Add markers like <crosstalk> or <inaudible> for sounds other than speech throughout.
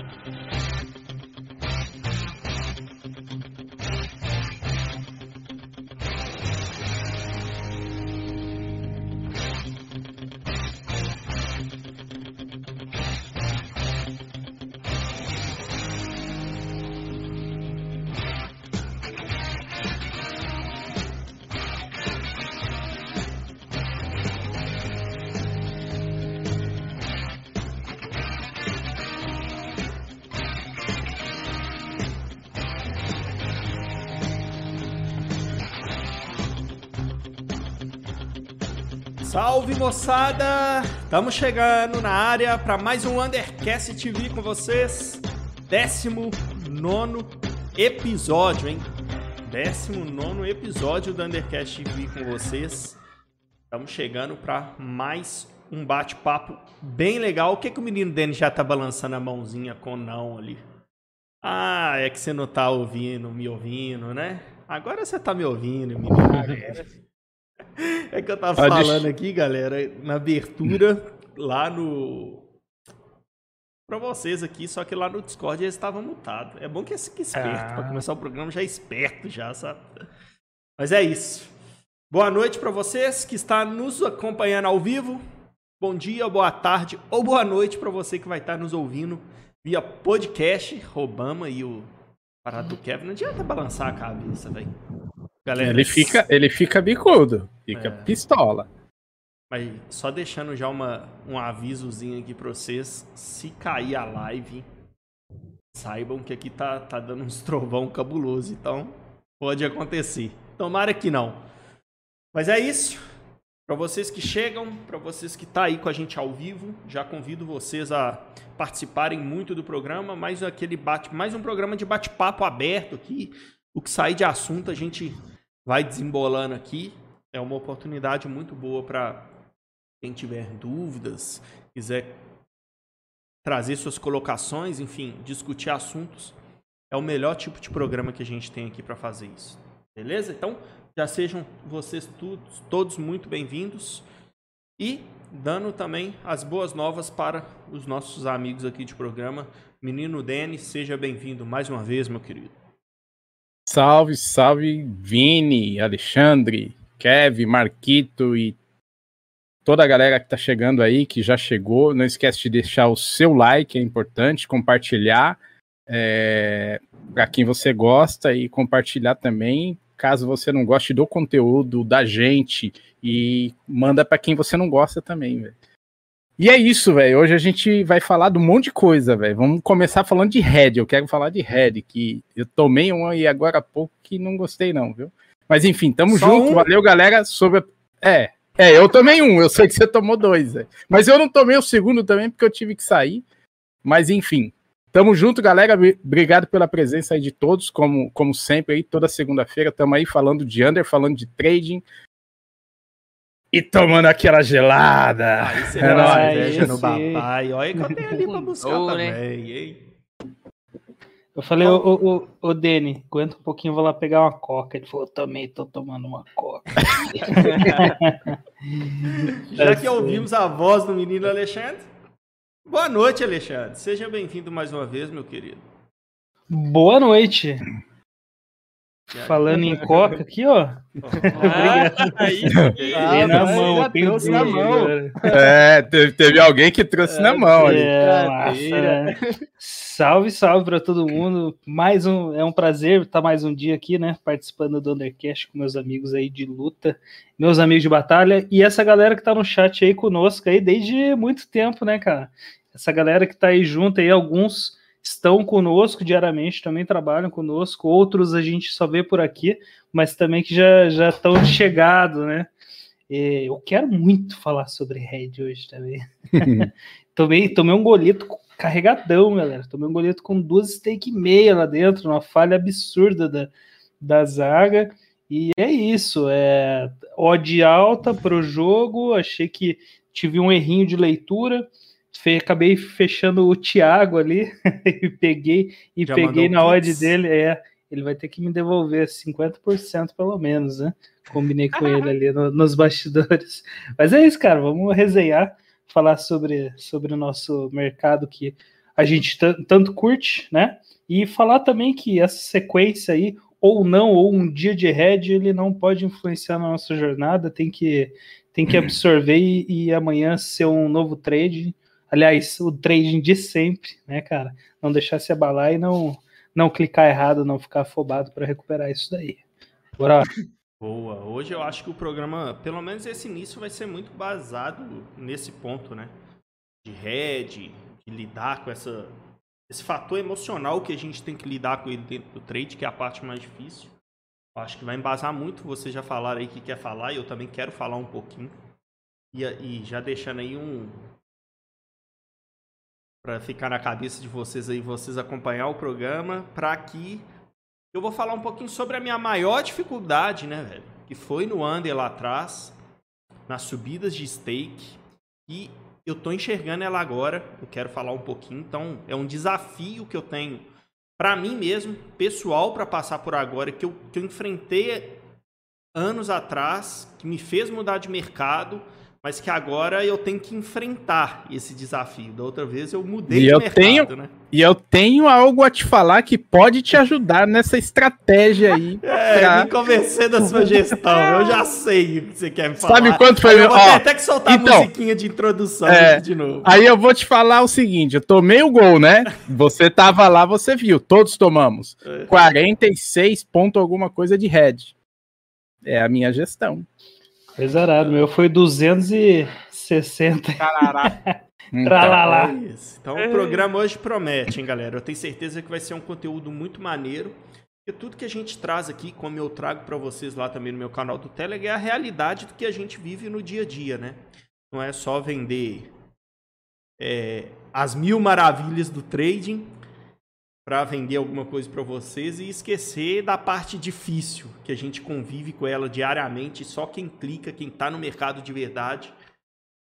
あっ! Salve moçada! Estamos chegando na área para mais um Undercast TV com vocês. 19 episódio, hein? 19 episódio do Undercast TV com vocês. Estamos chegando para mais um bate-papo bem legal. O que, que o menino Denis já tá balançando a mãozinha com não ali? Ah, é que você não tá ouvindo, me ouvindo, né? Agora você tá me ouvindo, menino. <laughs> É que eu tava Pode falando aqui, galera, na abertura, lá no. Pra vocês aqui, só que lá no Discord eles estavam mutados. É bom que esse que esperto, ah. pra começar o programa já é esperto, já, sabe? Mas é isso. Boa noite para vocês que está nos acompanhando ao vivo. Bom dia, boa tarde ou boa noite para você que vai estar nos ouvindo via podcast. Roubamos aí o parado do Kevin. Não adianta balançar a cabeça, velho. Galera, ele fica, ele fica bicudo, fica é. pistola. Mas só deixando já uma, um avisozinho aqui pra vocês, se cair a live, saibam que aqui tá, tá dando uns <laughs> trovão cabuloso, então pode acontecer. Tomara que não. Mas é isso. Para vocês que chegam, para vocês que tá aí com a gente ao vivo, já convido vocês a participarem muito do programa, mais aquele bate, mais um programa de bate-papo aberto aqui. O que sair de assunto a gente vai desembolando aqui. É uma oportunidade muito boa para quem tiver dúvidas, quiser trazer suas colocações, enfim, discutir assuntos. É o melhor tipo de programa que a gente tem aqui para fazer isso. Beleza? Então, já sejam vocês todos, todos muito bem-vindos. E dando também as boas novas para os nossos amigos aqui de programa. Menino Denis, seja bem-vindo mais uma vez, meu querido. Salve, salve, Vini, Alexandre, Kevin, Marquito e toda a galera que está chegando aí, que já chegou. Não esquece de deixar o seu like, é importante, compartilhar é, para quem você gosta e compartilhar também, caso você não goste do conteúdo da gente e manda para quem você não gosta também, velho. E é isso, velho. Hoje a gente vai falar de um monte de coisa, velho. Vamos começar falando de Red. Eu quero falar de Red, que eu tomei um e agora há pouco que não gostei, não, viu? Mas enfim, tamo Só junto. Um? Valeu, galera. Sobre. É, é, eu tomei um. Eu sei que você tomou dois, velho. Mas eu não tomei o segundo também porque eu tive que sair. Mas enfim, tamo junto, galera. Obrigado pela presença aí de todos, como, como sempre aí, toda segunda-feira. Tamo aí falando de under, falando de trading, e tomando aquela gelada. Aí você é dá inveja no papai. Olha que eu tenho ali pra <laughs> buscar oh, também, né? Eu falei, ô, ô, ô, ô Dene, aguenta um pouquinho, vou lá pegar uma coca. Ele falou, também tô tomando uma coca. <laughs> Já que ouvimos a voz do menino Alexandre, boa noite, Alexandre. Seja bem-vindo mais uma vez, meu querido. Boa noite. Falando em coca aqui, ó. Ah, <laughs> isso, ah, na mão, tem trouxe na mão. É, teve, teve alguém que trouxe é, na mão ali. É, massa, Salve, salve para todo mundo. Mais um, é um prazer estar mais um dia aqui, né, participando do Undercast com meus amigos aí de luta, meus amigos de batalha e essa galera que tá no chat aí conosco aí desde muito tempo, né, cara? Essa galera que tá aí junto aí, alguns estão conosco diariamente, também trabalham conosco, outros a gente só vê por aqui, mas também que já, já estão chegados, né? Eu quero muito falar sobre Red hoje também. <laughs> tomei, tomei um golito carregadão, galera. Tomei um golito com duas steak e meia lá dentro, uma falha absurda da, da zaga. E é isso, é odd alta para o jogo. Achei que tive um errinho de leitura fe, acabei fechando o Thiago ali <laughs> e peguei e Já peguei na odd dele. É, ele vai ter que me devolver 50% pelo menos, né? Combinei com ele ali no, nos bastidores. <laughs> Mas é isso, cara. Vamos resenhar, falar sobre, sobre o nosso mercado que a gente tanto curte, né? E falar também que essa sequência aí, ou não, ou um dia de head, ele não pode influenciar na nossa jornada, tem que, tem que <clears throat> absorver e, e amanhã ser um novo trade. Aliás, o trading de sempre, né, cara? Não deixar se abalar e não, não clicar errado, não ficar afobado para recuperar isso daí. Bora. Boa. Hoje eu acho que o programa, pelo menos esse início, vai ser muito baseado nesse ponto, né? De head, de lidar com essa, esse fator emocional que a gente tem que lidar com ele dentro do trade, que é a parte mais difícil. Eu acho que vai embasar muito. Vocês já falaram aí que quer falar e eu também quero falar um pouquinho. E, e já deixando aí um. Para ficar na cabeça de vocês aí, vocês acompanhar o programa, para que eu vou falar um pouquinho sobre a minha maior dificuldade, né, velho? Que foi no under lá atrás, nas subidas de stake. E eu tô enxergando ela agora. Eu quero falar um pouquinho. Então, é um desafio que eu tenho para mim mesmo, pessoal, para passar por agora, que eu, que eu enfrentei anos atrás, que me fez mudar de mercado mas que agora eu tenho que enfrentar esse desafio. Da outra vez eu mudei e de eu mercado, tenho, né? E eu tenho algo a te falar que pode te ajudar nessa estratégia aí. <laughs> É, pra- me convencer da sua gestão. Eu já sei o que você quer me falar. Sabe quanto foi Eu vou ó, ter até que soltar então, a musiquinha de introdução é, de novo. Aí eu vou te falar o seguinte: eu tomei o gol, né? Você tava lá, você viu, todos tomamos. É. 46 ponto alguma coisa de head. É a minha gestão. Exarado, meu foi 260. Carará. <laughs> Então, Tralalá. É isso. Então o programa hoje promete, hein, galera? Eu tenho certeza que vai ser um conteúdo muito maneiro. Porque tudo que a gente traz aqui, como eu trago para vocês lá também no meu canal do Telegram, é a realidade do que a gente vive no dia a dia, né? Não é só vender é, as mil maravilhas do trading para vender alguma coisa para vocês e esquecer da parte difícil, que a gente convive com ela diariamente. Só quem clica, quem está no mercado de verdade,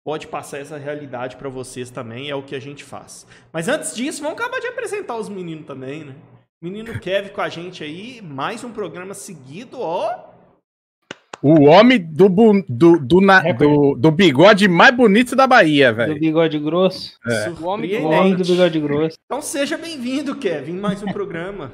pode passar essa realidade para vocês também, é o que a gente faz. Mas antes disso, vamos acabar de apresentar os meninos também, né? Menino Kevin com a gente aí, mais um programa seguido, ó. O homem do, bu- do, do, na- do, do bigode mais bonito da Bahia, Do velho. bigode grosso. É. O homem do O homem do bigode grosso. Então seja bem-vindo, Kevin, em mais um programa.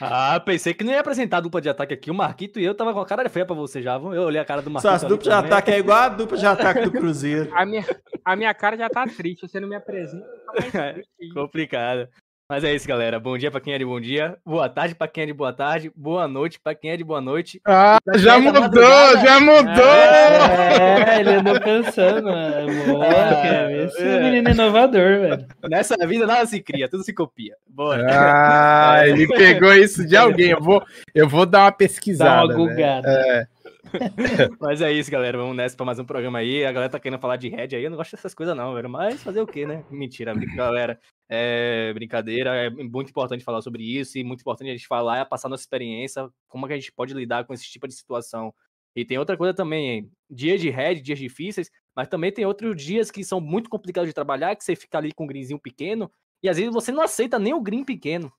Ah, pensei que não ia apresentar a dupla de ataque aqui. O Marquito e eu tava com a cara feia pra você já. Eu olhei a cara do Marquito. Suas ali duplas de também. ataque é igual a dupla de ataque do Cruzeiro. A minha, a minha cara já tá triste, você não me apresenta. tá mais <laughs> triste ainda. Complicado. Mas é isso, galera. Bom dia pra quem é de bom dia. Boa tarde pra quem é de boa tarde. Boa noite pra quem é de boa noite. Ah, já Essa mudou, já mudou! É, ele andou pensando. né? Boa, Ah. Esse é. menino inovador, velho. Nessa vida nada se cria, tudo se copia. Bora. Ah, ele pegou isso de alguém. Eu vou, eu vou dar uma Dá pesquisada. uma velho. gugada. É, <laughs> Mas é isso, galera. Vamos nessa pra mais um programa aí. A galera tá querendo falar de Red aí. Eu não gosto dessas coisas, não, velho. Mas fazer o quê, né? Mentira, galera. É brincadeira. É muito importante falar sobre isso. E muito importante a gente falar é passar nossa experiência. Como é que a gente pode lidar com esse tipo de situação. E tem outra coisa também, hein? Dias de Red, dias difíceis. Mas também tem outros dias que são muito complicados de trabalhar. Que você fica ali com um greenzinho pequeno. E às vezes você não aceita nem o green pequeno.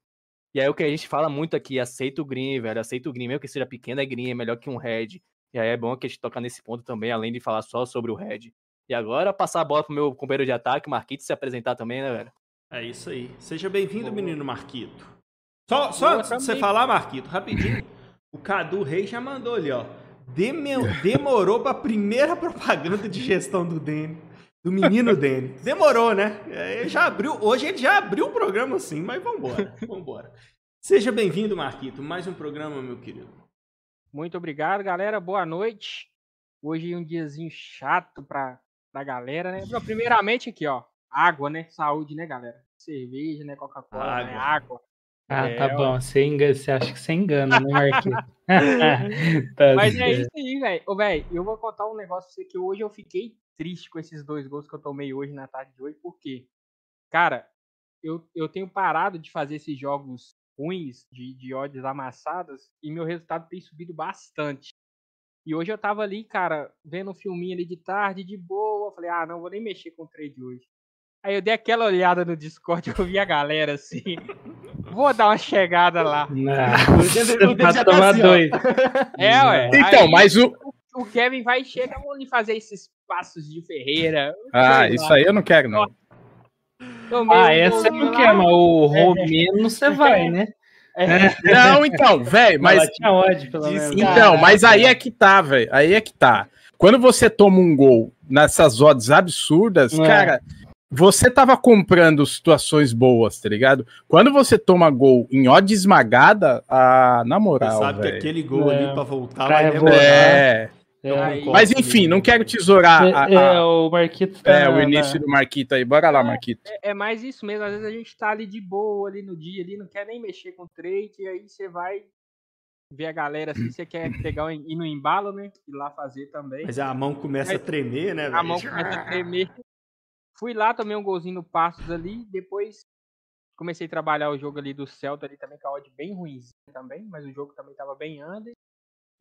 E aí o que a gente fala muito aqui, aceita o green, velho, aceita o green, mesmo que seja pequeno, é green, é melhor que um red. E aí é bom que a gente toca nesse ponto também, além de falar só sobre o red. E agora passar a bola pro meu companheiro de ataque, o Marquito, se apresentar também, né, velho? É isso aí. Seja bem-vindo, menino Marquito. Só, só antes de você falar, Marquito, rapidinho. O Cadu Reis já mandou ali, ó. Deme- <laughs> demorou pra primeira propaganda de gestão do Dene. Do menino Dene. Demorou, né? É, ele já abriu, hoje ele já abriu o programa sim, mas vambora. Vambora. Seja bem-vindo, Marquito. Mais um programa, meu querido. Muito obrigado, galera. Boa noite. Hoje é um diazinho chato pra, pra galera, né? Primeiramente aqui, ó. Água, né? Saúde, né, galera? Cerveja, né? Coca-Cola, né? Água. Água. Ah, É, tá ó. bom. Você, engana, você acha que você engana, né, Marquinhos? <laughs> <laughs> Tá Mas é certo. isso aí, velho. Ô, velho, eu vou contar um negócio pra você que hoje eu fiquei triste com esses dois gols que eu tomei hoje na tarde de hoje, porque, cara, eu, eu tenho parado de fazer esses jogos ruins, de, de odds amassadas, e meu resultado tem subido bastante. E hoje eu tava ali, cara, vendo um filminho ali de tarde, de boa. Eu falei, ah, não vou nem mexer com o trade hoje. Aí eu dei aquela olhada no Discord, <laughs> eu vi a galera assim. Vou dar uma chegada lá. Não, O tá tomar assim, dois. É, ué. Então, Aí- mas o. o Kevin vai e chega, vamos lhe fazer esses passos de Ferreira. Ah, isso lá. aí eu não quero, não. Tomei Ah, essa é golzinho o que é, lá. mas o Romeno você vai, né? É, Não, então, velho, Mas mas. tinha ódio, pelo menos. Então, mas aí é que tá, velho. Aí é que tá. Quando você toma um gol nessas odds absurdas, É. cara, você tava comprando situações boas, tá ligado? Quando você toma gol em odd esmagada, ah, na Você moral, sabe que velho. aquele gol É. ali pra voltar Pra vai demorar. É, É, mas enfim, não quero tesourar a- é, a- é, o Marquito tá é, o início do Marquito aí. Bora lá, Marquito. É, é mais isso mesmo. Às vezes a gente tá ali de boa ali no dia, ali, não quer nem mexer com trade, e aí você vai ver a galera assim, você quer pegar um- ir no embalo, né? Ir lá fazer também. Mas a mão começa a tremer, né, a velho? mão começa a tremer. <laughs> Fui lá, tomei um golzinho no Passos ali, depois comecei a trabalhar o jogo ali do Celta ali também, com a odd bem ruimzinha também, mas o jogo também tava bem under.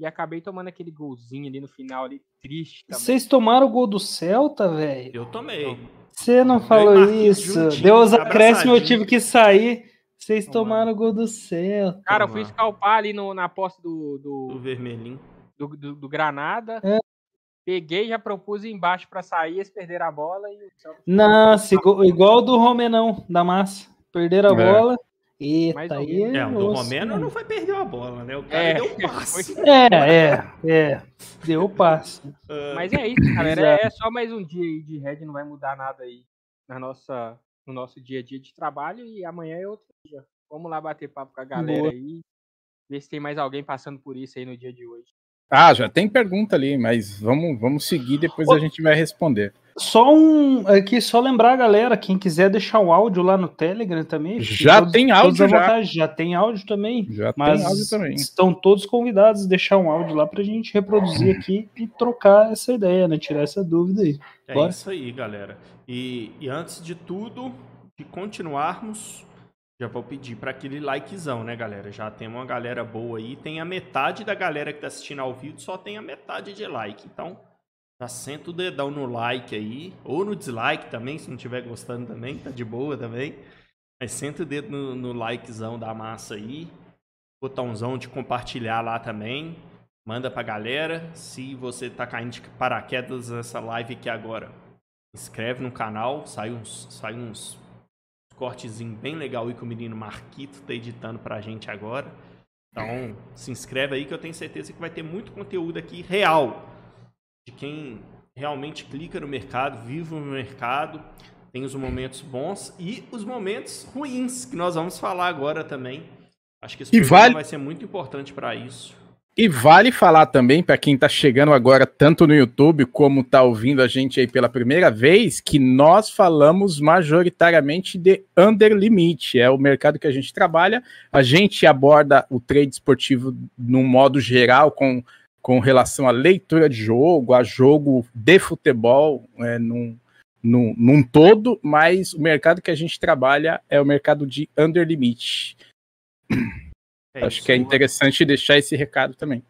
E acabei tomando aquele golzinho ali no final ali, triste também. Vocês tomaram o gol do Celta, velho? Eu tomei. Você não Eu falou isso. juntinho, Deu os acréscimos, eu tive que sair. Vocês tomaram o gol do Celta. Cara, eu fui Tomar. scalpar ali no, na posse do, O do, vermelhinho. do, do- do Granada. É. Peguei, já propus embaixo pra sair, eles perderam a bola e o Nossa, igual, igual o do Romenão, da massa. Perderam a É. bola. Eita, aí menos. É, o do Romeno né? não foi perder a bola, né? O cara É, deu um <laughs> passe. É, é, é. Deu o passe. Ah, Mas é isso, galera. Exato. É só mais um dia aí de Red, não vai mudar nada aí na nossa, no nosso dia a dia de trabalho e amanhã é outro dia. Vamos lá bater papo com a galera Boa. aí. Ver se tem mais alguém passando por isso aí no dia de hoje. Ah, já tem pergunta ali, mas vamos, vamos seguir, depois a gente vai responder. Só um aqui, só lembrar a galera, quem quiser deixar o áudio lá no Telegram também. Já todos- tem áudio já. vontade, já tem áudio também. Já Mas tem áudio também. estão todos convidados a deixar um áudio lá pra gente reproduzir aqui e trocar essa ideia, né? Tirar essa dúvida aí. É Bora. isso aí, galera. E, e antes de tudo, de continuarmos, já vou pedir para aquele likezão, né, galera? Já tem uma galera boa aí. Tem a metade da galera que tá assistindo ao vivo, só tem a metade de like. Então, já senta o dedão no like aí, ou no dislike também, se não estiver gostando também, tá de boa também. Mas senta o dedo no, no likezão da massa aí. Botãozão de compartilhar lá também. Manda pra galera. Se você tá caindo de paraquedas nessa live aqui agora, inscreve no canal. Sai uns, sai uns cortezinho bem legal aí que o menino Marquito tá editando pra gente agora. Então, se inscreve aí que eu tenho certeza que vai ter muito conteúdo aqui real. De quem realmente clica no mercado, vive no mercado, tem os momentos bons e os momentos ruins, que nós vamos falar agora também. Acho que esse vale- vai ser muito importante para isso. E vale falar também, para quem está chegando agora, tanto no YouTube como está ouvindo a gente aí pela primeira vez, que nós falamos majoritariamente de under limit. É o mercado que a gente trabalha. A gente aborda o trade esportivo num modo geral, com, com relação à leitura de jogo, a jogo de futebol, é, num, num, num todo, mas o mercado que a gente trabalha é o mercado de under limit. É Acho isso, que é interessante deixar esse recado também.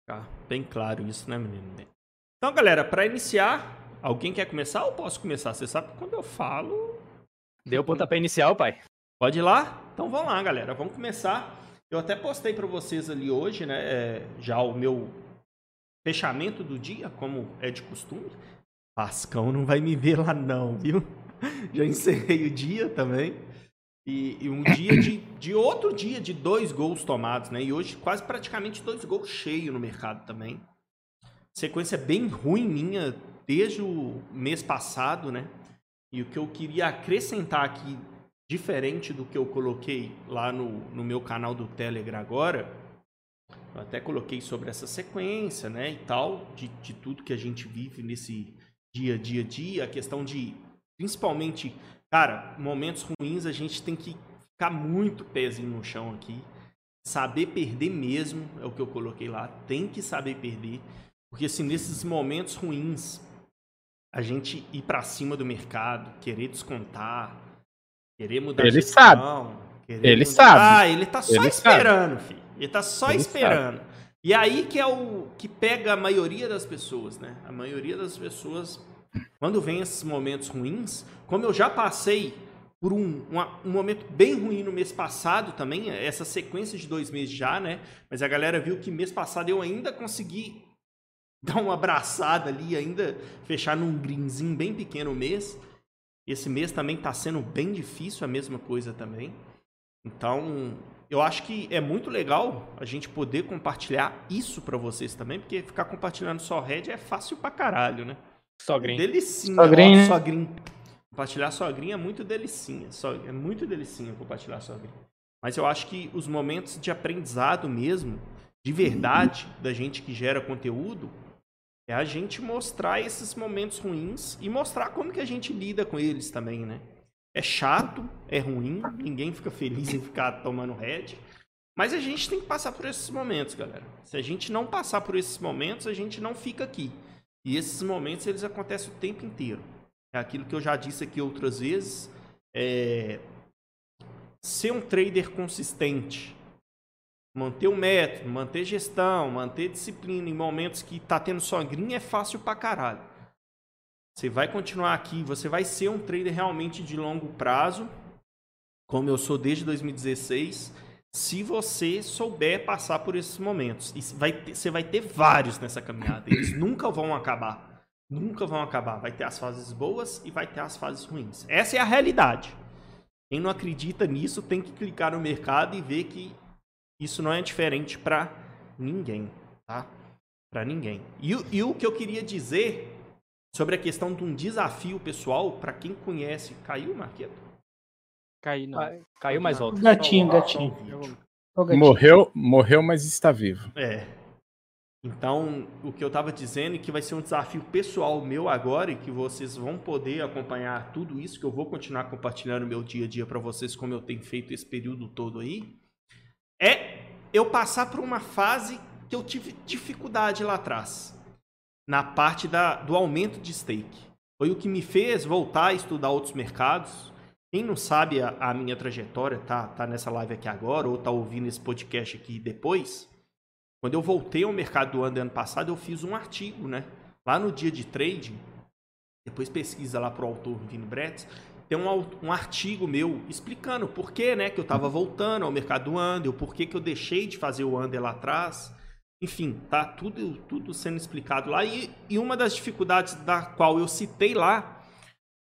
ficar bem claro isso, né, menino? Então, galera, para iniciar, alguém quer começar ou posso começar? Você sabe que quando eu falo, Deu o pontapé inicial, pai. Pode ir lá? Então vamos lá, galera. Vamos começar. Eu até postei para vocês ali hoje, né? é, já o meu fechamento do dia, como é de costume. Pascão não vai me ver lá não, viu? <laughs> Já encerrei o dia também. E, e um dia de, de outro dia de dois gols tomados, né? E hoje quase praticamente dois gols cheios no mercado também. Sequência bem ruim minha desde o mês passado, né? E o que eu queria acrescentar aqui, diferente do que eu coloquei lá no, no meu canal do Telegram agora, eu até coloquei sobre essa sequência, né, e tal, de, de tudo que a gente vive nesse dia dia a dia, a questão de, principalmente, cara, momentos ruins a gente tem que ficar muito pezinho no chão aqui, saber perder mesmo, é o que eu coloquei lá, tem que saber perder, porque assim, nesses momentos ruins, a gente ir pra cima do mercado, querer descontar, querer mudar Ele de gestão, querer Ele mudar- sabe. Ah, ele tá só Ele esperando, filho. Ele tá só Ele esperando. E aí que é o que pega a maioria das pessoas, né? A maioria das pessoas, quando vem esses momentos ruins, como eu já passei por um, uma- um momento bem ruim no mês passado também, essa sequência de dois meses já, né? Mas a galera viu que mês passado eu ainda consegui <laughs> dar uma abraçada ali, ainda fechar num greenzinho bem pequeno o mês. Esse mês também está sendo bem difícil, a mesma coisa também. Então, eu acho que é muito legal a gente poder compartilhar isso para vocês também, porque ficar compartilhando só Red é fácil pra caralho, né? Sogrinho. Delicinha, Sogrinho, ó, né? sogrinho. Compartilhar sogrinho é muito delicinha. Só, é muito delicinha compartilhar sogrinho. Mas eu acho que os momentos de aprendizado mesmo, de verdade, da gente que gera conteúdo, é a gente mostrar esses momentos ruins e mostrar como que a gente lida com eles também, né? É chato, é ruim, ninguém fica feliz em ficar tomando red. Mas a gente tem que passar por esses momentos, galera. Se a gente não passar por esses momentos, a gente não fica aqui. E esses momentos, eles acontecem o tempo inteiro. É aquilo que eu já disse aqui outras vezes. É... Ser um trader consistente. Manter o método, manter gestão, manter disciplina em momentos que tá tendo sogrinha é fácil pra caralho. Você vai continuar aqui, você vai ser um trader realmente de longo prazo, como eu sou desde 2016, se você souber passar por esses momentos. E vai ter- você vai ter vários nessa caminhada. Eles <clears throat> nunca vão acabar. Nunca vão acabar. Vai ter as fases boas e vai ter as fases ruins. Essa é a realidade. Quem não acredita nisso tem que clicar no mercado e ver que isso não é diferente para ninguém, tá? Para ninguém. E, o- e o que eu queria dizer sobre a questão de um desafio pessoal, para quem conhece, caiu, Marqueto? Caí, não. Cai- Caiu mais volta. Gatinho, gatinho. Morreu, morreu, mas está vivo. É. Então, o que eu estava dizendo é que vai ser um desafio pessoal meu agora e que vocês vão poder acompanhar tudo isso, que eu vou continuar compartilhando meu dia a dia para vocês, como eu tenho feito esse período todo aí, é eu passar por uma fase que eu tive dificuldade lá atrás, na parte da, do aumento de stake. Foi o que me fez voltar a estudar outros mercados. Quem não sabe a, a minha trajetória, tá, tá nessa live aqui agora, ou tá ouvindo esse podcast aqui depois, quando eu voltei ao mercado do ano, ano passado, eu fiz um artigo, né? Lá no dia de trading, depois pesquisa lá pro autor Vini Bretz, tem um, um artigo meu explicando por que, né, que eu estava voltando ao mercado do Under, o porquê que eu deixei de fazer o Under lá atrás. Enfim, tá tudo, tudo sendo explicado lá. E, e uma das dificuldades da qual eu citei lá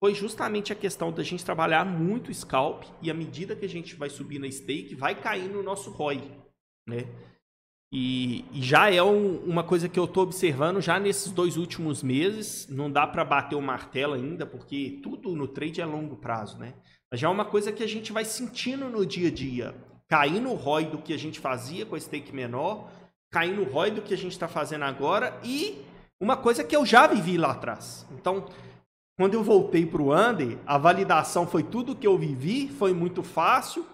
foi justamente a questão da gente trabalhar muito scalp e à medida que a gente vai subir na stake, vai cair no nosso ROI, né? E, e já é um- uma coisa que eu estou observando já nesses dois últimos meses. Não dá para bater o martelo ainda, porque tudo no trade é longo prazo, né? Mas já é uma coisa que a gente vai sentindo no dia a dia. Cair no ROI do que a gente fazia com a stake menor, cair no ROI do que a gente está fazendo agora e uma coisa que eu já vivi lá atrás. Então, quando eu voltei para o Under, a validação foi tudo que eu vivi, foi muito fácil,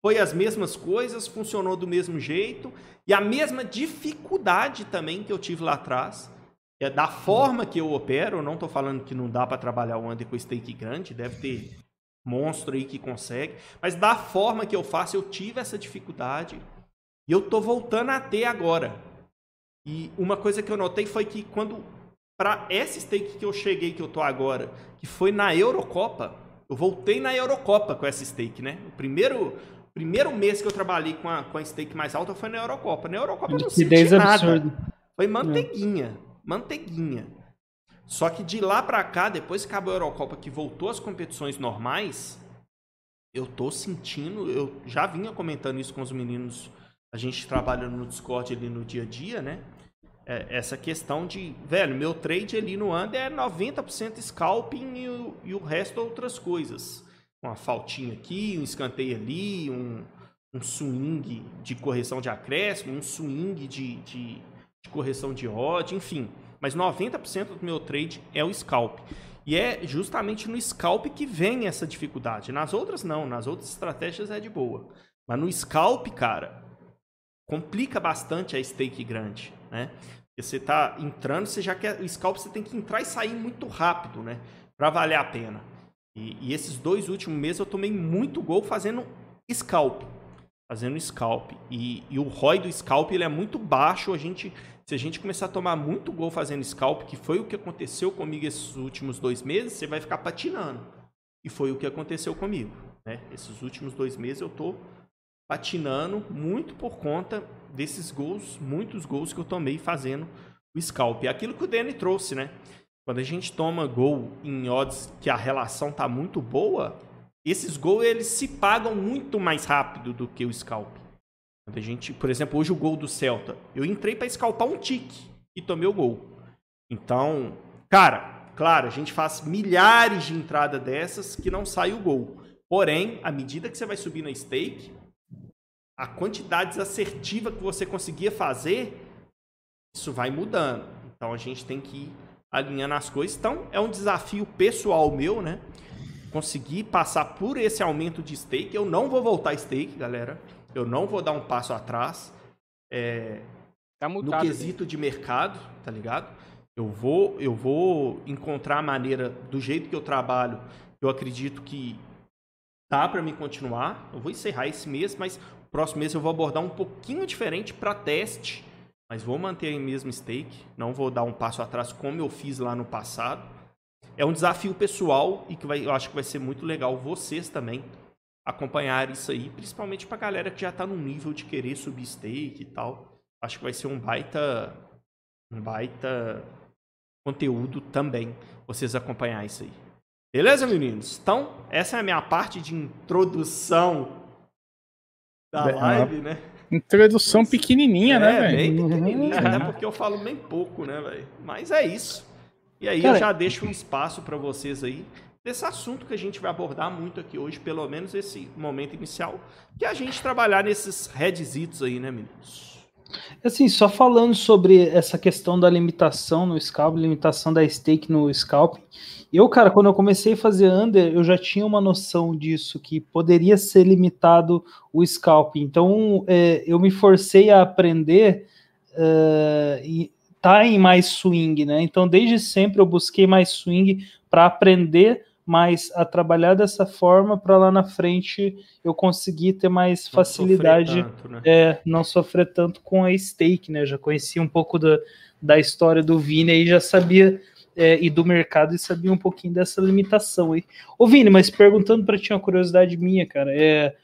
foi as mesmas coisas, funcionou do mesmo jeito e a mesma dificuldade também que eu tive lá atrás. É da forma que eu opero, não estou falando que não dá para trabalhar o Under com stake grande, deve ter monstro aí que consegue, mas da forma que eu faço, eu tive essa dificuldade e eu tô voltando a ter agora. E uma coisa que eu notei foi que quando para essa stake que eu cheguei, que eu tô agora, que foi na Eurocopa, eu voltei na Eurocopa com essa stake, né? O primeiro, primeiro mês que eu trabalhei com a, com a stake mais alta foi na Eurocopa. Na Eurocopa eu não senti nada. absurda. Foi manteiguinha, manteiguinha. Só que de lá pra cá, depois que acabou a Eurocopa, que voltou às competições normais, eu tô sentindo, eu já vinha comentando isso com os meninos, a gente trabalha no Discord ali no dia a dia, né? É, essa questão de, velho, meu trade ali no Under é 90% scalping e o, e o resto outras coisas. Uma faltinha aqui, um escanteio ali, um, um swing de correção de acréscimo, um swing de, de, de correção de odd, enfim. Mas 90% do meu trade é o scalp. E é justamente no scalp que vem essa dificuldade. Nas outras, não. Nas outras estratégias é de boa. Mas no scalp, cara, complica bastante a stake grande, né? Porque você tá entrando, você já quer. O scalp você tem que entrar e sair muito rápido, né? Pra valer a pena. E, e esses dois últimos meses eu tomei muito gol fazendo scalp. Fazendo scalp. E, e o ROI do scalp ele é muito baixo. A gente, se a gente começar a tomar muito gol fazendo scalp, que foi o que aconteceu comigo esses últimos dois meses, você vai ficar patinando. E foi o que aconteceu comigo. Né? Esses últimos dois meses eu tô patinando muito por conta desses gols, muitos gols que eu tomei fazendo o scalp. Aquilo que o Danny trouxe, né? quando a gente toma gol em odds que a relação tá muito boa, esses gols eles se pagam muito mais rápido do que o scalp. Quando a gente, por exemplo, hoje o gol do Celta, eu entrei para scalpar um tique e tomei o gol. Então, cara, claro, a gente faz milhares de entradas dessas que não sai o gol. Porém, à medida que você vai subir na stake, a quantidade assertiva que você conseguia fazer, isso vai mudando. Então a gente tem que ir alinhando as coisas. Então é um desafio pessoal meu, né? Conseguir passar por esse aumento de stake. Eu não vou voltar stake, galera. Eu não vou dar um passo atrás. É, Tá no mutado. quesito de mercado, tá ligado? Eu vou, eu vou encontrar a maneira do jeito que eu trabalho. Eu acredito que dá para me continuar. Eu vou encerrar esse mês, mas o próximo mês eu vou abordar um pouquinho diferente para teste, mas vou manter a mesma stake. Não vou dar um passo atrás como eu fiz lá no passado. É um desafio pessoal e que vai, eu acho que vai ser muito legal vocês também acompanhar isso aí, principalmente pra galera que já tá no nível de querer subir stake e tal. Acho que vai ser um baita um baita conteúdo também vocês acompanhar isso aí. Beleza, meninos? Então, essa é a minha parte de introdução da live, né? Introdução pequenininha, né, é, velho? bem pequenininha, Uhum. até porque eu falo bem pouco, né, velho? Mas é isso. E aí Cara, eu já deixo um espaço pra vocês aí desse assunto que a gente vai abordar muito aqui hoje, pelo menos esse momento inicial, que é a gente trabalhar nesses headzitos aí, né, meninos? Assim, só falando sobre essa questão da limitação no scalp, limitação da stake no scalping. Eu, cara, quando eu comecei a fazer under, eu já tinha uma noção disso, que poderia ser limitado o scalping. Então, é, eu me forcei a aprender é, e tá em mais swing, né? Então, desde sempre eu busquei mais swing para aprender mais a trabalhar dessa forma para lá na frente eu conseguir ter mais Não facilidade tanto, né? é, não sofrer tanto com a stake, né? Já conhecia um pouco da, da história do Vini e já sabia é, e do mercado e sabia um pouquinho dessa limitação aí. Ô Vini, mas perguntando para ti uma curiosidade minha, cara, é,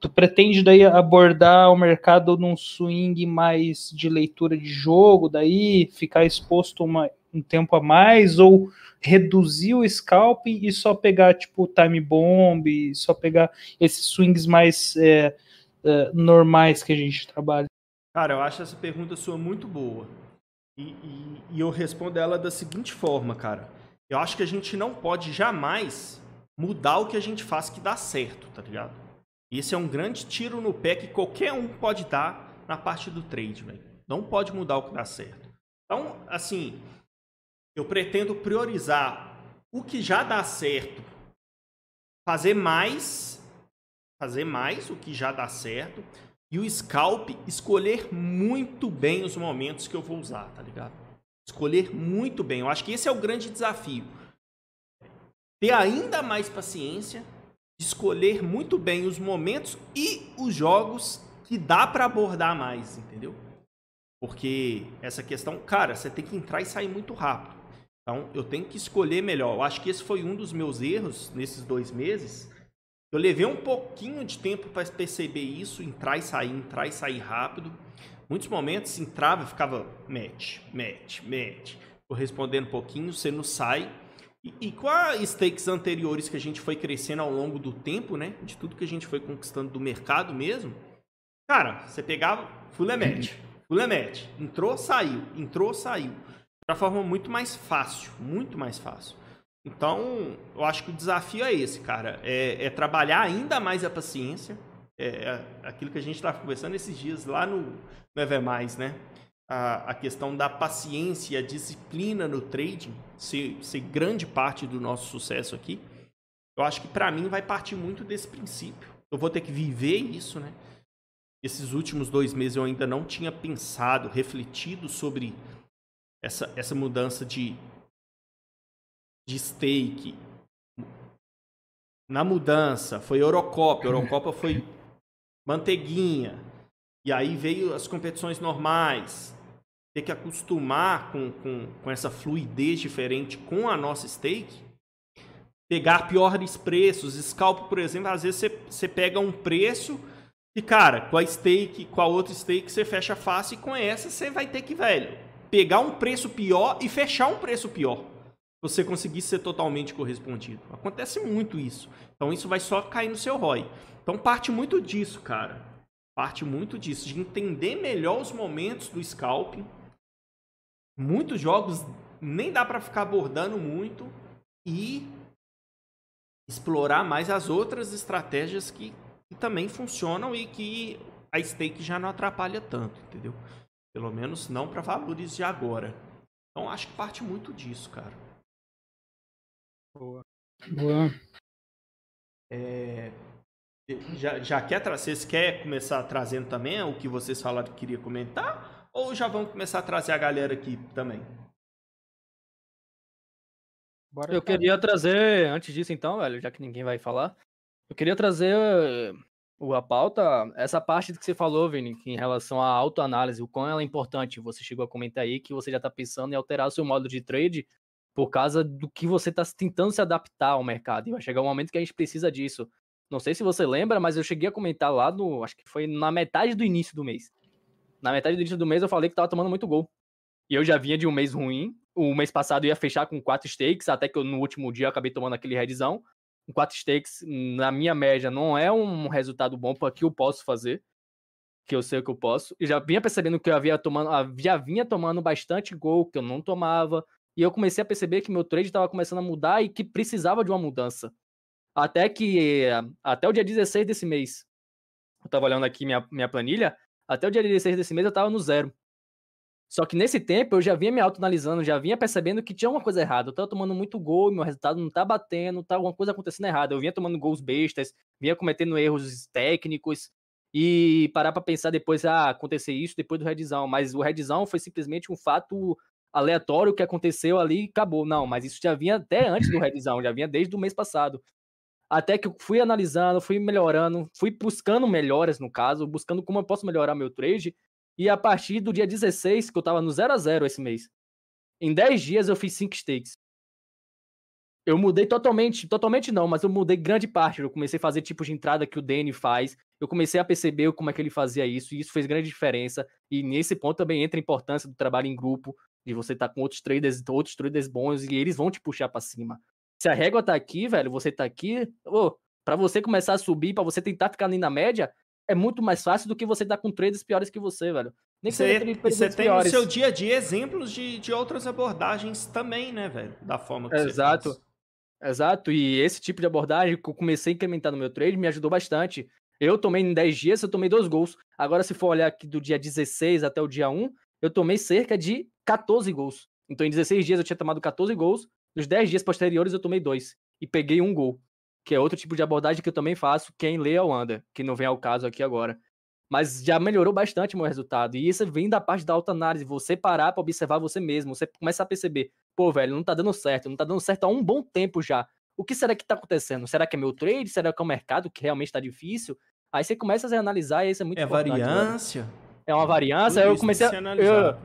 tu pretende daí abordar o mercado num swing mais de leitura de jogo, daí ficar exposto uma, um tempo a mais ou reduzir o scalping e só pegar tipo time bomb, só pegar esses swings mais é, é, normais que a gente trabalha. Cara, eu acho essa pergunta sua muito boa. E, e- e eu respondo ela da seguinte forma, cara. Eu acho que a gente não pode jamais mudar o que a gente faz que dá certo, tá ligado? Esse é um grande tiro no pé que qualquer um pode dar na parte do trade, velho. Não pode mudar o que dá certo. Então, assim, eu pretendo priorizar o que já dá certo, fazer mais, fazer mais o que já dá certo e o scalp escolher muito bem os momentos que eu vou usar, tá ligado? Escolher muito bem. Eu acho que esse é o grande desafio. Ter ainda mais paciência, escolher muito bem os momentos e os jogos que dá pra abordar mais, entendeu? Porque essa questão, cara, você tem que entrar e sair muito rápido. Então, eu tenho que escolher melhor. Eu acho que esse foi um dos meus erros nesses dois meses. Eu levei um pouquinho de tempo para perceber isso, entrar e sair, entrar e sair rápido. Muitos momentos entrava e ficava match, match, match. Correspondendo um pouquinho, você não sai. E, e com as stakes anteriores que a gente foi crescendo ao longo do tempo, né? De tudo que a gente foi conquistando do mercado mesmo. Cara, você pegava full match, full match. Entrou, saiu, entrou, saiu. De uma forma muito mais fácil, muito mais fácil. Então, eu acho que o desafio é esse, cara. É, é trabalhar ainda mais a paciência. É, é aquilo que a gente estava conversando esses dias lá no, no Mais, né? A, a questão da paciência e a disciplina no trading ser, ser grande parte do nosso sucesso aqui. Eu acho que para mim vai partir muito desse princípio. Eu vou ter que viver isso, né? Esses últimos dois meses eu ainda não tinha pensado, refletido sobre essa, essa mudança de, de stake. Na mudança, foi Eurocopa. Eurocopa foi manteiguinha. E aí veio as competições normais. Ter que acostumar com, com, com essa fluidez diferente com a nossa stake. Pegar piores preços. Scalp, por exemplo, às vezes você, você pega um preço e, cara, com a stake, com a outra stake, você fecha fácil e com essa você vai ter que, velho, pegar um preço pior e fechar um preço pior. você conseguir ser totalmente correspondido. Acontece muito isso. Então isso vai só cair no seu ROI. Então parte muito disso, cara. Parte muito disso, de entender melhor os momentos do scalping. Muitos jogos nem dá para ficar abordando muito e explorar mais as outras estratégias que, que também funcionam e que a stake já não atrapalha tanto, entendeu? Pelo menos não para valores de agora. Então acho que parte muito disso, cara. Boa. Boa. É, já, já quer trazer? Vocês querem começar trazendo também o que vocês falaram que queria comentar? Ou já vamos começar a trazer a galera aqui também? Bora eu queria trazer, antes disso então, velho, já que ninguém vai falar, eu queria trazer a pauta, essa parte que você falou, Vini, em relação à autoanálise, o quão ela é importante. Você chegou a comentar aí que você já está pensando em alterar o seu modo de trade por causa do que você está tentando se adaptar ao mercado. E vai chegar um momento que a gente precisa disso. Não sei se você lembra, mas eu cheguei a comentar lá no. Acho que foi na metade do início do mês. Na metade do início do mês eu falei que tava tomando muito gol. E eu já vinha de um mês ruim, o mês passado ia fechar com quatro stakes, até que eu, no último dia eu acabei tomando aquele redzão. Com quatro stakes, na minha média, não é um resultado bom para que eu posso fazer. Que eu sei que eu posso. E já vinha percebendo que eu havia tomando, já vinha tomando bastante gol, que eu não tomava. E eu comecei a perceber que meu trade estava começando a mudar e que precisava de uma mudança. Até que, até o dia 16 desse mês, eu estava olhando aqui minha, minha planilha, até o dia 16 desse mês eu estava no zero. Só que nesse tempo eu já vinha me autoanalisando, já vinha percebendo que tinha uma coisa errada. Eu tava tomando muito gol, meu resultado não tá batendo, tá alguma coisa acontecendo errada. Eu vinha tomando gols bestas, vinha cometendo erros técnicos e parar para pensar depois, ah, acontecer isso depois do redzão, mas o redzão foi simplesmente um fato aleatório que aconteceu ali e acabou. Não, mas isso já vinha até antes do redzão, já vinha desde o mês passado. Até que eu fui analisando, fui melhorando, fui buscando melhoras no caso, buscando como eu posso melhorar meu trade e a partir do dia 16, que eu tava no 0 a 0 esse mês, em 10 dias eu fiz 5 stakes. Eu mudei totalmente, totalmente não, mas eu mudei grande parte. Eu comecei a fazer tipos de entrada que o Danny faz. Eu comecei a perceber como é que ele fazia isso, e isso fez grande diferença. E nesse ponto também entra a importância do trabalho em grupo, de você estar tá com outros traders, outros traders bons, e eles vão te puxar para cima. Se a régua tá aqui, velho, você tá aqui, oh, para você começar a subir, para você tentar ficar ali na média, é muito mais fácil do que você estar tá com traders piores que você, velho. Nem você, você tem piores. no seu dia a dia exemplos de, de outras abordagens também, né, velho? Da forma que Exato. você faz. Exato. E esse tipo de abordagem que eu comecei a implementar no meu trade me ajudou bastante. Eu tomei em 10 dias, eu tomei dois gols. Agora, se for olhar aqui do dia 16 até o dia 1, eu tomei cerca de 14 gols. Então, em 16 dias eu tinha tomado 14 gols. Nos 10 dias posteriores eu tomei dois. E peguei um gol que é outro tipo de abordagem que eu também faço, quem lê ao anda, que não vem ao caso aqui agora. Mas já melhorou bastante o meu resultado. E isso vem da parte da autoanálise, você parar para observar você mesmo, você começa a perceber, pô, velho, não tá dando certo, não tá dando certo há um bom tempo já. O que será que tá acontecendo? Será que é meu trade? Será que é o mercado que realmente tá difícil? Aí você começa a analisar e isso é muito é importante. É variância. Velho. É uma variância. Tudo eu comecei a. Eu,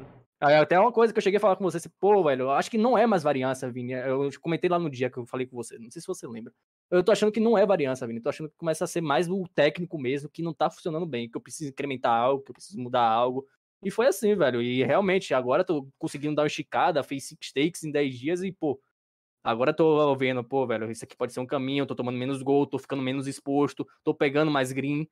até uma coisa que eu cheguei a falar com você, assim, pô, velho, eu acho que não é mais variância, Vini. Eu comentei lá no dia que eu falei com você, não sei se você lembra. Eu tô achando que não é variância, Vini. Tô achando que começa a ser mais o técnico mesmo, que não tá funcionando bem, que eu preciso incrementar algo, que eu preciso mudar algo. E foi assim, velho. E realmente, agora tô conseguindo dar uma esticada, fez six takes em 10 dias e, pô, agora tô vendo, pô, velho, isso aqui pode ser um caminho, tô tomando menos gol, tô ficando menos exposto, tô pegando mais green.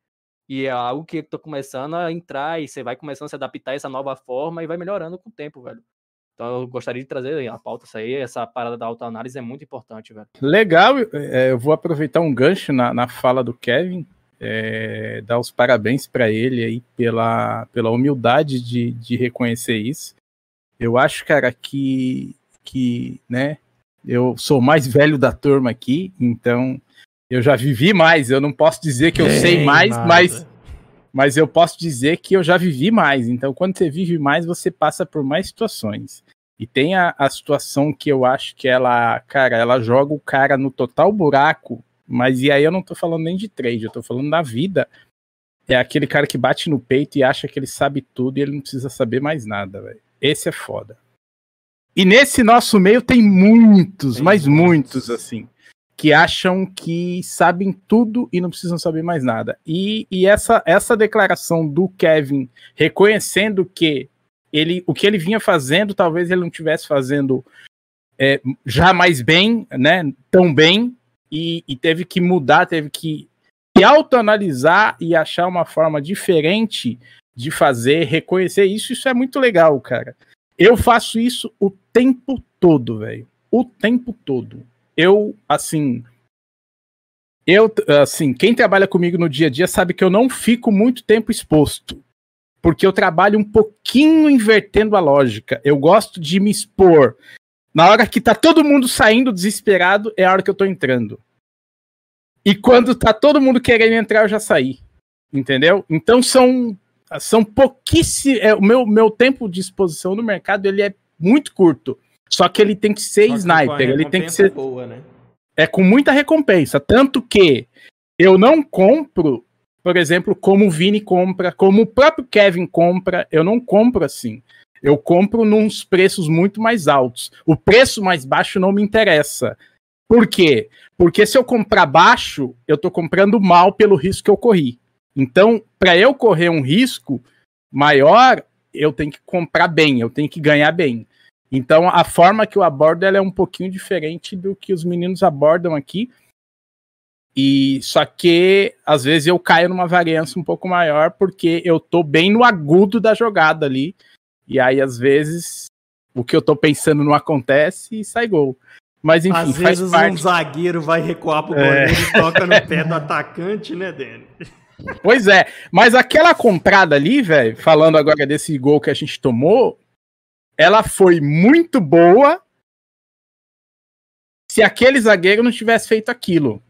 E é algo que tô começando a entrar e você vai começando a se adaptar a essa nova forma e vai melhorando com o tempo, velho. Então eu gostaria de trazer a pauta isso aí, essa parada da autoanálise é muito importante, velho. Legal, é, eu vou aproveitar um gancho na, na fala do Kevin, é, dar os parabéns para ele aí pela, pela humildade de, de reconhecer isso. Eu acho, cara, que, que, né, eu sou mais velho da turma aqui, então eu já vivi mais, eu não posso dizer que eu Bem sei mais, nada. mas mas eu posso dizer que eu já vivi mais. Então, quando você vive mais, você passa por mais situações. E tem a, a situação que eu acho que ela, cara, ela joga o cara no total buraco, mas e aí eu não tô falando nem de trade, eu tô falando da vida. É aquele cara que bate no peito e acha que ele sabe tudo e ele não precisa saber mais nada, velho. Esse é foda. E nesse nosso meio tem muitos, tem mas muitos, muitos assim que acham que sabem tudo e não precisam saber mais nada. E, e essa, essa declaração do Kevin reconhecendo que ele, o que ele vinha fazendo, talvez ele não estivesse fazendo é, já mais bem, né? Tão bem, e, e teve que mudar, teve que se autoanalisar e achar uma forma diferente de fazer, reconhecer isso. Isso é muito legal, cara. Eu faço isso o tempo todo, velho. O tempo todo. Eu, assim. Eu, assim, quem trabalha comigo no dia a dia sabe que eu não fico muito tempo exposto. Porque eu trabalho um pouquinho invertendo a lógica. Eu gosto de me expor. Na hora que tá todo mundo saindo desesperado, é a hora que eu tô entrando. E quando tá todo mundo querendo entrar, eu já saí. Entendeu? Então são são pouquíssimos. É, o meu, meu tempo de exposição no mercado ele é muito curto. Só que ele tem que ser Só sniper. Ele tem que ser. Boa, né? É com muita recompensa. Tanto que eu não compro, por exemplo, como o Vini compra, como o próprio Kevin compra. Eu não compro assim. Eu compro nos preços muito mais altos. O preço mais baixo não me interessa. Por quê? Porque se eu comprar baixo, eu estou comprando mal pelo risco que eu corri. Então, para eu correr um risco maior, eu tenho que comprar bem, eu tenho que ganhar bem. Então, a forma que eu abordo ela é um pouquinho diferente do que os meninos abordam aqui. E só que às vezes eu caio numa variância um pouco maior porque eu tô bem no agudo da jogada ali. E aí às vezes o que eu tô pensando não acontece e sai gol. Mas enfim, às vezes parte... um zagueiro vai recuar pro goleiro é. e toca no pé do atacante, né, Dani? Pois é, mas aquela comprada ali, velho, falando agora desse gol que a gente tomou, ela foi muito boa se aquele zagueiro não tivesse feito aquilo.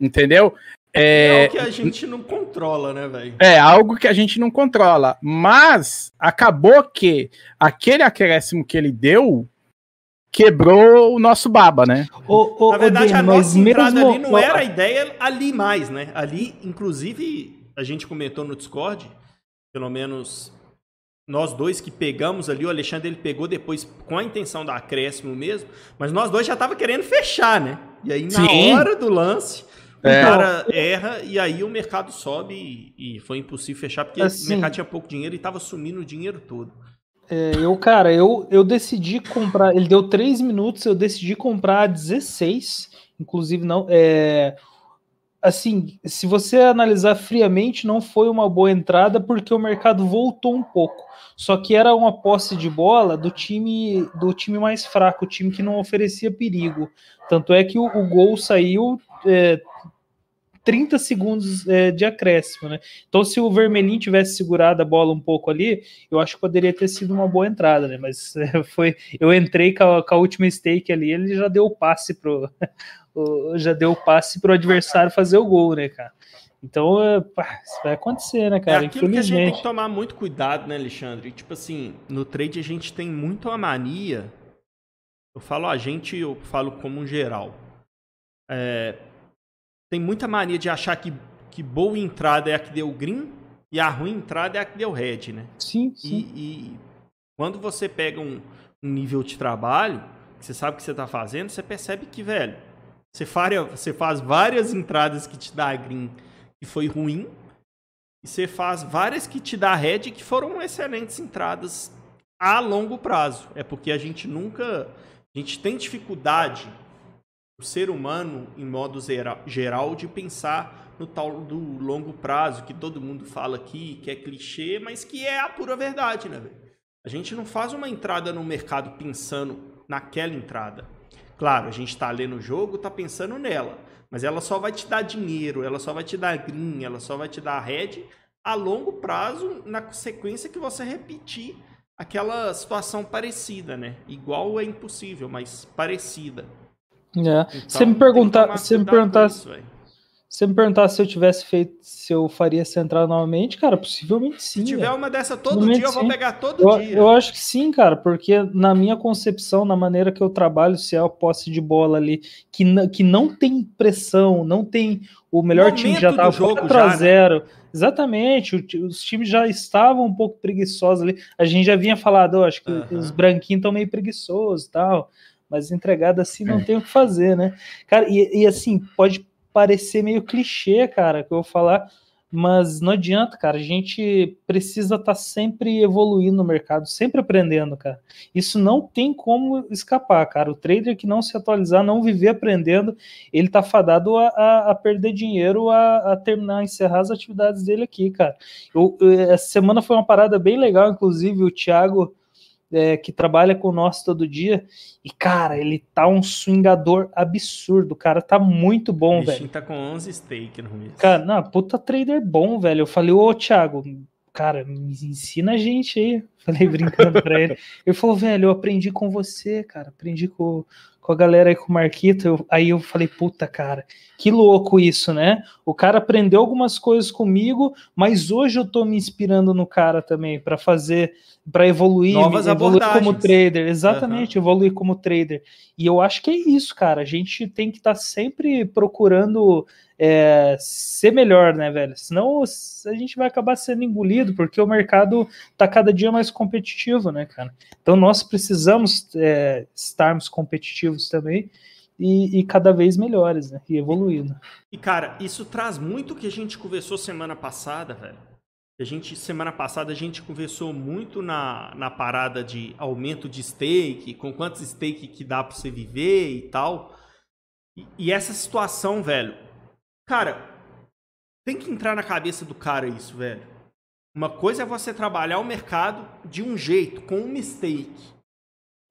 Entendeu? É, é algo que a gente não controla, né, velho? É algo que a gente não controla. Mas acabou que aquele acréscimo que ele deu quebrou o nosso baba, né? O, o, Na verdade, a nossa entrada mesmo... ali não era a ideia ali mais, né? Ali, inclusive, a gente comentou no Discord, pelo menos nós dois que pegamos ali, o Alexandre ele pegou depois com a intenção da acréscimo mesmo, mas nós dois já tava querendo fechar, né? E aí, na Sim. hora do lance, o é. cara erra e aí o mercado sobe e, e foi impossível fechar, porque assim, o mercado tinha pouco dinheiro e tava sumindo o dinheiro todo. É, eu, cara, eu, eu decidi comprar. Ele deu 3 minutos, eu decidi comprar 16. Inclusive, não. É, assim, se você analisar friamente, não foi uma boa entrada porque o mercado voltou um pouco. Só que era uma posse de bola do time do time mais fraco, o time que não oferecia perigo. Tanto é que o, o gol saiu é, 30 segundos é, de acréscimo, né? Então, se o Vermelhinho tivesse segurado a bola um pouco ali, eu acho que poderia ter sido uma boa entrada, né? Mas <laughs> é, foi. Eu entrei com a, com a, última stake ali, ele já deu o passe pro. <laughs> já deu o passe pro adversário fazer o gol, né, cara? Então, é, pá, isso vai acontecer, né, cara? É aquilo que a gente tem que tomar muito cuidado, né, Alexandre? Tipo assim, no trade a gente tem muito a mania. Eu falo a gente, eu falo como um geral. É, tem muita mania de achar que, que boa entrada é a que deu green e a ruim entrada é a que deu red, né? Sim, sim. E, e quando você pega um, um, nível de trabalho, que você sabe o que você está fazendo, você percebe que, velho, você, faria, você faz várias entradas que te dá green que foi ruim, e você faz várias que te dá red que foram excelentes entradas a longo prazo. É porque a gente nunca. A gente tem dificuldade o ser humano, em modo geral, de pensar no tal do longo prazo, que todo mundo fala aqui, que é clichê, mas que é a pura verdade, né? A gente não faz uma entrada no mercado pensando naquela entrada. Claro, a gente está lendo o jogo, está pensando nela, mas ela só vai te dar dinheiro, ela só vai te dar green, ela só vai te dar red a longo prazo, na sequência que você repetir aquela situação parecida, né? Igual é impossível, mas parecida. É. Então, você me perguntar, você me perguntar, você me perguntar se eu tivesse feito, se eu faria entrada novamente, cara, possivelmente sim. Se tiver uma dessa todo dia, eu vou pegar todo eu, dia. Eu acho que sim, cara, porque na minha concepção, na maneira que eu trabalho, se é a posse de bola ali, que, que não tem pressão, não tem o melhor o time já tava 4 a 0 né? Exatamente, os times já estavam um pouco preguiçosos ali. A gente já vinha falado, eu acho que os branquinhos estão meio preguiçosos e tal mas entregada assim não é. tem o que fazer, né? Cara, e, e, assim, pode parecer meio clichê, cara, que eu vou falar, mas não adianta, cara. A gente precisa estar tá sempre evoluindo no mercado, sempre aprendendo, cara. Isso não tem como escapar, cara. O trader que não se atualizar, não viver aprendendo, ele tá fadado a, a, a perder dinheiro, a, a, terminar, encerrar as atividades dele aqui, cara. Eu, eu, essa semana foi uma parada bem legal, inclusive o Thiago é, que trabalha com nós todo dia. E, cara, ele tá um swingador absurdo. O cara tá muito bom, o velho. tá com 11 stake no mês. Cara, não, puta trader bom, velho. Eu falei, ô, Thiago, cara, me ensina a gente aí. Falei brincando pra ele. Ele falou, velho, eu aprendi com você, cara. Aprendi com, com a galera aí, com o Marquito. Eu, aí eu falei, puta, cara, que louco isso, né? O cara aprendeu algumas coisas comigo, mas hoje eu tô me inspirando no cara também para fazer, para evoluir, Novas evoluir como trader. Exatamente, uhum. evoluir como trader. E eu acho que é isso, cara. A gente tem que estar tá sempre procurando é, ser melhor, né, velho? Senão a gente vai acabar sendo engolido, porque o mercado tá cada dia mais competitivo, né, cara? Então nós precisamos é, estarmos competitivos também e, e, cada vez melhores, né? E evoluindo. E, cara, isso traz muito o que a gente conversou semana passada, velho. A gente, semana passada, a gente conversou muito na, na parada de aumento de stake, com quantos stake que dá para você viver e tal. E, e essa situação, velho, cara, tem que entrar na cabeça do cara isso, velho. Uma coisa é você trabalhar o mercado de um jeito, com um mistake.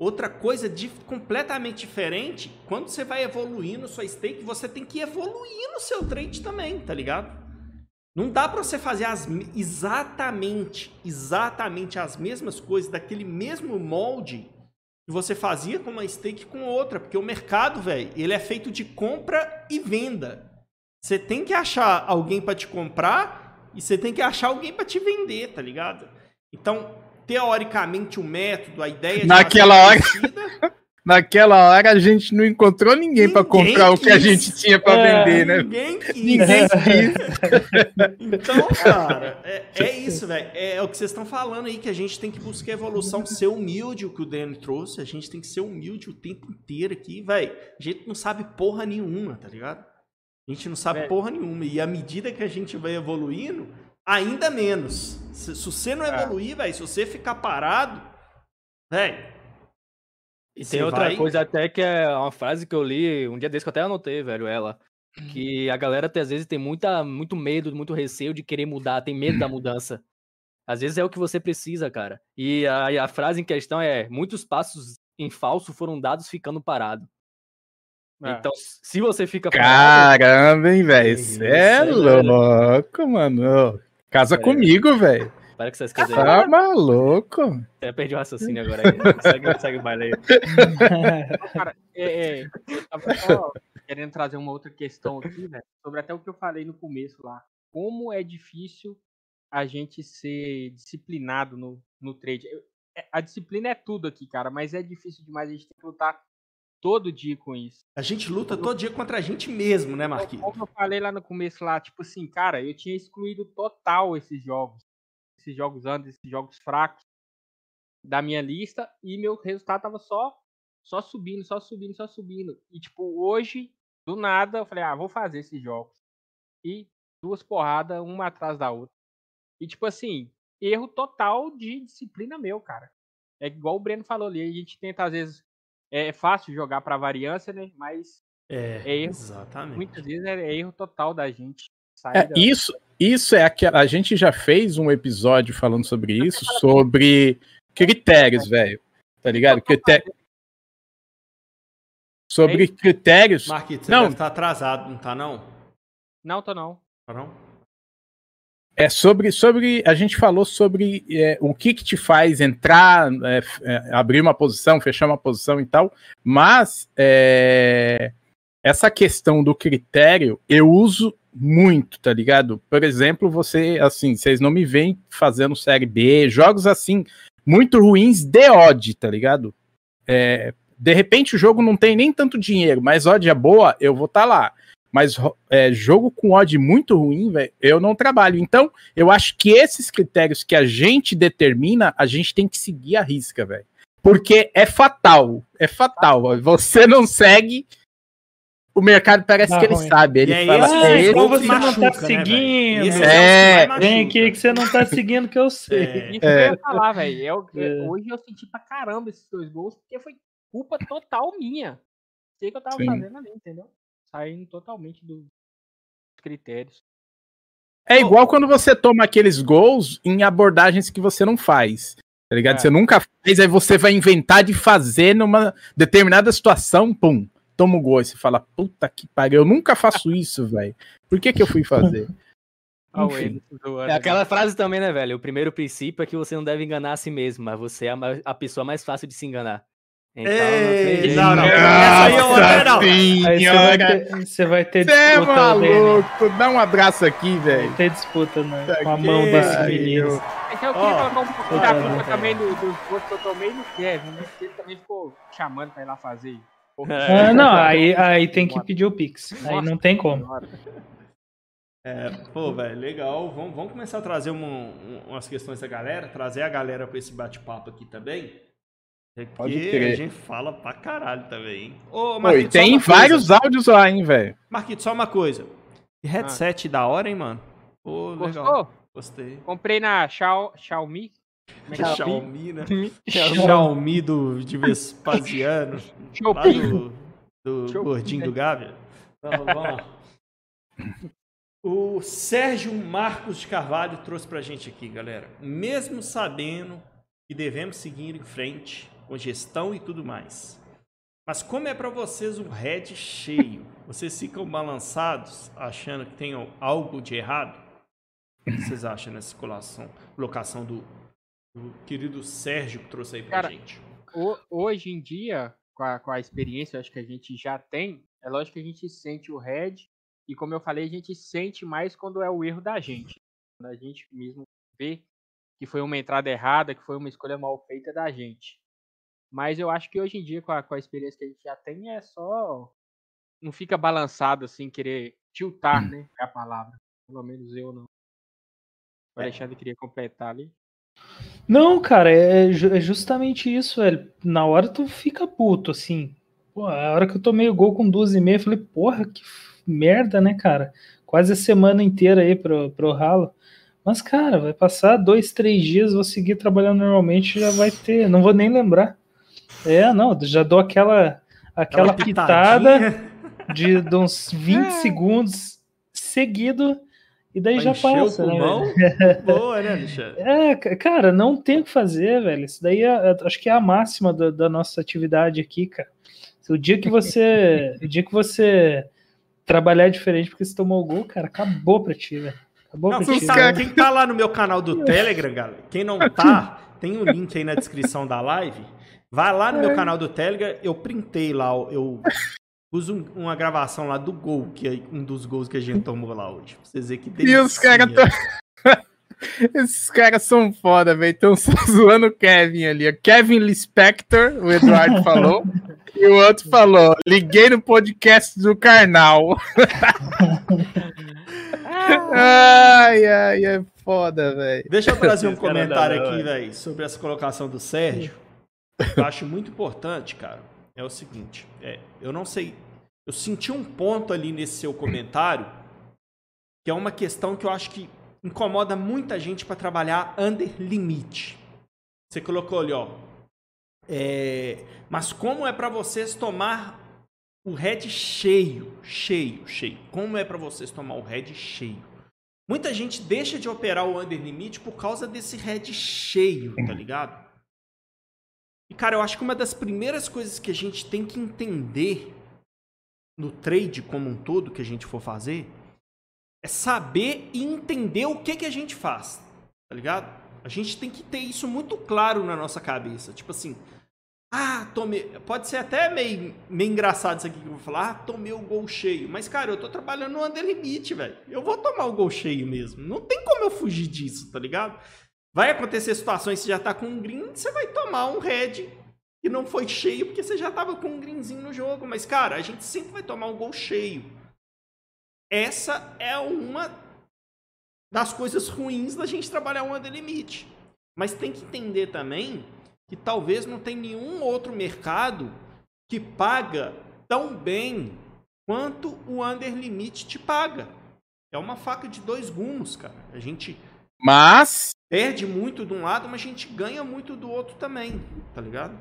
Outra coisa de, completamente diferente, quando você vai evoluindo sua stake, você tem que evoluir no seu trade também, tá ligado? Não dá para você fazer as, exatamente, exatamente as mesmas coisas daquele mesmo molde que você fazia com uma stake com outra, porque o mercado, velho, ele é feito de compra e venda. Você tem que achar alguém para te comprar e você tem que achar alguém para te vender, tá ligado? Então, teoricamente, o método, a ideia Naquela hora. <laughs> Naquela hora a gente não encontrou ninguém, ninguém para comprar quis. o que a gente tinha para é, vender, né? Ninguém quis. Ninguém <laughs> quis. então, cara, é, é isso, velho. É, é, o que vocês estão falando aí, que a gente tem que buscar evolução, ser humilde, o que o Danny trouxe. A gente tem que ser humilde o tempo inteiro aqui, velho. A gente não sabe porra nenhuma, tá ligado? A gente não sabe é. porra nenhuma. E à medida que a gente vai evoluindo, ainda menos. Se, se você não é. evoluir, velho, se você ficar parado, velho. E tem outra vai... coisa até que é uma frase que eu li um dia desse que eu até anotei, velho, ela. Que a galera às vezes tem muita, muito medo, muito receio de querer mudar, tem medo da mudança. Às vezes é o que você precisa, cara. E a, a frase em questão é: muitos passos em falso foram dados ficando parado. É. Então, se você fica. Caramba, hein, velho? Você é louco, mano. Casa é. comigo, velho. Para que vocês quiserem. Tá maluco? Até perdi o raciocínio agora aí. segue, segue o baile aí. Cara, é, é, só querendo trazer uma outra questão aqui, né? Sobre até o que eu falei no começo lá. Como é difícil a gente ser disciplinado no, no trade. É, a disciplina é tudo aqui, cara, mas é difícil demais a gente ter que lutar todo dia com isso. A gente luta todo dia contra a gente mesmo, né, Marquinhos? Como eu falei lá no começo lá, tipo assim, cara, eu tinha excluído total esses jogos. Esses jogos antes, esses jogos fracos da minha lista e meu resultado tava só só subindo, só subindo, só subindo. E tipo, hoje, do nada, eu falei: "Ah, vou fazer esses jogos". E duas porradas, uma atrás da outra. E tipo assim, erro total de disciplina meu, cara. É igual o Breno falou ali, a gente tenta às vezes é fácil jogar para variância, né? Mas é, é erro. Exatamente. Muitas vezes é erro total da gente. É, da... Isso, isso é aquela. A gente já fez um episódio falando sobre isso, sobre critérios, velho. Tá ligado? Critério... Sobre critérios. Marquito, você não. deve estar tá atrasado, não tá não? Não, tô não. Tá não? É sobre, sobre a gente falou sobre é, o que, que te faz entrar, é, é, abrir uma posição, fechar uma posição e tal, mas é, essa questão do critério eu uso muito, tá ligado? Por exemplo, você, assim, vocês não me veem fazendo série B, jogos assim, muito ruins de odd, tá ligado? É, de repente o jogo não tem nem tanto dinheiro, mas odd é boa, eu vou estar tá lá. Mas é, jogo com odd muito ruim, velho, eu não trabalho. Então, eu acho que esses critérios que a gente determina, a gente tem que seguir a risca, velho. Porque é fatal. É fatal. Você não segue, o mercado parece Dá que ele ruim. sabe. Ele E aí, fala, esse é esse esse gol você que não tá machuca, né, seguindo. Esse É. o que mais Vem machuca. aqui que você não tá seguindo que eu sei. É. Isso que eu ia falar, velho. <laughs> É. Hoje eu senti pra caramba esses dois gols, porque foi culpa total minha. Sei que eu tava Sim. fazendo ali, entendeu? Saindo totalmente dos critérios. É igual quando você toma aqueles gols em abordagens que você não faz. Tá ligado? É. Você nunca fez, aí você vai inventar de fazer numa determinada situação, pum, toma o gol. Aí você fala, puta que pariu, eu nunca faço isso, velho. Por que que eu fui fazer? <laughs> Enfim. É aí. aquela frase também, né, velho? O primeiro princípio é que você não deve enganar a si mesmo, mas você é a pessoa mais fácil de se enganar. Então, Ei, não, não. Essa aí é outra, não. Aí você vai ter, você vai ter Você é disputa, né? maluco, dá um abraço aqui, velho. Vai ter disputa né, Tá com a mão desse menino. Então eu queria Ó, colocar um pouquinho da culpa cara. também do- gols que eu tomei no Kevin, né? Ele também ficou chamando pra ir lá fazer. É. Ah, não, aí, aí tem que pedir o Pix. Aí não tem como. É, pô, velho, legal. Vamos, vamos começar a trazer uma- um- umas questões da galera, trazer a galera pra esse bate-papo aqui também. É Pode porque crer. a gente fala pra caralho também, hein? Ô, Marquito, só tem uma coisa. vários áudios lá, hein, velho. Marquito, só uma coisa. Que headset da hora, hein, mano? Legal. Gostou? Gostei. Comprei na Xiao- Xiaomi. É que é? Xiaomi, né? Xiaomi do, de Vespasiano. <laughs> lá do, do gordinho né? do Gávea. Então, vamos lá. O Sérgio Marcos de Carvalho trouxe pra gente aqui, galera. Mesmo sabendo que devemos seguir em frente com gestão e tudo mais. Mas como é pra vocês o head cheio? Vocês ficam balançados achando que tem algo de errado? O que vocês acham nessa colocação, colocação do, do querido Sérgio que trouxe aí pra Cara, gente? Ho- Hoje em dia, com a, com a experiência, acho que a gente já tem, é lógico que a gente sente o head, e como eu falei, a gente sente mais quando é o erro da gente. Quando a gente mesmo vê que foi uma entrada errada, que foi uma escolha mal feita da gente. Mas eu acho que hoje em dia, com a, com a experiência que a gente já tem, é só. Não fica balançado assim, querer tiltar, né? É a palavra. Pelo menos eu não. O Alexandre queria completar ali. Não, cara, é, ju- é justamente isso, velho. Na hora tu fica puto, assim. Pô, a hora que eu tomei o gol com 12 e meia, eu falei, porra, que merda, né, cara? Quase a semana inteira aí pro, pro ralo. Mas, cara, vai passar dois, três dias, vou seguir trabalhando normalmente, já vai ter. Não vou nem lembrar. É, não, já dou aquela, aquela, pitada pitadinha. de, de uns 20 segundos seguido, e daí já passa, o né? pulmão. Boa, né? <laughs> É, ca- cara, não tem o que fazer, velho. Isso daí é, é- acho que é a máxima da, da nossa atividade aqui, cara. O dia que você, <laughs> o dia que você trabalhar diferente porque você tomou o gol, cara, acabou pra ti, velho. Acabou Não, pra quem, ti. tá, quem tá lá no meu canal do <laughs> Telegram, galera, quem não tá, tem o link aí na descrição da live. Vai lá no É. meu canal do Telegram, eu printei lá, eu <laughs> uso um- uma gravação lá do gol, que é um dos gols que a gente tomou lá hoje. Pra vocês verem que E delícia. os caras <laughs> tão... Esses caras são foda, velho. Estão só <laughs> zoando o Kevin ali. Kevin Lispector, o Eduardo falou. E o outro falou: liguei no podcast do Karnal. ai, ai, é foda, velho. Deixa eu trazer um comentário aqui, velho. velho, sobre essa colocação do Sérgio. <laughs> Eu acho muito importante, cara. É o seguinte, é, eu não sei, eu senti um ponto ali nesse seu comentário que é uma questão que eu acho que incomoda muita gente para trabalhar under limite. Você colocou ali, ó. é, mas como é para vocês tomar o head cheio, cheio, cheio? Como é para vocês tomar o head cheio? Muita gente deixa de operar o under limite por causa desse head cheio, tá ligado? E cara, eu acho que uma das primeiras coisas que a gente tem que entender no trade como um todo que a gente for fazer é saber e entender o que que a gente faz, tá ligado? A gente tem que ter isso muito claro na nossa cabeça, tipo assim, ah, tomei. Pode ser até meio, meio engraçado isso aqui que eu vou falar. Ah, tomei o gol cheio. Mas, cara, eu tô trabalhando no under limite, velho. Eu vou tomar o gol cheio mesmo. Não tem como eu fugir disso, tá ligado? Vai acontecer situações que você já tá com um green, você vai tomar um red que não foi cheio porque você já tava com um greenzinho no jogo. Mas, cara, a gente sempre vai tomar um gol cheio. Essa é uma das coisas ruins da gente trabalhar um under limite. Mas tem que entender também que talvez não tem nenhum outro mercado que paga tão bem quanto o under limit te paga. É uma faca de dois gumes, cara. A gente Mas, perde muito de um lado, mas a gente ganha muito do outro também, tá ligado?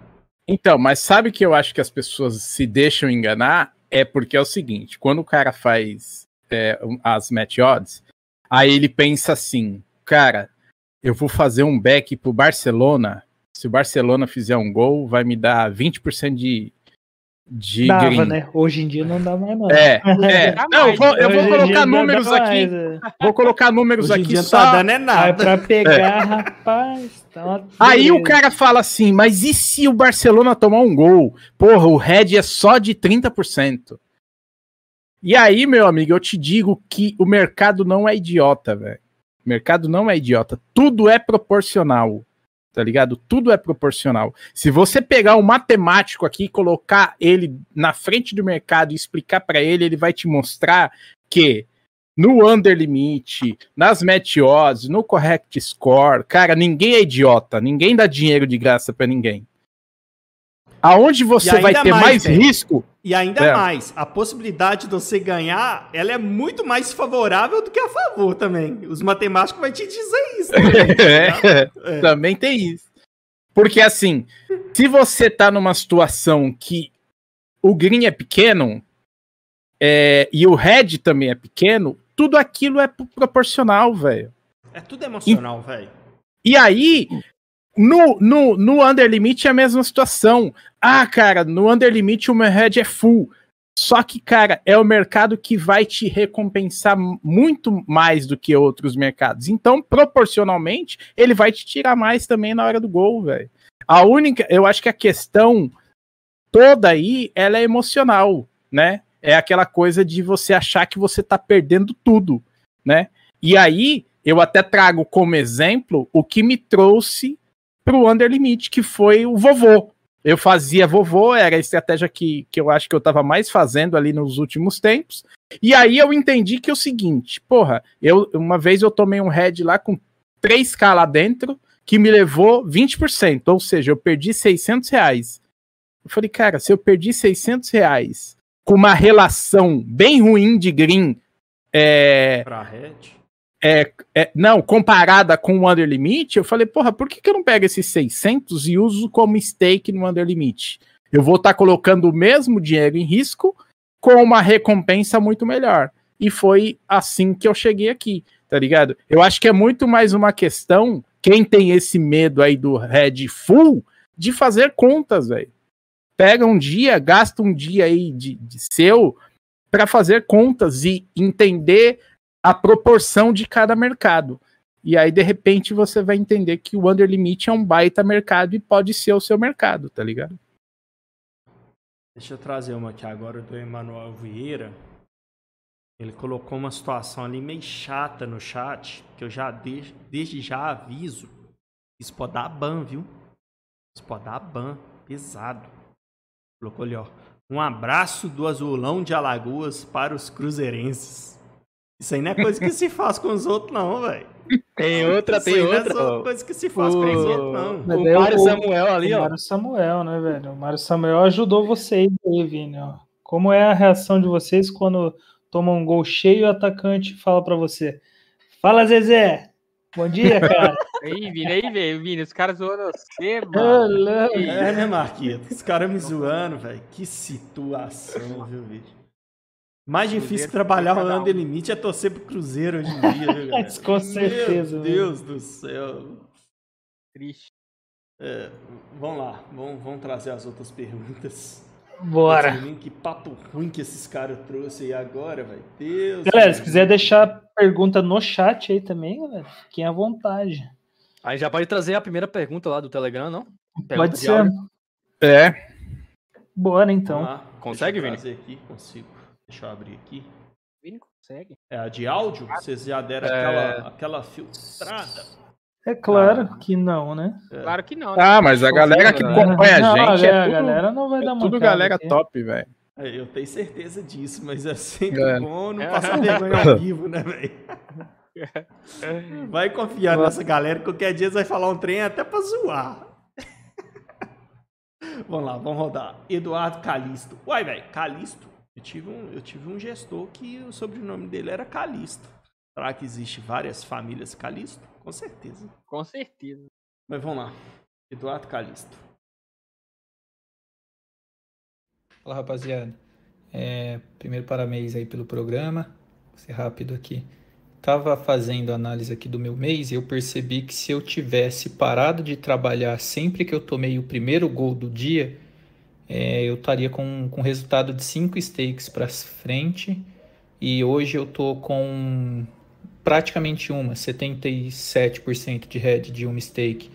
então, mas sabe que eu acho que as pessoas se deixam enganar? É porque é o seguinte, quando o cara faz é, as match odds, aí ele pensa assim, cara, eu vou fazer um back pro Barcelona, se o Barcelona fizer um gol, vai me dar 20% de, de Dava, né? Hoje em dia não dá mais, não. É, <laughs> é. Não, eu mais, vou, eu vou colocar números mais, aqui. é. Vou colocar números Hoje aqui só. tá dando é Aí nada. pra pegar, rapaz, tá Aí o cara fala assim, mas e se o Barcelona tomar um gol? Porra, o head é só de 30%. E aí, meu amigo, eu te digo que o mercado não é idiota, velho. O mercado não é idiota. Tudo é proporcional. Tá ligado? Tudo é proporcional. Se você pegar um matemático aqui e colocar ele na frente do mercado e explicar pra ele, ele vai te mostrar que no under limit, nas odds, no correct score, cara, ninguém é idiota, ninguém dá dinheiro de graça pra ninguém. Aonde você vai ter mais, mais, risco? E ainda É. mais, a possibilidade de você ganhar, ela é muito mais favorável do que a favor também. Os matemáticos vão te dizer isso. Também, <laughs> tá? É, É. também tem isso. Porque assim, se você tá numa situação que o green é pequeno é, e o red também é pequeno, tudo aquilo é pro- proporcional, velho. É tudo emocional, velho. E aí, no, no, no Under Limit é a mesma situação. Ah, cara, no Under Limit o meu head é full. Só que, cara, é o mercado que vai te recompensar muito mais do que outros mercados. Então, proporcionalmente, ele vai te tirar mais também na hora do gol, velho. A única, eu acho que a questão toda aí, ela é emocional, né? É aquela coisa de você achar que você tá perdendo tudo, né? E aí, eu até trago como exemplo o que me trouxe pro Under Limit, que foi o vovô. Eu fazia vovô, era a estratégia que, que eu acho que eu tava mais fazendo ali nos últimos tempos. E aí eu entendi que é o seguinte, porra, eu uma vez eu tomei um head lá com 3k lá dentro, que me levou 20%, ou seja, eu perdi 600 reais. Eu falei, cara, se eu perdi 600 reais com uma relação bem ruim de green, é, Pra red. É, é, não, comparada com o Under Limit, eu falei, porra, por que, que eu não pego esses 600 e uso como stake no Under Limit? Eu vou estar colocando o mesmo dinheiro em risco com uma recompensa muito melhor. E foi assim que eu cheguei aqui, tá ligado? Eu acho que é muito mais uma questão, quem tem esse medo aí do Red Full, de fazer contas, velho. Pega um dia, gasta um dia aí de, de seu para fazer contas e entender a proporção de cada mercado. E aí, de repente, você vai entender que o Under Limit é um baita mercado e pode ser o seu mercado, tá ligado? Deixa eu trazer uma aqui agora do Emanuel Vieira. Ele colocou uma situação ali meio chata no chat, que eu já desde, desde já aviso. Isso pode dar ban, viu? Isso pode dar ban, pesado. Colocou ali, ó. Um abraço do azulão de Alagoas para os cruzeirenses. Isso aí não é coisa que se faz com os outros, não, velho. Tem outra, Isso tem aí não é outra. coisa que se faz com os outros, não. Mas O daí Mário o- Samuel ali, o ó. Mário Samuel, né, velho? O Mário Samuel ajudou vocês aí, Vini. Ó. Como é a reação de vocês quando toma um gol cheio e o atacante fala pra você: Fala, Zezé! Bom dia, <laughs> cara. Aí, Vini, aí, velho, Vini, os caras zoando você, <laughs> mano. É, né, Marquinhos? Os caras me zoando, velho. Que situação, viu, bicho? Mais difícil trabalhar o um. Under Limite é torcer pro Cruzeiro hoje em dia, viu, <laughs> galera? Com certeza, Meu velho. Deus do céu. Triste. É, vamos lá, vamos, vamos trazer as outras perguntas. bora. Menino, Que papo ruim que esses caras trouxeram aí agora, velho. Deus. Galera, do se quiser deixar pergunta no chat aí também, galera, fiquem à vontade. Aí já pode trazer a primeira pergunta lá do Telegram, não? Pergunta Pode de ser. áudio. É. Bora então. Vamos lá, Consegue, Vini? aqui, consigo. Deixa eu abrir aqui. Vini consegue. É a de áudio? Vocês já deram É. aquela, aquela filtrada? É claro Ah. que não, né? Claro que não. né? Ah, mas a galera que Confia, acompanha a Não, gente galera, é tudo, galera não vai é dar tudo galera aqui. top, velho. É, Eu tenho certeza disso, mas é sempre É. bom não passar <laughs> vergonha ao vivo, né, velho? Vai confiar nessa galera, que qualquer dia você vai falar um trem até pra zoar. <laughs> vamos lá, vamos rodar. Eduardo Calisto. Uai, velho, Calisto? Eu tive um, eu tive um gestor que o sobrenome dele era Calisto. Será que existe várias famílias Calisto? Com certeza. Com certeza. Mas vamos lá. Eduardo Calisto. Fala rapaziada. É, primeiro parabéns aí pelo programa. Vou ser rápido aqui. Tava fazendo análise aqui do meu mês e eu percebi que se eu tivesse parado de trabalhar sempre que eu tomei o primeiro gol do dia, é, eu estaria com, com resultado de 5 stakes para frente. E hoje eu tô com praticamente uma, 77% de head de uma stake.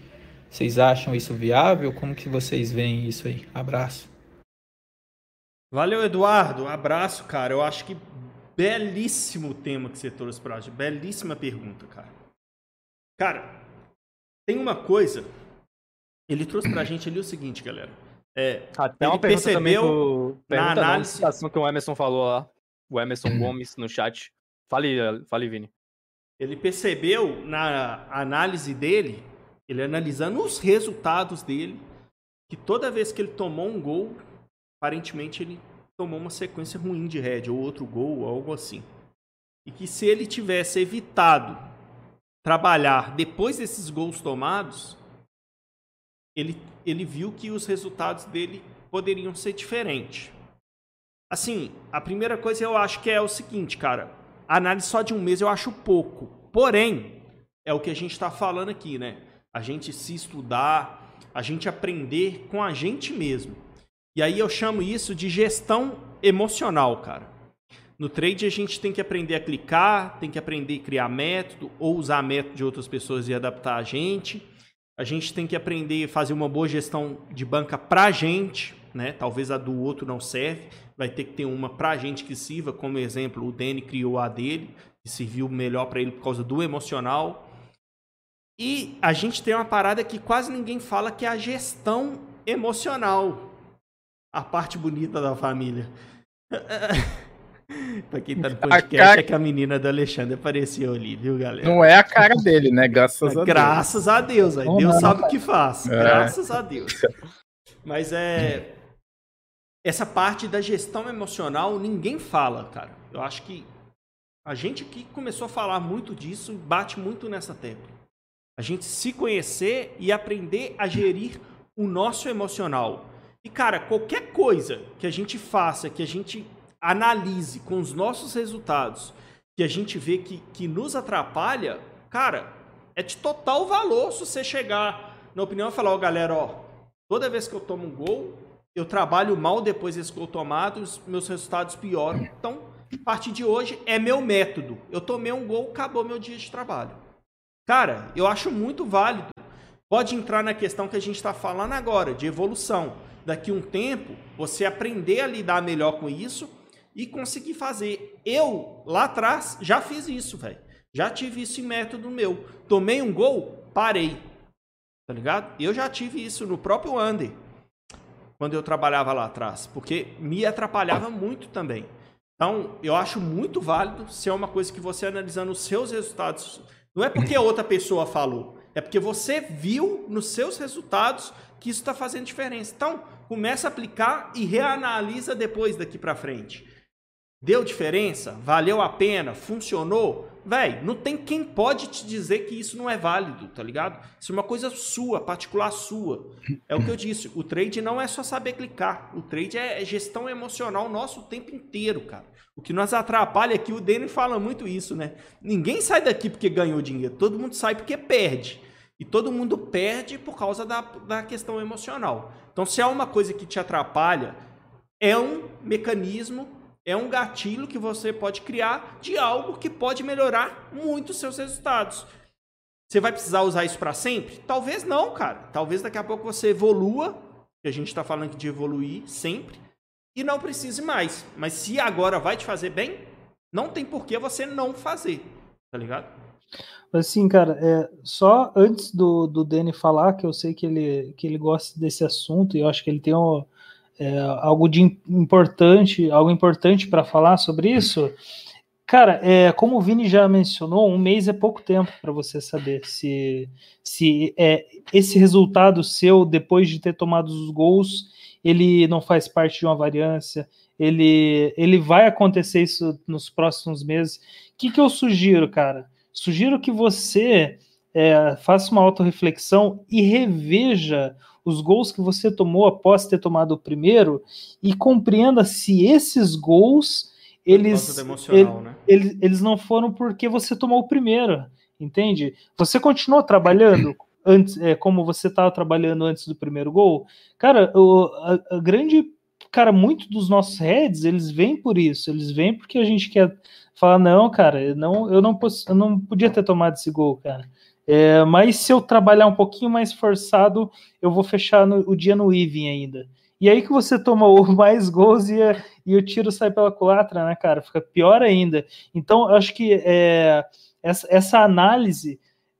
Vocês acham isso viável? Como que vocês veem isso aí? Abraço. Valeu, Eduardo. Abraço, cara. Eu acho que belíssimo tema que você trouxe pra gente. Belíssima pergunta, cara. Cara, tem uma coisa. Ele trouxe pra <clears throat> gente ali o seguinte, galera. É, Até ele uma pergunta também percebeu pro... pergunta não, análise- citação que o Emerson falou lá. O Emerson Gomes no chat. Fale, fale, Vini. ele percebeu na análise dele, ele analisando os resultados dele, que toda vez que ele tomou um gol, aparentemente ele tomou uma sequência ruim de head, ou outro gol, ou algo assim. E que se ele tivesse evitado trabalhar depois desses gols tomados, ele, ele viu que os resultados dele poderiam ser diferentes. Assim, a primeira coisa eu acho que é o seguinte, cara. A análise só de um mês eu acho pouco. Porém, é o que a gente está falando aqui, né? A gente se estudar, a gente aprender com a gente mesmo. E aí eu chamo isso de gestão emocional, cara. No trade a gente tem que aprender a clicar, tem que aprender a criar método, ou usar método de outras pessoas e adaptar a gente. A gente tem que aprender a fazer uma boa gestão de banca pra gente, né? Talvez a do outro não serve, vai ter que ter uma pra gente que sirva, como exemplo, o Danny criou a dele, que serviu melhor para ele por causa do emocional. E a gente tem uma parada que quase ninguém fala que é a gestão emocional. A parte bonita da família. <laughs> pra quem tá no podcast, cara- é que a menina do Alexandre apareceu ali, viu, galera? Não é a cara dele, né? Graças a Deus. Graças a Deus, aí Não, Deus não, sabe o que faz. É. Graças a Deus. Mas é essa parte da gestão emocional ninguém fala, cara. Eu acho que a gente aqui começou a falar muito disso, e bate muito nessa tecla. A gente se conhecer e aprender a gerir o nosso emocional. E cara, qualquer coisa que a gente faça, que a gente analise com os nossos resultados, que a gente vê que, que nos atrapalha, cara, é de total valor se você chegar na opinião e falar, ó, galera, ó, toda vez que eu tomo um gol, eu trabalho mal depois desse gol tomado, os meus resultados pioram. Então, a partir de hoje é meu método. Eu tomei um gol, acabou meu dia de trabalho. Cara, eu acho muito válido. Pode entrar na questão que a gente está falando agora, de evolução. Daqui um tempo, você aprender a lidar melhor com isso e conseguir fazer. Eu, lá atrás, já fiz isso, velho. Já tive isso em método meu. Tomei um gol, parei. Tá ligado? Eu já tive isso no próprio Under, quando eu trabalhava lá atrás, porque me atrapalhava muito também. Então, eu acho muito válido se é uma coisa que você analisando os seus resultados. Não é porque outra pessoa falou, é porque você viu nos seus resultados que isso está fazendo diferença. Então, começa a aplicar e reanalisa depois daqui para frente. Deu diferença? Valeu a pena? Funcionou? Véi, não tem quem pode te dizer que isso não é válido, tá ligado? Isso é uma coisa sua, particular sua. É o que eu disse, o trade não é só saber clicar. O trade é gestão emocional nosso o tempo inteiro, cara. O que nos atrapalha aqui, o Danny fala muito isso, né? Ninguém sai daqui porque ganhou dinheiro, todo mundo sai porque perde. E todo mundo perde por causa da, da questão emocional. Então, se é uma coisa que te atrapalha, é um mecanismo é um gatilho que você pode criar de algo que pode melhorar muito os seus resultados. Você vai precisar usar isso para sempre? Talvez não, cara. Talvez daqui a pouco você evolua, que a gente está falando de evoluir sempre, e não precise mais. Mas se agora vai te fazer bem, não tem por que você não fazer, tá ligado? Assim, cara, é, só antes do, do Danny falar, que eu sei que ele, que ele gosta desse assunto, e eu acho que ele tem um, é, algo de importante, algo importante para falar sobre isso. Cara, é, como o Vini já mencionou, um mês é pouco tempo para você saber se, se é, esse resultado seu, depois de ter tomado os gols, ele não faz parte de uma variância, ele, ele vai acontecer isso nos próximos meses. O que, que eu sugiro, cara? Sugiro que você é, faça uma autorreflexão e reveja os gols que você tomou após ter tomado o primeiro e compreenda se esses gols eles, ele, né? eles, eles não foram porque você tomou o primeiro, entende? Você continuou trabalhando antes, é, como você estava trabalhando antes do primeiro gol. Cara, o, a, a grande cara, muito dos nossos heads, eles vêm por isso, eles vêm porque a gente quer falar, não, cara, eu não, eu não, posso, eu não podia ter tomado esse gol, cara. É, mas se eu trabalhar um pouquinho mais forçado, eu vou fechar no, o dia no even ainda. E aí que você toma <laughs> mais gols e, e o tiro sai pela culatra, né, cara? Fica pior ainda. Então, acho que é, essa, essa análise,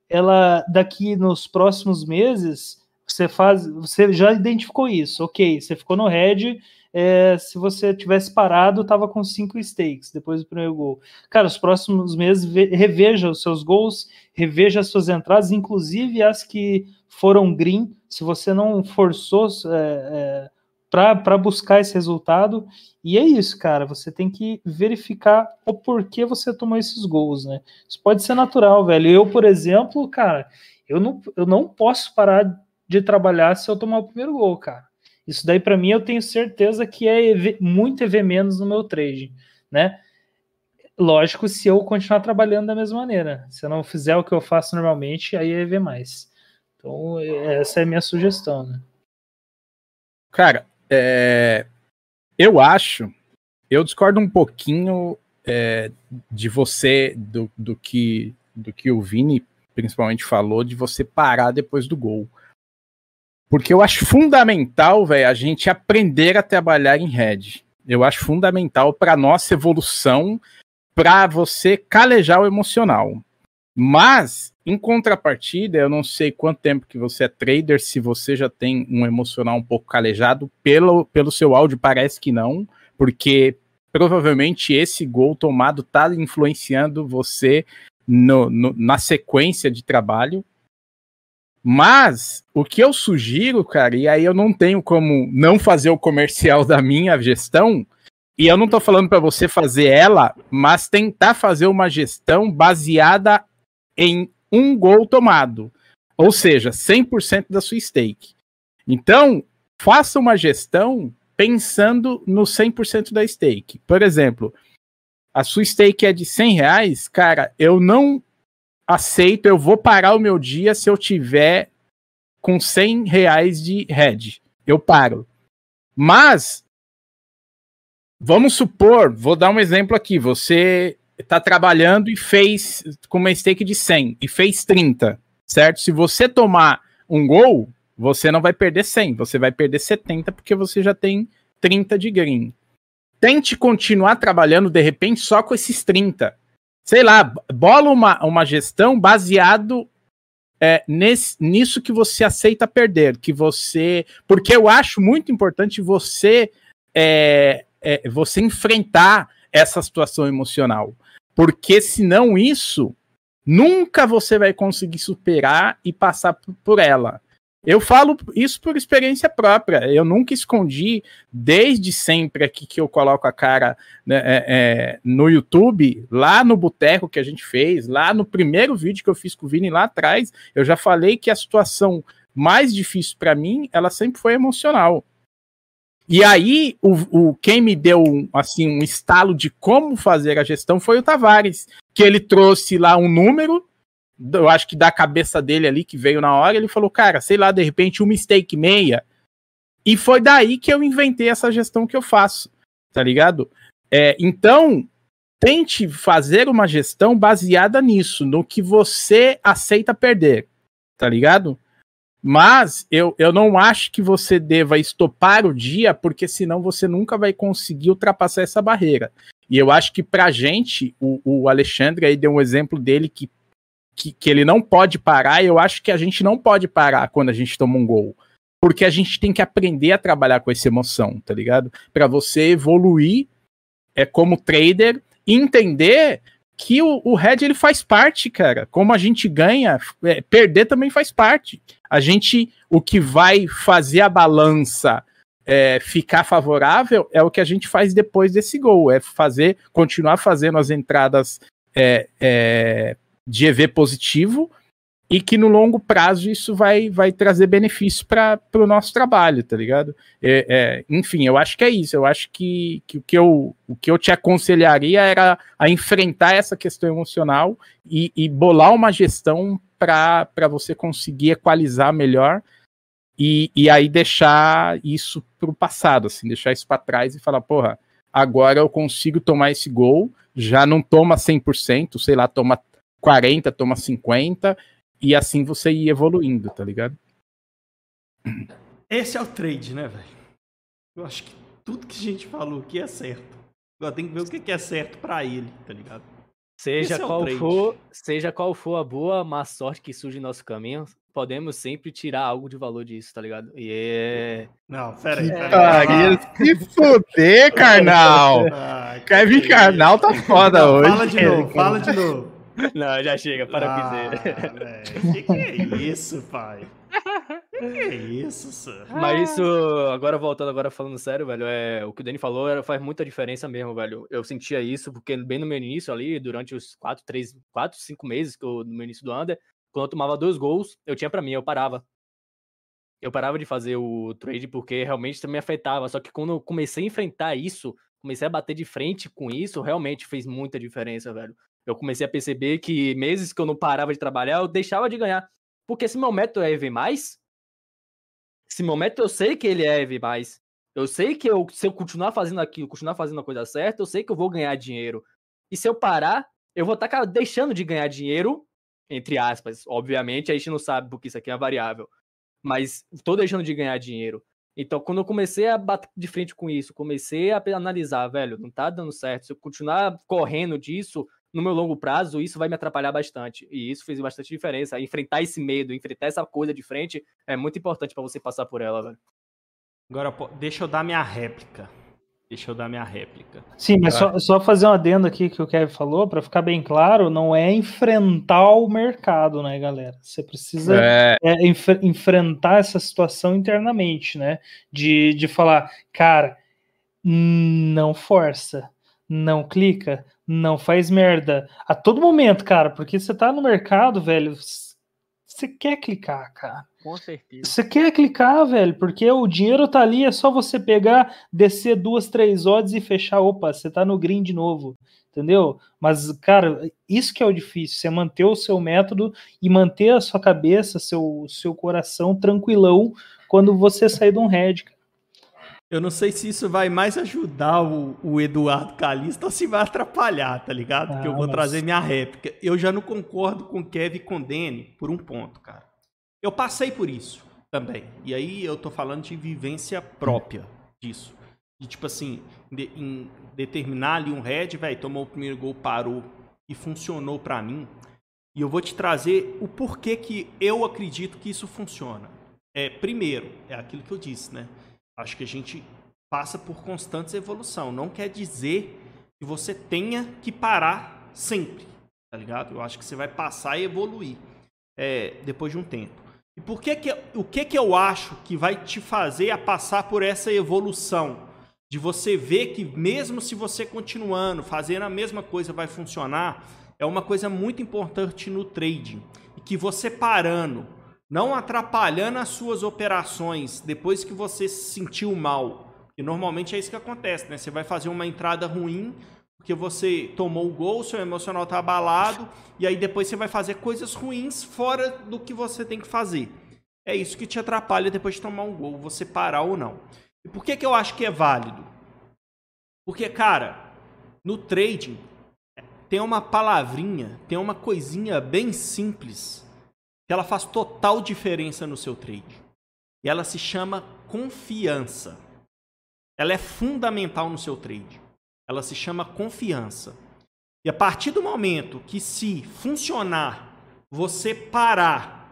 ela daqui nos próximos meses, você faz, você já identificou isso, ok? Você ficou no head, é, se você tivesse parado, tava com cinco stakes depois do primeiro gol. Cara, os próximos meses reveja os seus gols, reveja as suas entradas, inclusive as que foram green. Se você não forçou é, é, para buscar esse resultado, e é isso, cara. Você tem que verificar o porquê você tomou esses gols, né? Isso pode ser natural, velho. Eu, por exemplo, cara, eu não, eu não posso parar de trabalhar se eu tomar o primeiro gol, cara. Isso daí, para mim, eu tenho certeza que é EV, muito EV menos no meu trade, né? Lógico, se eu continuar trabalhando da mesma maneira. Se eu não fizer o que eu faço normalmente, aí é EV mais. Então, essa é a minha sugestão, né? Cara, é... eu acho, eu discordo um pouquinho é, de você, do, do, que, do que o Vini principalmente falou, de você parar depois do gol. Porque eu acho fundamental, velho, a gente aprender a trabalhar em rede. Eu acho fundamental para nossa evolução, para você calejar o emocional. Mas, em contrapartida, eu não sei quanto tempo que você é trader, se você já tem um emocional um pouco calejado, pelo, pelo seu áudio parece que não, porque provavelmente esse gol tomado está influenciando você no, no, na sequência de trabalho. Mas o que eu sugiro, cara, e aí eu não tenho como não fazer o comercial da minha gestão, e eu não tô falando para você fazer ela, mas tentar fazer uma gestão baseada em um gol tomado. Ou seja, 100% da sua stake. Então, faça uma gestão pensando no 100% da stake. Por exemplo, a sua stake é de 100 reais, cara, eu não aceito, eu vou parar o meu dia se eu tiver com 100 reais de head. Eu paro. Mas, vamos supor, vou dar um exemplo aqui, você está trabalhando e fez com uma stake de 100 e fez 30, certo? Se você tomar um gol, você não vai perder 100, você vai perder 70 porque você já tem 30 de green. Tente continuar trabalhando de repente só com esses 30 sei lá, bola uma, uma gestão baseado é, nesse, nisso que você aceita perder, que você. Porque eu acho muito importante você é, é, você enfrentar essa situação emocional. Porque senão isso nunca você vai conseguir superar e passar por ela. Eu falo isso por experiência própria. Eu nunca escondi, desde sempre aqui que eu coloco a cara né, é, é, no YouTube, lá no boteco que a gente fez, lá no primeiro vídeo que eu fiz com o Vini lá atrás, eu já falei que a situação mais difícil para mim, ela sempre foi emocional. E aí, o, o, quem me deu assim um estalo de como fazer a gestão foi o Tavares, que ele trouxe lá um número eu acho que da cabeça dele ali, que veio na hora, ele falou, cara, sei lá, de repente um mistake meia. E foi daí que eu inventei essa gestão que eu faço, tá ligado? É, então, tente fazer uma gestão baseada nisso, no que você aceita perder, tá ligado? Mas eu, eu não acho que você deva estopar o dia, porque senão você nunca vai conseguir ultrapassar essa barreira. E eu acho que pra gente, o, o Alexandre aí deu um exemplo dele que que, que ele não pode parar, e eu acho que a gente não pode parar quando a gente toma um gol. Porque a gente tem que aprender a trabalhar com essa emoção, tá ligado? Para você evoluir é como trader e entender que o, o Red ele faz parte, cara. Como a gente ganha, é, perder também faz parte. A gente, o que vai fazer a balança é, ficar favorável é o que a gente faz depois desse gol, é fazer, continuar fazendo as entradas é, é, de EV positivo e que no longo prazo isso vai, vai trazer benefício para o nosso trabalho, tá ligado? É, é, enfim, eu acho que é isso. Eu acho que, que, o, que eu, o que eu te aconselharia era a enfrentar essa questão emocional e, e bolar uma gestão para você conseguir equalizar melhor e, e aí deixar isso para o passado, assim, deixar isso para trás e falar, porra, agora eu consigo tomar esse gol, já não toma 100%, sei lá, toma 40, toma 50, e assim você ir evoluindo, tá ligado? Esse é o trade, né, velho? Eu acho que tudo que a gente falou aqui é certo. Agora tem que ver o que é certo para ele, tá ligado? Seja é qual for, seja qual for a boa má sorte que surge em nosso caminho, podemos sempre tirar algo de valor disso, tá ligado? E é. Não, pera aí. Pera aí. se fuder, carnal! <laughs> Ah, Kevin Carnal tá foda Não, hoje. Fala de novo, fala de novo. <laughs> Não, já chega, para ah, dizer. Que que é isso, pai? Que é isso, sir? Mas isso, agora voltando, agora falando sério, velho, é, o que o Danny falou era, faz muita diferença mesmo, velho. Eu sentia isso, porque bem no meu início ali, durante os 4, 3, 4, 5 meses que eu, no meu início do Under, quando eu tomava dois gols, eu tinha para mim, eu parava. Eu parava de fazer o trade porque realmente também afetava. Só que quando eu comecei a enfrentar isso, comecei a bater de frente com isso, realmente fez muita diferença, velho eu comecei a perceber que meses que eu não parava de trabalhar, eu deixava de ganhar. Porque se meu método é EV+, se meu método eu sei que ele é EV+, eu sei que eu, se eu continuar fazendo aquilo, continuar fazendo a coisa certa, eu sei que eu vou ganhar dinheiro. E se eu parar, eu vou estar tá deixando de ganhar dinheiro, entre aspas. Obviamente, a gente não sabe porque isso aqui é variável. Mas estou deixando de ganhar dinheiro. Então, quando eu comecei a bater de frente com isso, comecei a analisar, velho, não tá dando certo. Se eu continuar correndo disso, no meu longo prazo, isso vai me atrapalhar bastante. E isso fez bastante diferença. Enfrentar esse medo, enfrentar essa coisa de frente é muito importante para você passar por ela, velho. Agora, deixa eu dar minha réplica. Deixa eu dar minha réplica. Sim, mas só, só, fazer um adendo aqui que o Kevin falou, para ficar bem claro, não é enfrentar o mercado, né, galera? Você precisa é. É, enf enfrentar essa situação internamente, né? De, de falar, cara, não força, não clica, não faz merda. A todo momento, cara, porque você tá no mercado, velho, você quer clicar, cara. Com certeza. Você quer clicar, velho, porque o dinheiro tá ali, é só você pegar, descer duas, três odds e fechar. Opa, você tá no green de novo, entendeu? Mas, cara, isso que é o difícil, você manter o seu método e manter a sua cabeça, seu, seu coração tranquilão quando você sair de um head, cara. Eu não sei se isso vai mais ajudar o, o Eduardo Calista ou se vai atrapalhar, tá ligado? Porque ah, eu vou mas... trazer minha réplica. Eu já não concordo com Kevin e com Danny por um ponto, cara. Eu passei por isso também. E aí eu tô falando de vivência própria disso. De tipo assim, de, em determinar ali um head, velho, tomou o primeiro gol, parou e funcionou para mim. E eu vou te trazer o porquê que eu acredito que isso funciona. É, primeiro, é aquilo que eu disse, né? Acho que a gente passa por constantes evolução. Não quer dizer que você tenha que parar sempre, tá ligado? Eu acho que você vai passar e evoluir é, depois de um tempo. E por que que, o que que eu acho que vai te fazer a passar por essa evolução? De você ver que mesmo se você continuando, fazendo a mesma coisa vai funcionar, é uma coisa muito importante no trading. E que você parando, não atrapalhando as suas operações depois que você se sentiu mal. E normalmente é isso que acontece, né? Você vai fazer uma entrada ruim porque você tomou o gol, seu emocional está abalado, e aí depois você vai fazer coisas ruins fora do que você tem que fazer. É isso que te atrapalha depois de tomar um gol, você parar ou não. E por que, que eu acho que é válido? Porque, cara, no trading tem uma palavrinha, tem uma coisinha bem simples que ela faz total diferença no seu trade. E ela se chama confiança. Ela é fundamental no seu trade. Ela se chama confiança. E a partir do momento que se funcionar, você parar,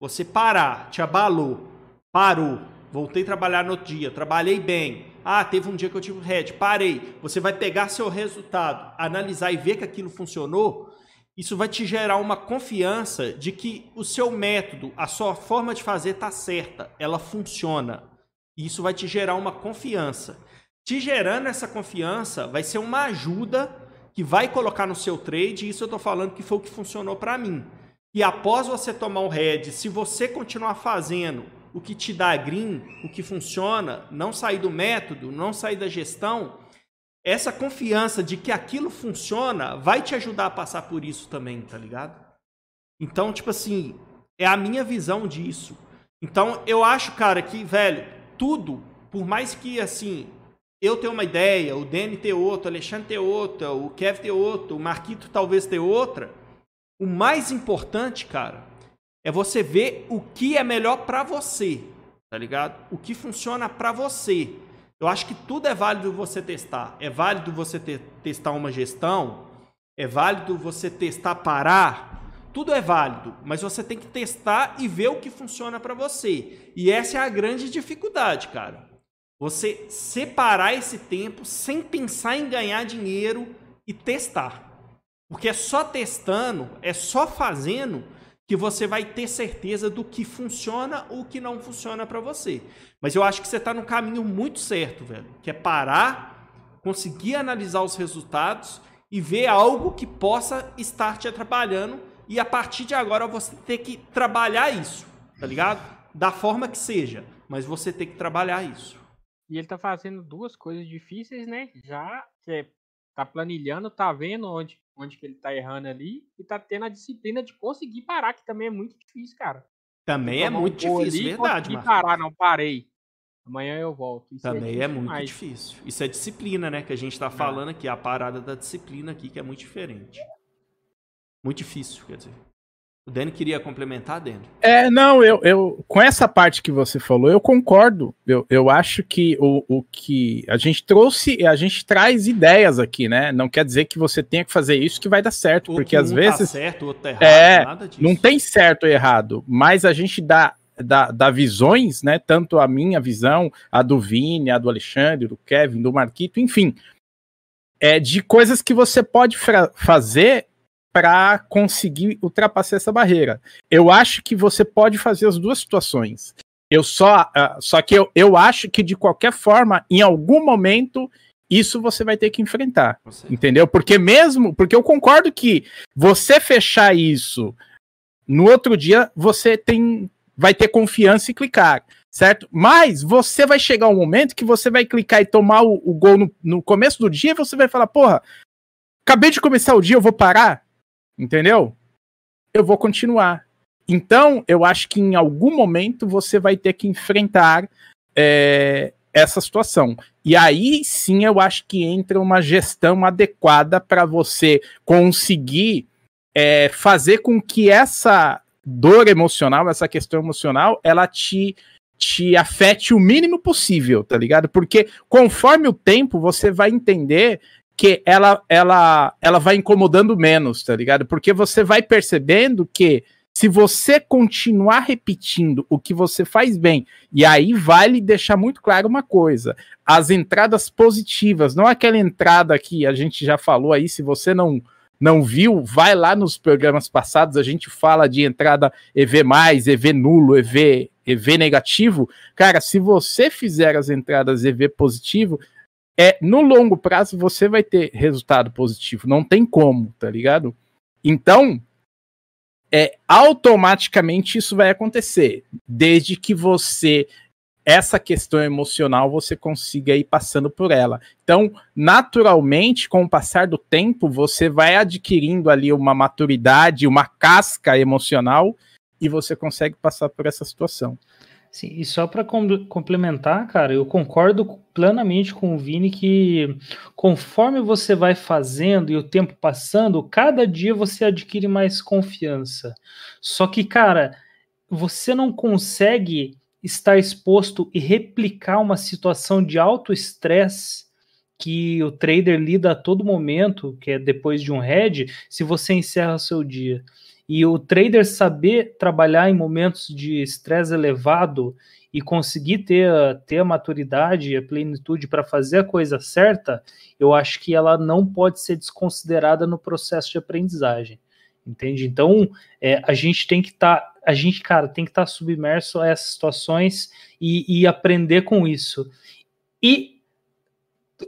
você parar, te abalou, parou, voltei a trabalhar no outro dia, trabalhei bem. Ah, teve um dia que eu tive head, parei. Você vai pegar seu resultado, analisar e ver que aquilo funcionou isso vai te gerar uma confiança de que o seu método, a sua forma de fazer está certa, ela funciona. E isso vai te gerar uma confiança. Te gerando essa confiança, vai ser uma ajuda que vai colocar no seu trade. Isso eu estou falando que foi o que funcionou para mim. E após você tomar um head, se você continuar fazendo o que te dá green, o que funciona, não sair do método, não sair da gestão, essa confiança de que aquilo funciona vai te ajudar a passar por isso também, tá ligado? Então, tipo assim, é a minha visão disso. Então, eu acho, cara, que, velho, tudo, por mais que, assim, eu tenha uma ideia, o Danny ter outra, o Alexandre ter outra, o Kev ter outra, o Marquito talvez ter outra, o mais importante, cara, é você ver o que é melhor para você, tá ligado? O que funciona para você. Eu acho que tudo é válido você testar. É válido você ter, testar uma gestão, é válido você testar parar. Tudo é válido, mas você tem que testar e ver o que funciona para você. E essa é a grande dificuldade, cara. Você separar esse tempo sem pensar em ganhar dinheiro e testar. Porque é só testando, é só fazendo que você vai ter certeza do que funciona ou que não funciona para você. Mas eu acho que você está no caminho muito certo, velho. Que é parar, conseguir analisar os resultados e ver algo que possa estar te atrapalhando. E a partir de agora você ter que trabalhar isso, tá ligado? Da forma que seja. Mas você tem que trabalhar isso. E ele tá fazendo duas coisas difíceis, né? Já que é, tá planilhando, tá vendo onde onde que ele tá errando ali e tá tendo a disciplina de conseguir parar, que também é muito difícil, cara. Também é muito um difícil, ali, verdade, mano. parar, não parei. Amanhã eu volto. Isso é também é, é muito demais. difícil. Isso é disciplina, né? Que a gente tá é. falando aqui, a parada da disciplina aqui, que é muito diferente. Muito difícil, quer dizer. O Dani queria complementar, Dani? É, não, eu, eu com essa parte que você falou, eu concordo. Eu, eu acho que o, o que a gente trouxe, a gente traz ideias aqui, né? Não quer dizer que você tenha que fazer isso que vai dar certo, porque às um vezes. Tá certo, outro tá errado, é, nada disso. Não tem certo ou errado, mas a gente dá, dá, dá visões, né? Tanto a minha visão, a do Vini, a do Alexandre, do Kevin, do Marquito, enfim. É de coisas que você pode fazer para conseguir ultrapassar essa barreira. Eu acho que você pode fazer as duas situações. Eu só, uh, só que eu, eu acho que de qualquer forma, em algum momento, isso você vai ter que enfrentar, você. entendeu? Porque mesmo, porque eu concordo que você fechar isso no outro dia, você tem, vai ter confiança e clicar, certo? Mas você vai chegar um momento que você vai clicar e tomar o, o gol no, no começo do dia, e você vai falar, porra, acabei de começar o dia, eu vou parar entendeu? Eu vou continuar. Então, eu acho que em algum momento você vai ter que enfrentar é, essa situação. E aí sim eu acho que entra uma gestão adequada para você conseguir é, fazer com que essa dor emocional, essa questão emocional, ela te te afete o mínimo possível, tá ligado? Porque conforme o tempo você vai entender que ela, ela, ela vai incomodando menos, tá ligado? Porque você vai percebendo que se você continuar repetindo o que você faz bem, e aí vale deixar muito claro uma coisa: as entradas positivas, não aquela entrada que a gente já falou aí, se você não não viu, vai lá nos programas passados, a gente fala de entrada EV+, EV nulo, EV, EV negativo. Cara, se você fizer as entradas EV positivo, é no longo prazo você vai ter resultado positivo, não tem como, tá ligado? Então, é automaticamente isso vai acontecer, desde que você essa questão emocional você consiga ir passando por ela. Então, naturalmente, com o passar do tempo, você vai adquirindo ali uma maturidade, uma casca emocional e você consegue passar por essa situação. Sim, e só para complementar, cara, eu concordo plenamente com o Vini que conforme você vai fazendo e o tempo passando, cada dia você adquire mais confiança. Só que, cara, você não consegue estar exposto e replicar uma situação de alto estresse que o trader lida a todo momento, que é depois de um head, se você encerra o seu dia. E o trader saber trabalhar em momentos de estresse elevado e conseguir ter, ter a maturidade e a plenitude para fazer a coisa certa, eu acho que ela não pode ser desconsiderada no processo de aprendizagem. Entende? Então, é, a gente tem que estar. Tá, a gente, cara, tem que estar tá submerso a essas situações e, e aprender com isso. E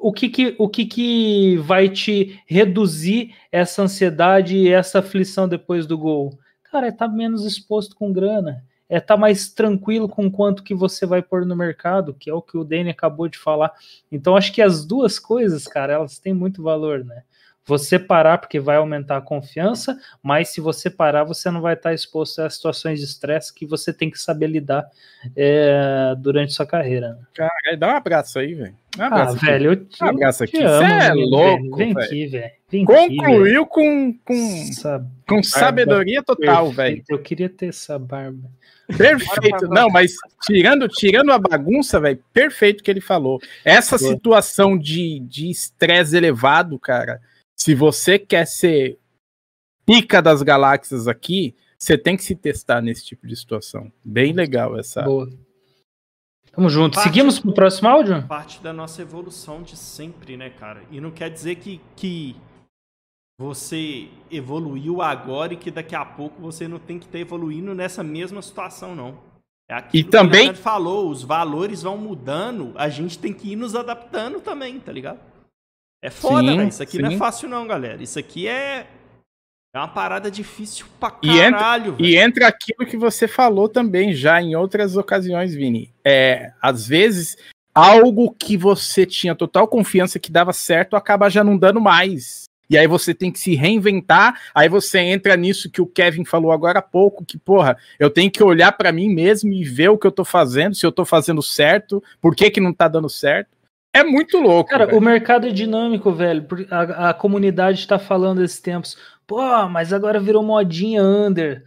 o que que, o que que vai te reduzir essa ansiedade e essa aflição depois do gol? Cara, é estar tá menos exposto com grana, é estar tá mais tranquilo com quanto que você vai pôr no mercado, que é o que o Danny acabou de falar. Então, acho que as duas coisas, cara, elas têm muito valor, né? Você parar porque vai aumentar a confiança, mas se você parar, você não vai estar exposto a situações de estresse que você tem que saber lidar é, durante sua carreira. Né? Cara, dá um abraço aí, velho. Um abraço ah, velho, eu te, um abraço aqui. Você é louco, Vem véio. aqui, velho. Concluiu aqui, com, com, Sab... com sabedoria total, velho. Eu queria ter essa barba. Perfeito. Não, mas tirando, tirando a bagunça, velho, perfeito que ele falou. Essa situação de estresse elevado, cara, se você quer ser pica das galáxias aqui, você tem que se testar nesse tipo de situação. Bem legal essa. Boa. Tamo junto. Parte, Seguimos pro próximo áudio? Parte da nossa evolução de sempre, né, cara? E não quer dizer que, que você evoluiu agora e que daqui a pouco você não tem que estar evoluindo nessa mesma situação, não. É e também. Que falou, os valores vão mudando, a gente tem que ir nos adaptando também, tá ligado? É foda, né? Isso aqui sim. não é fácil, não, galera. Isso aqui é. É uma parada difícil pra caralho. E entra, e entra aquilo que você falou também já em outras ocasiões, Vini. É, às vezes, algo que você tinha total confiança que dava certo acaba já não dando mais. E aí você tem que se reinventar. Aí você entra nisso que o Kevin falou agora há pouco, que porra, eu tenho que olhar para mim mesmo e ver o que eu tô fazendo, se eu tô fazendo certo, por que que não tá dando certo. É muito louco. Cara, velho. o mercado é dinâmico, velho. A, a comunidade está falando esses tempos. Pô, mas agora virou modinha under.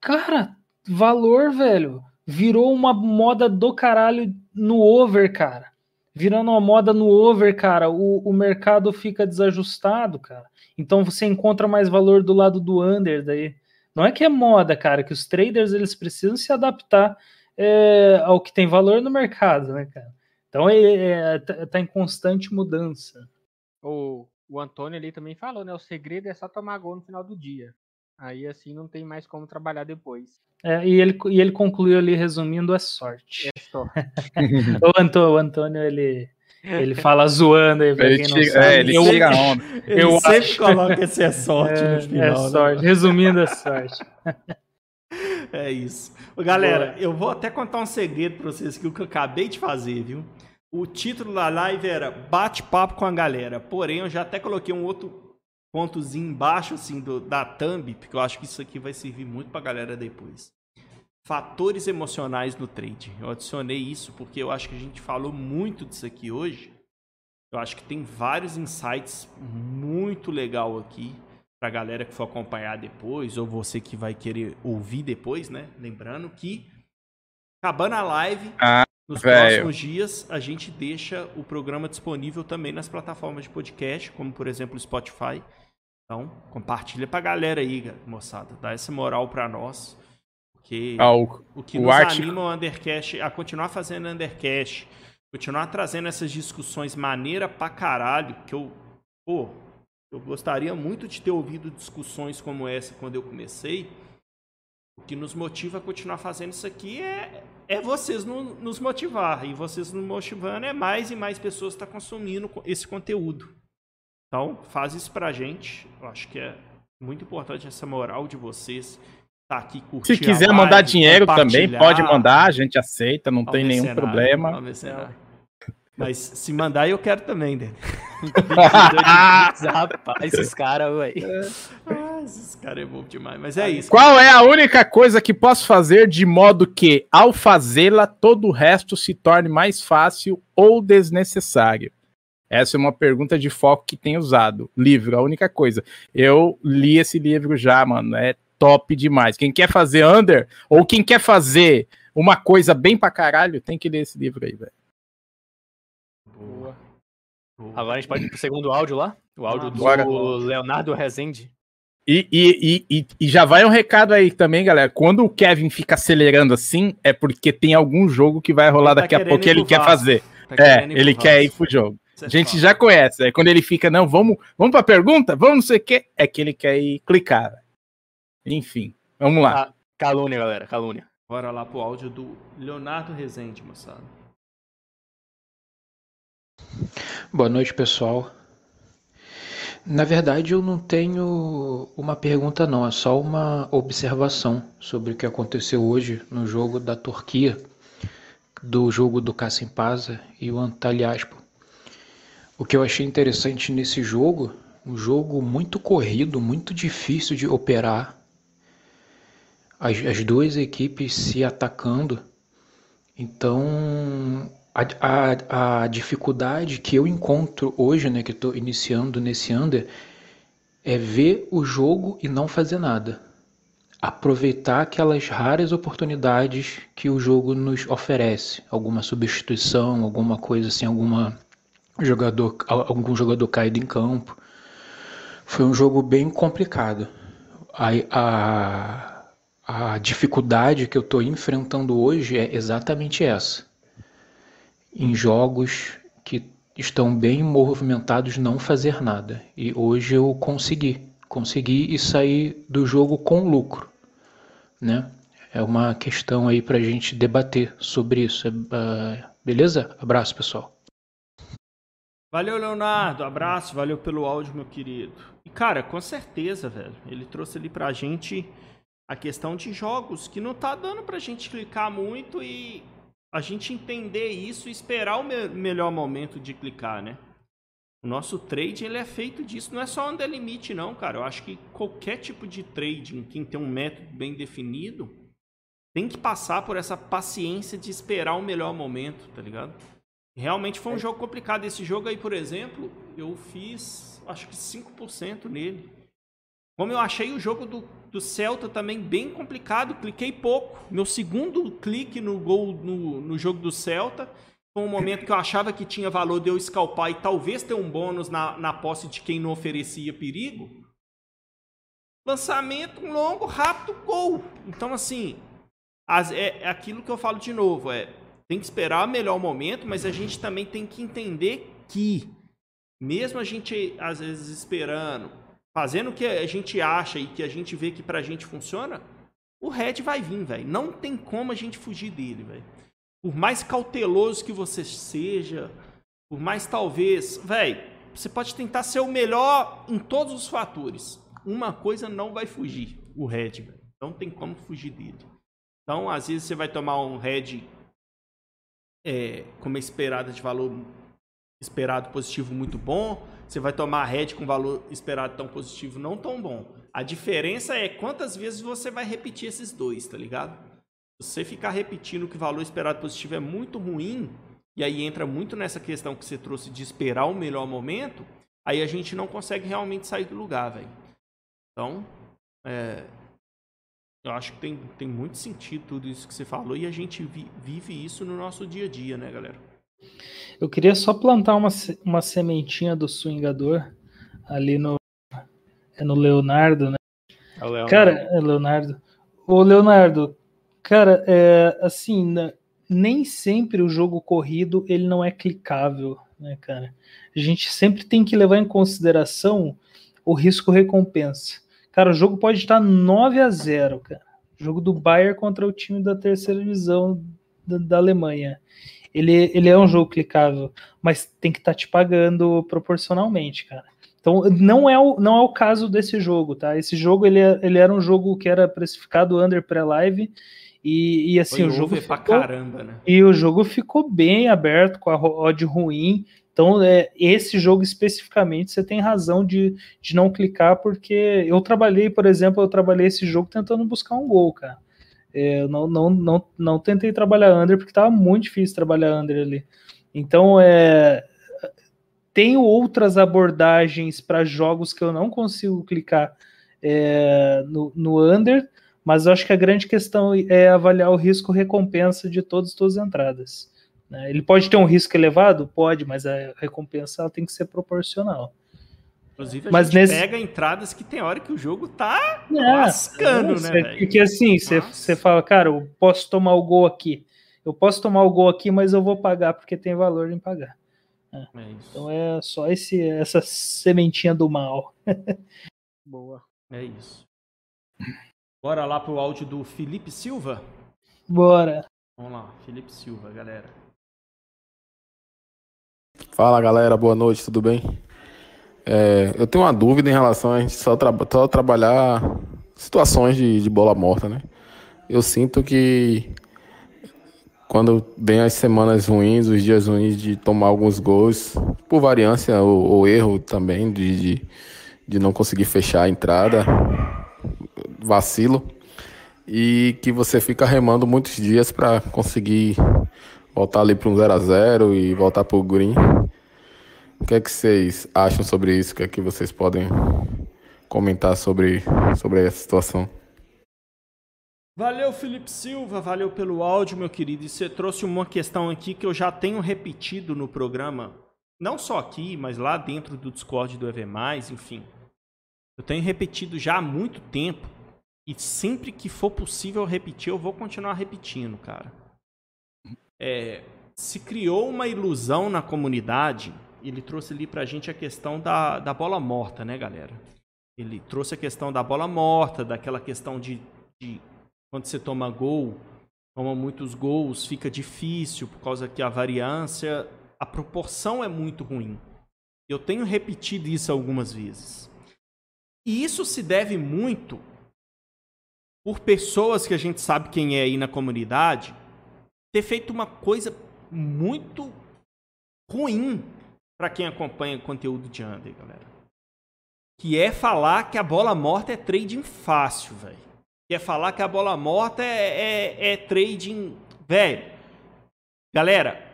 Cara, valor, velho. Virou uma moda do caralho no over, cara. Virando uma moda no over, cara, o, o mercado fica desajustado, cara. Então você encontra mais valor do lado do under daí. Não é que é moda, cara, que os traders eles precisam se adaptar é, ao que tem valor no mercado, né, cara? Então é, é, tá, em constante mudança. O, o Antônio ali também falou, né? O segredo é só tomar gol no final do dia. Aí assim não tem mais como trabalhar depois. É, e, ele, e ele concluiu ali, resumindo, é sorte. É sorte. <laughs> o, Antônio, o Antônio, ele, ele fala zoando aí pra ele quem não sabe. É, ele eu, tira onda. <laughs> Ele eu sempre acho... coloca esse é sorte <laughs> é, no final. É sorte. Né? Resumindo, é sorte. É isso. Galera, Boa. eu vou até contar um segredo pra vocês que o que eu acabei de fazer, viu? O título da live era Bate-papo com a galera. Porém, eu já até coloquei um outro pontozinho embaixo assim do, da thumb, porque eu acho que isso aqui vai servir muito pra galera depois. Fatores emocionais no trade. Eu adicionei isso porque eu acho que a gente falou muito disso aqui hoje. Eu acho que tem vários insights muito legal aqui para a galera que for acompanhar depois ou você que vai querer ouvir depois, né? Lembrando que acabando a live, ah, nos Véio. próximos dias, a gente deixa o programa disponível também nas plataformas de podcast, como por exemplo o Spotify. Então, compartilha pra galera aí, moçada. Dá essa moral pra nós. Porque ah, o, o, que o nos anima o Undercast a continuar fazendo Undercast, continuar trazendo essas discussões maneira pra caralho, que eu, pô, eu gostaria muito de ter ouvido discussões como essa quando eu comecei. O que nos motiva a continuar fazendo isso aqui é é vocês no, nos motivar. E vocês nos motivando é mais e mais pessoas estar tá consumindo esse conteúdo. Então, faz isso pra gente. Eu acho que é muito importante essa moral de vocês. Tá aqui Se quiser live, mandar dinheiro também, pode mandar, a gente aceita, não tem nenhum problema. <laughs> Mas se mandar, eu quero também, <laughs> Dani. Rapaz, <laughs> esses caras, ué. Esses caras é bom demais. Mas é isso. Qual é a única coisa que posso fazer de modo que, ao fazê-la, todo o resto se torne mais fácil ou desnecessário? Essa é uma pergunta de foco que tem usado. Livro, a única coisa. Eu li esse livro já, mano. É top demais. Quem quer fazer under, ou quem quer fazer uma coisa bem pra caralho, tem que ler esse livro aí, velho. Boa. Boa. Agora a gente pode ir pro segundo áudio lá? O áudio ah, do Leonardo Rezende. E, e, e, e, já vai um recado aí também, galera. Quando o Kevin fica acelerando assim, é porque tem algum jogo que vai rolar tá daqui a pouco que ele quer fazer. Tá é, ele quer ir pro jogo. Você a gente fala. já conhece. É quando ele fica, não, vamos, vamos pra pergunta? Vamos não sei o quê. É que ele quer ir clicar. Enfim, vamos lá. Calúnia, galera, calúnia. Bora lá pro áudio do Leonardo Rezende, moçada. Boa noite, pessoal. Na verdade, eu não tenho uma pergunta, não, é só uma observação sobre o que aconteceu hoje no jogo da Turquia, do jogo do Kassim Paza e o Antalyaspor. O que eu achei interessante nesse jogo, um jogo muito corrido, muito difícil de operar, as, as duas equipes se atacando. Então, a, a, a dificuldade que eu encontro hoje, né, que estou iniciando nesse under, é ver o jogo e não fazer nada. Aproveitar aquelas raras oportunidades que o jogo nos oferece, alguma substituição, alguma coisa assim, alguma jogador, algum jogador caído em campo. Foi um jogo bem complicado. A, a, a dificuldade que eu estou enfrentando hoje é exatamente essa em jogos que estão bem movimentados não fazer nada. E hoje eu consegui, consegui e sair do jogo com lucro, né? É uma questão aí para a gente debater sobre isso. Uh, beleza? Abraço, pessoal. Valeu, Leonardo. Abraço, valeu pelo áudio, meu querido. E, cara, com certeza, velho. Ele trouxe ali pra gente a questão de jogos que não tá dando pra gente clicar muito e a gente entender isso e esperar o me melhor momento de clicar, né? O nosso trade ele é feito disso, não é só under limite não, cara. Eu acho que qualquer tipo de trading, quem tem um método bem definido, tem que passar por essa paciência de esperar o melhor momento, tá ligado? Realmente foi um é. jogo complicado. Esse jogo aí, por exemplo, eu fiz acho que 5% nele. Como eu achei o jogo do, do Celta também bem complicado, cliquei pouco. Meu segundo clique no gol no, no jogo do Celta foi um momento que eu achava que tinha valor de eu escalpar e talvez ter um bônus na, na posse de quem não oferecia perigo. Lançamento longo, rápido, gol. Então, assim, as, é, é aquilo que eu falo de novo: é tem que esperar o melhor momento, mas a gente também tem que entender que, mesmo a gente às vezes esperando fazendo o que a gente acha e que a gente vê que pra gente funciona, o Red vai vir, velho. Não tem como a gente fugir dele, velho. Por mais cauteloso que você seja, por mais talvez, velho, você pode tentar ser o melhor em todos os fatores. Uma coisa não vai fugir, o Red, velho. Não tem como fugir dele. Então, às vezes você vai tomar um Red é, com uma esperada de valor esperado positivo muito bom, você vai tomar a head com valor esperado tão positivo não tão bom. A diferença é quantas vezes você vai repetir esses dois, tá ligado? Você ficar repetindo que o valor esperado positivo é muito ruim, e aí entra muito nessa questão que você trouxe de esperar o melhor momento, aí a gente não consegue realmente sair do lugar, velho. Então, é, eu acho que tem, tem muito sentido tudo isso que você falou e a gente vi, vive isso no nosso dia a dia, né, galera? Eu queria só plantar uma, uma sementinha do swingador ali no, é no Leonardo, né? É Leonardo. Cara, é Leonardo. Ô, Leonardo, cara, é, assim, nem sempre o jogo corrido ele não é clicável, né, cara? A gente sempre tem que levar em consideração o risco-recompensa. Cara, o jogo pode estar 9 a 0 cara. Jogo do Bayern contra o time da terceira divisão da, da Alemanha ele, ele é um jogo clicável, mas tem que estar tá te pagando proporcionalmente, cara. Então não é o, não é o caso desse jogo, tá? Esse jogo ele, ele era um jogo que era precificado under pré-live e, e, assim Foi o jogo ficou, caramba, né? E o jogo ficou bem aberto com a odd ruim. Então, é, esse jogo especificamente, você tem razão de, de não clicar, porque eu trabalhei, por exemplo, eu trabalhei esse jogo tentando buscar um gol, cara. É, eu não, não, não, não tentei trabalhar under porque estava muito difícil trabalhar under ali. Então, é, tenho outras abordagens para jogos que eu não consigo clicar é, no, no under, mas eu acho que a grande questão é avaliar o risco-recompensa de todas as suas entradas. Né? Ele pode ter um risco elevado? Pode, mas a recompensa tem que ser proporcional. Inclusive, a Mas gente nesse... pega entradas que tem hora que o jogo tá é, lascando, é, né? Porque assim, você fala, cara, eu posso tomar o gol aqui. Eu posso tomar o gol aqui, mas eu vou pagar porque tem valor em pagar. É. É então é só esse, essa sementinha do mal. <laughs> Boa. É isso. Bora lá pro áudio do Felipe Silva? Bora. Vamos lá, Felipe Silva, galera. Fala galera, boa noite, tudo bem? É, eu tenho uma dúvida em relação a gente só, tra só trabalhar situações de, de bola morta, né? Eu sinto que quando vem as semanas ruins, os dias ruins de tomar alguns gols, por variância ou, ou erro também de, de, de não conseguir fechar a entrada, vacilo, e que você fica remando muitos dias para conseguir voltar ali para um 0 a 0 e voltar para o green. O que é que vocês acham sobre isso? O que é que vocês podem comentar sobre, sobre essa situação? Valeu, Felipe Silva, valeu pelo áudio, meu querido. E você trouxe uma questão aqui que eu já tenho repetido no programa, não só aqui, mas lá dentro do Discord do EV, enfim. Eu tenho repetido já há muito tempo e sempre que for possível repetir, eu vou continuar repetindo, cara. É, se criou uma ilusão na comunidade, ele trouxe ali pra gente a questão da, da bola morta, né, galera? Ele trouxe a questão da bola morta, daquela questão de, de quando você toma gol, toma muitos gols, fica difícil por causa que a variância, a proporção é muito ruim. Eu tenho repetido isso algumas vezes. E isso se deve muito por pessoas que a gente sabe quem é aí na comunidade ter feito uma coisa muito ruim para quem acompanha conteúdo de Under, galera. Que é falar que a bola morta é trading fácil, velho que é falar que a bola morta é, é, é trading. Velho, galera,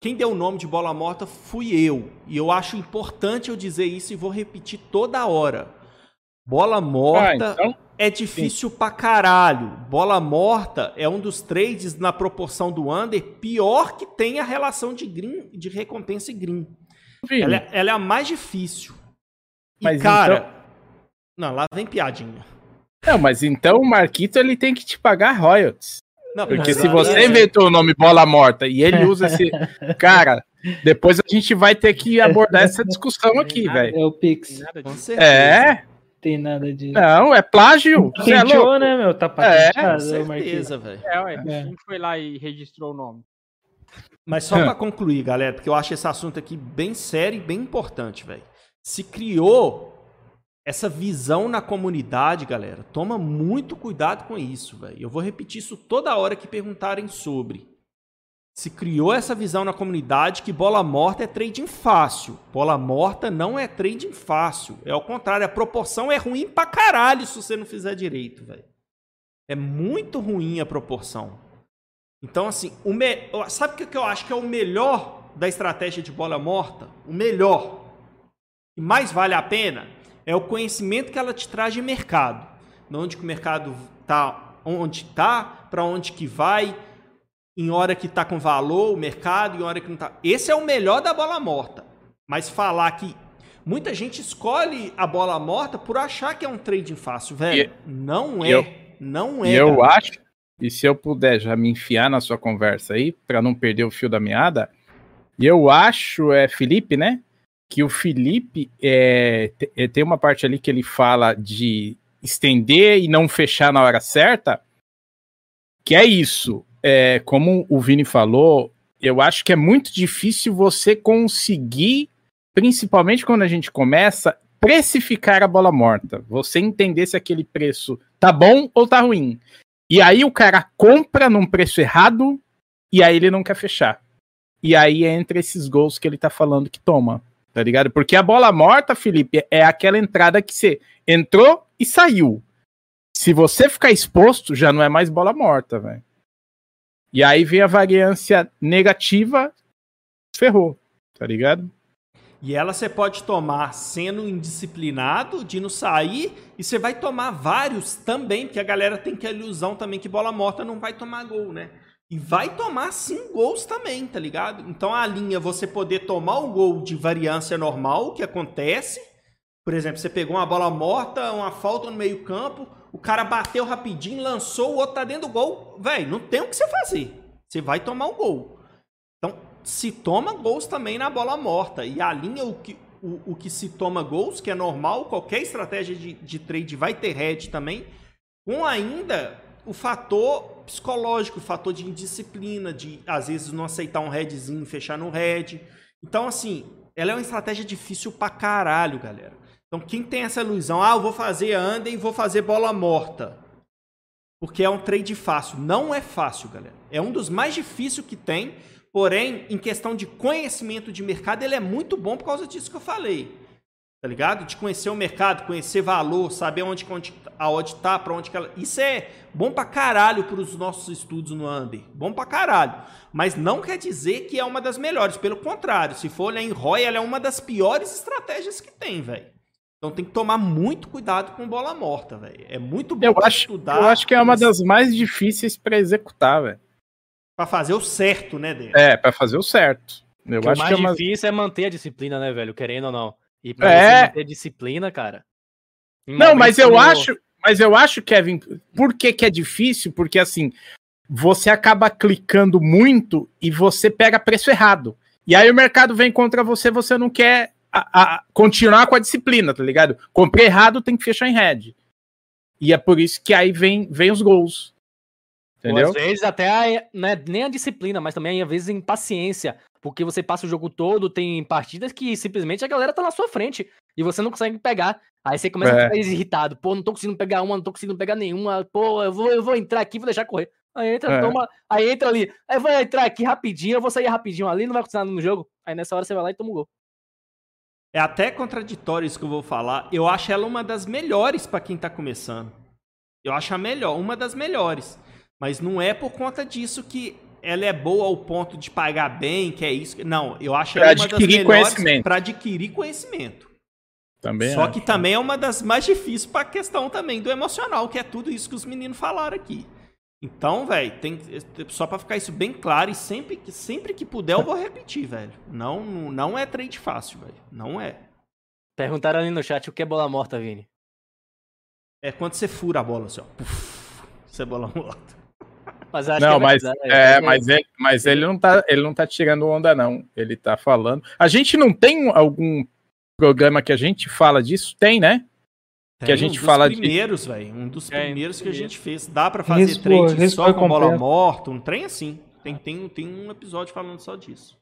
quem deu o nome de bola morta fui eu. E eu acho importante eu dizer isso e vou repetir toda hora. Bola morta ah, então... é difícil Sim. pra caralho. Bola morta é um dos trades na proporção do under pior que tem a relação de green, de recompensa e green. Ela, é, ela, é a mais difícil. E, Mas cara. Então... Não, lá vem piadinha. Não, mas então o Marquito ele tem que te pagar royalties. Não, Porque se você é... inventou o nome Bola Morta e ele usa esse. <laughs> Cara, depois a gente vai ter que abordar <laughs> essa discussão aqui, velho. É o Pix. É. Tem nada de. Não, é plágio. Patenteou, é né, meu? Tá patenteado, é, certeza, velho. É, ué, é. a gente foi lá e registrou o nome. Mas só para concluir, galera, porque eu acho esse assunto aqui bem sério e bem importante, velho. Se criou essa visão na comunidade, galera, toma muito cuidado com isso, velho. Eu vou repetir isso toda hora que perguntarem sobre. Se criou essa visão na comunidade que bola morta é trading fácil. Bola morta não é trading fácil. É ao contrário, a proporção é ruim pra caralho se você não fizer direito, velho. É muito ruim a proporção. Então, assim, o me... sabe o que eu acho que é o melhor da estratégia de bola morta? O melhor. E mais vale a pena? é o conhecimento que ela te traz de mercado. De onde o mercado está, onde está, para onde que vai, em hora que está com valor o mercado, em hora que não está. Esse é o melhor da bola morta. Mas falar que muita gente escolhe a bola morta por achar que é um trading fácil, velho. E, não é. Eu, não é. Eu cara. acho. E se eu puder já me enfiar na sua conversa aí, para não perder o fio da meada, eu acho, é Felipe, né? que o Felipe é, é, tem uma parte ali que ele fala de estender e não fechar na hora certa, que é isso. É, como o Vini falou, eu acho que é muito difícil você conseguir, principalmente quando a gente começa, precificar a bola morta. Você entender se aquele preço tá bom ou tá ruim. E aí o cara compra num preço errado e aí ele não quer fechar. E aí entra esses gols que ele tá falando que toma tá ligado? Porque a bola morta, Felipe, é aquela entrada que você entrou e saiu. Se você ficar exposto, já não é mais bola morta, velho. E aí vem a variância negativa, ferrou, tá ligado? E ela você pode tomar sendo indisciplinado, de não sair, e você vai tomar vários também, porque a galera tem que a ilusão também que bola morta não vai tomar gol, né? E vai tomar sim gols também, tá ligado? Então a linha você poder tomar um gol de variância normal, que acontece. Por exemplo, você pegou uma bola morta, uma falta no meio-campo, o cara bateu rapidinho, lançou, o outro tá dentro do gol. Velho, não tem o que você fazer. Você vai tomar um gol. Então, se toma gols também na bola morta. E a linha, o que, o, o que se toma gols, que é normal, qualquer estratégia de, de trade vai ter head também Com ainda o fator psicológico, o fator de indisciplina, de às vezes não aceitar um headzinho fechar no head. Então, assim, ela é uma estratégia difícil pra caralho, galera. Então, quem tem essa ilusão, ah, eu vou fazer under e vou fazer bola morta. Porque é um trade fácil. Não é fácil, galera. É um dos mais difíceis que tem. Porém, em questão de conhecimento de mercado, ele é muito bom por causa disso que eu falei. Tá ligado? De conhecer o mercado, conhecer valor, saber onde, onde a odd tá, pra onde que ela. Isso é bom pra caralho pros nossos estudos no Under. Bom pra caralho. Mas não quer dizer que é uma das melhores. Pelo contrário, se for olhar em ROI, ela é uma das piores estratégias que tem, velho. Então tem que tomar muito cuidado com bola morta, velho. É muito bom Eu acho, estudar. eu acho que é uma das mais difíceis pra executar, velho. Pra fazer o certo, né, Dê? É, pra fazer o certo. Eu Porque o acho mais que é uma... difícil é manter a disciplina, né, velho? Querendo ou não. E pra É. você manter a disciplina, cara. Não, mas eu como- acho, mas eu acho, Kevin, por que, que é difícil? Porque assim, você acaba clicando muito e você pega preço errado. E aí o mercado vem contra você, você não quer a- a- continuar com a disciplina, tá ligado? Comprei errado, tem que fechar em red. E é por isso que aí vem, vem os gols. Entendeu? às vezes até a, não é nem a disciplina, mas também às vezes impaciência. Porque você passa o jogo todo, tem partidas que simplesmente a galera tá na sua frente e você não consegue pegar. Aí você começa É. a ficar irritado. Pô, não tô conseguindo pegar uma, não tô conseguindo pegar nenhuma. Pô, eu vou, eu vou entrar aqui, vou deixar correr. Aí entra, É. toma. Aí entra ali. Aí vai entrar aqui rapidinho, eu vou sair rapidinho ali, não vai acontecer nada no jogo. Aí nessa hora você vai lá e toma um gol. É até contraditório isso que eu vou falar. Eu acho ela uma das melhores pra quem tá começando. Eu acho a melhor, uma das melhores. Mas não é por conta disso que ela é boa ao ponto de pagar bem, que é isso. Não, eu acho Pra ela uma das melhores para adquirir conhecimento. Também Só acho. que também é uma das mais difíceis pra questão também do emocional, que é tudo isso que os meninos falaram aqui. Então, velho, tem só pra ficar isso bem claro e sempre que sempre que puder eu vou repetir, velho. Não não é trade fácil, velho. Não é. Perguntaram ali no chat o que é bola morta, Vini. É quando você fura a bola assim, ó. Puf, Isso é bola <laughs> morta. Mas acho Não, que é mas, é, né? mas, ele, mas ele não tá, ele não tá tirando onda, não. Ele tá falando. A gente não tem algum programa que a gente fala disso? Tem, né? Que a gente um dos fala de- primeiros, velho. Um dos É, primeiros que a gente fez. Dá pra fazer Risco- trade risco só com bola morta, um trem assim. Tem, tem, tem um episódio falando só disso.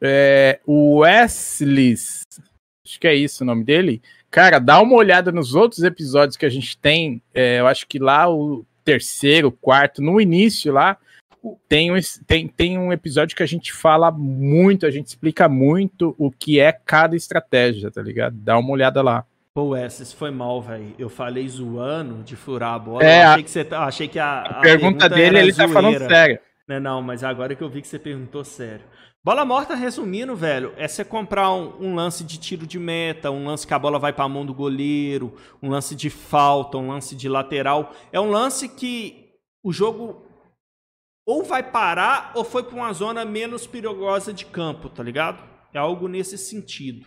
É, o Wesley, acho que é isso o nome dele. Cara, dá uma olhada nos outros episódios que a gente tem. é, eu acho que lá o terceiro, quarto, no início lá, tem um, tem, tem um episódio que a gente fala muito, a gente explica muito o que é cada estratégia, tá ligado? Dá uma olhada lá. Pô, Wes, foi mal, velho. Eu falei zoando de furar a bola. É, a- achei que você tá- achei que a, A, pergunta dele, era ele tá falando zoeira. sério. Né, não, mas agora que eu vi que você perguntou sério. Bola morta, resumindo, velho, é você comprar um, um lance de tiro de meta, um lance que a bola vai pra mão do goleiro, um lance de falta, um lance de lateral. É um lance que o jogo ou vai parar ou foi pra uma zona menos perigosa de campo, tá ligado? É algo nesse sentido.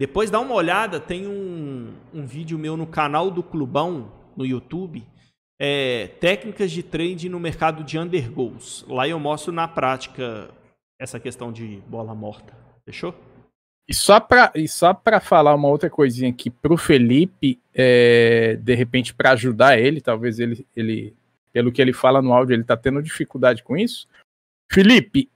Depois dá uma olhada, tem um, um vídeo meu no canal do Clubão, no YouTube, é, técnicas de trade no mercado de undergoals. Lá eu mostro na prática essa questão de bola morta. Fechou? E só para e só para falar uma outra coisinha aqui pro Felipe, é, de repente para ajudar ele, talvez ele, ele, pelo que ele fala no áudio, ele tá tendo dificuldade com isso. Felipe,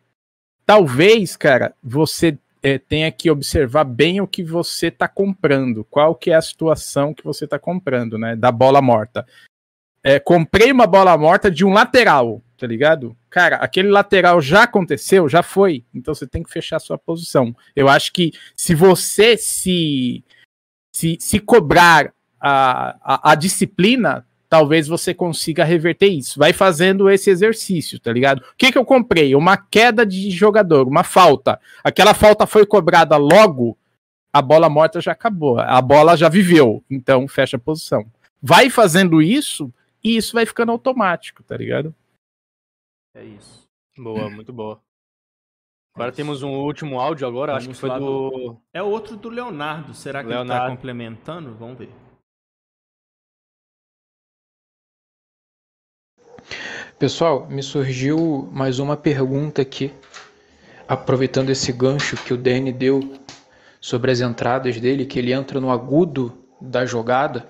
talvez, cara, você é, tenha que observar bem o que você tá comprando, qual que é a situação que você tá comprando, né, da bola morta. É, comprei uma bola morta de um lateral, tá ligado? Cara, aquele lateral já aconteceu, já foi, então você tem que fechar sua posição. Eu acho que se você se, se, se cobrar a, a, a disciplina, talvez você consiga reverter isso. Vai fazendo esse exercício, tá ligado? O que, que eu comprei? Uma queda de jogador, uma falta. Aquela falta foi cobrada logo, a bola morta já acabou. A bola já viveu, então fecha a posição. Vai fazendo isso e isso vai ficando automático, tá ligado? É isso. Boa, muito boa. Agora temos um último áudio agora, acho que Vamos foi lá do. É outro do Leonardo. Será que ele tá Leonardo. complementando? Vamos ver. Pessoal, me surgiu mais uma pergunta aqui, aproveitando esse gancho que o Danny deu sobre as entradas dele, que ele entra no agudo da jogada.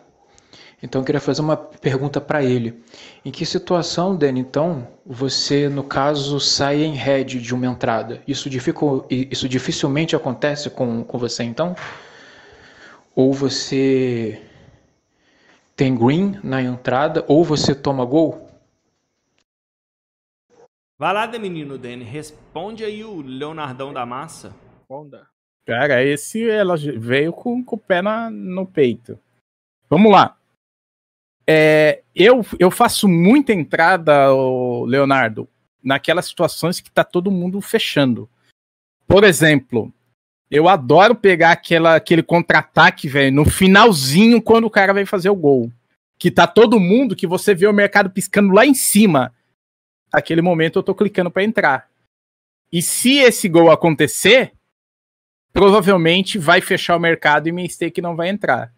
Então eu queria fazer uma pergunta para ele. Em que situação, Dani, então, você, no caso, sai em head de uma entrada? Isso, dificu... Isso dificilmente acontece com, com você, então? Ou você tem green na entrada, ou você toma gol? Vai lá, menino Dani, responde aí o Leonardão da Massa. Honda. Cara, esse ela veio com, com o pé na, no peito. Vamos lá. É, eu, eu faço muita entrada, Leonardo, naquelas situações que tá todo mundo fechando. Por exemplo, eu adoro pegar aquela, aquele contra-ataque, velho, no finalzinho, quando o cara vai fazer o gol. Que tá todo mundo, que você vê o mercado piscando lá em cima. Aquele momento eu tô clicando para entrar. E se esse gol acontecer, provavelmente vai fechar o mercado e minha stake não vai entrar.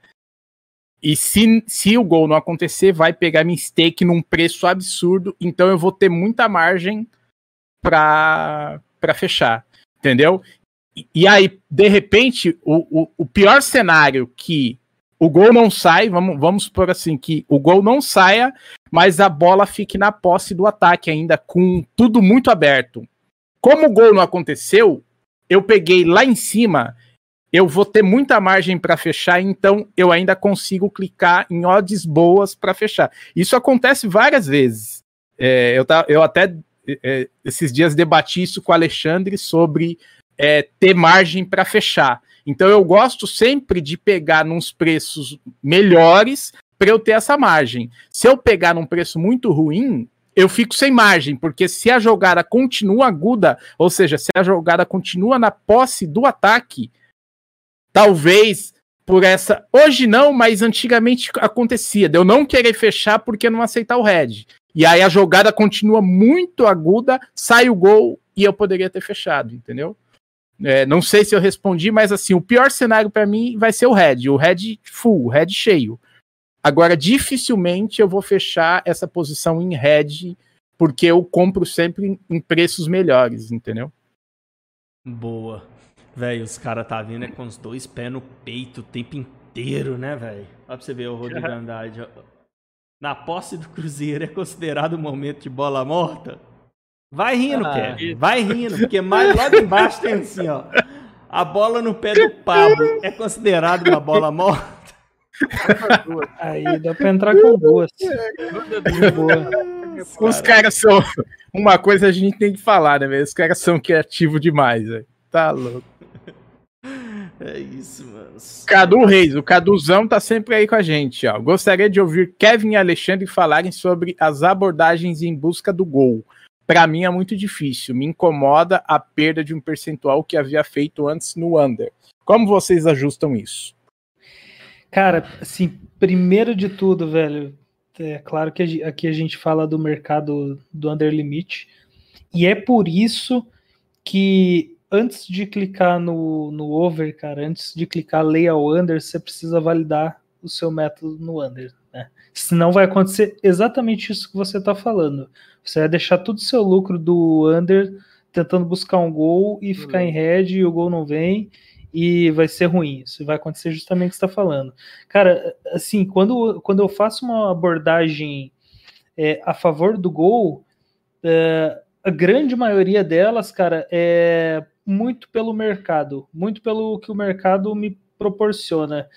E se, se o gol não acontecer, vai pegar minha stake num preço absurdo, então eu vou ter muita margem para fechar, entendeu? E, e, aí, de repente, o, o, o, pior cenário que o gol não sai, vamos, vamos por assim, que o gol não saia, mas a bola fique na posse do ataque ainda, com tudo muito aberto. Como o gol não aconteceu, eu peguei lá em cima eu vou ter muita margem para fechar, então eu ainda consigo clicar em odds boas para fechar. Isso acontece várias vezes. É, eu, tá, eu até é, esses dias debati isso com o Alexandre sobre é, ter margem para fechar. Então eu gosto sempre de pegar nos preços melhores para eu ter essa margem. Se eu pegar num preço muito ruim, eu fico sem margem, porque se a jogada continua aguda, ou seja, se a jogada continua na posse do ataque, talvez por essa. Hoje não, mas antigamente acontecia. De eu não querer fechar porque não aceitar o red. E aí a jogada continua muito aguda, sai o gol e eu poderia ter fechado, entendeu? É, não sei se eu respondi, mas assim, o pior cenário para mim vai ser o red, o red full, o red cheio. Agora, dificilmente eu vou fechar essa posição em red, porque eu compro sempre em preços melhores, entendeu? Boa. Velho, os caras tá vindo é com os dois pés no peito o tempo inteiro, né, velho? Olha pra você ver o Rodrigo <laughs> Andrade. Na posse do Cruzeiro é considerado um momento de bola morta? Vai rindo, ah, Kevin. Vai rindo, porque mais logo embaixo tem assim, ó. A bola no pé do Pablo é considerado uma bola morta? Aí dá pra entrar com duas. Os caras são. Uma coisa a gente tem que falar, né, velho? Os caras são criativos demais, velho. Tá louco. É isso, mano. Cadu Reis, o Caduzão tá sempre aí com a gente, ó. Gostaria de ouvir Kevin e Alexandre falarem sobre as abordagens em busca do gol. Para mim é muito difícil, me incomoda a perda de um percentual que havia feito antes no under. Como vocês ajustam isso? Cara, assim, primeiro de tudo, velho, é claro que aqui a gente fala do mercado do under limit, e é por isso que antes de clicar no, no over, cara, antes de clicar lay ao under, você precisa validar o seu método no under, né? Senão vai acontecer exatamente isso que você está falando. Você vai deixar todo o seu lucro do under tentando buscar um gol e ficar em head e o gol não vem e vai ser ruim. Isso vai acontecer justamente o que você está falando. Cara, assim, quando, quando eu faço uma abordagem é, a favor do gol, é, a grande maioria delas, cara, é muito pelo mercado, muito pelo que o mercado me proporciona.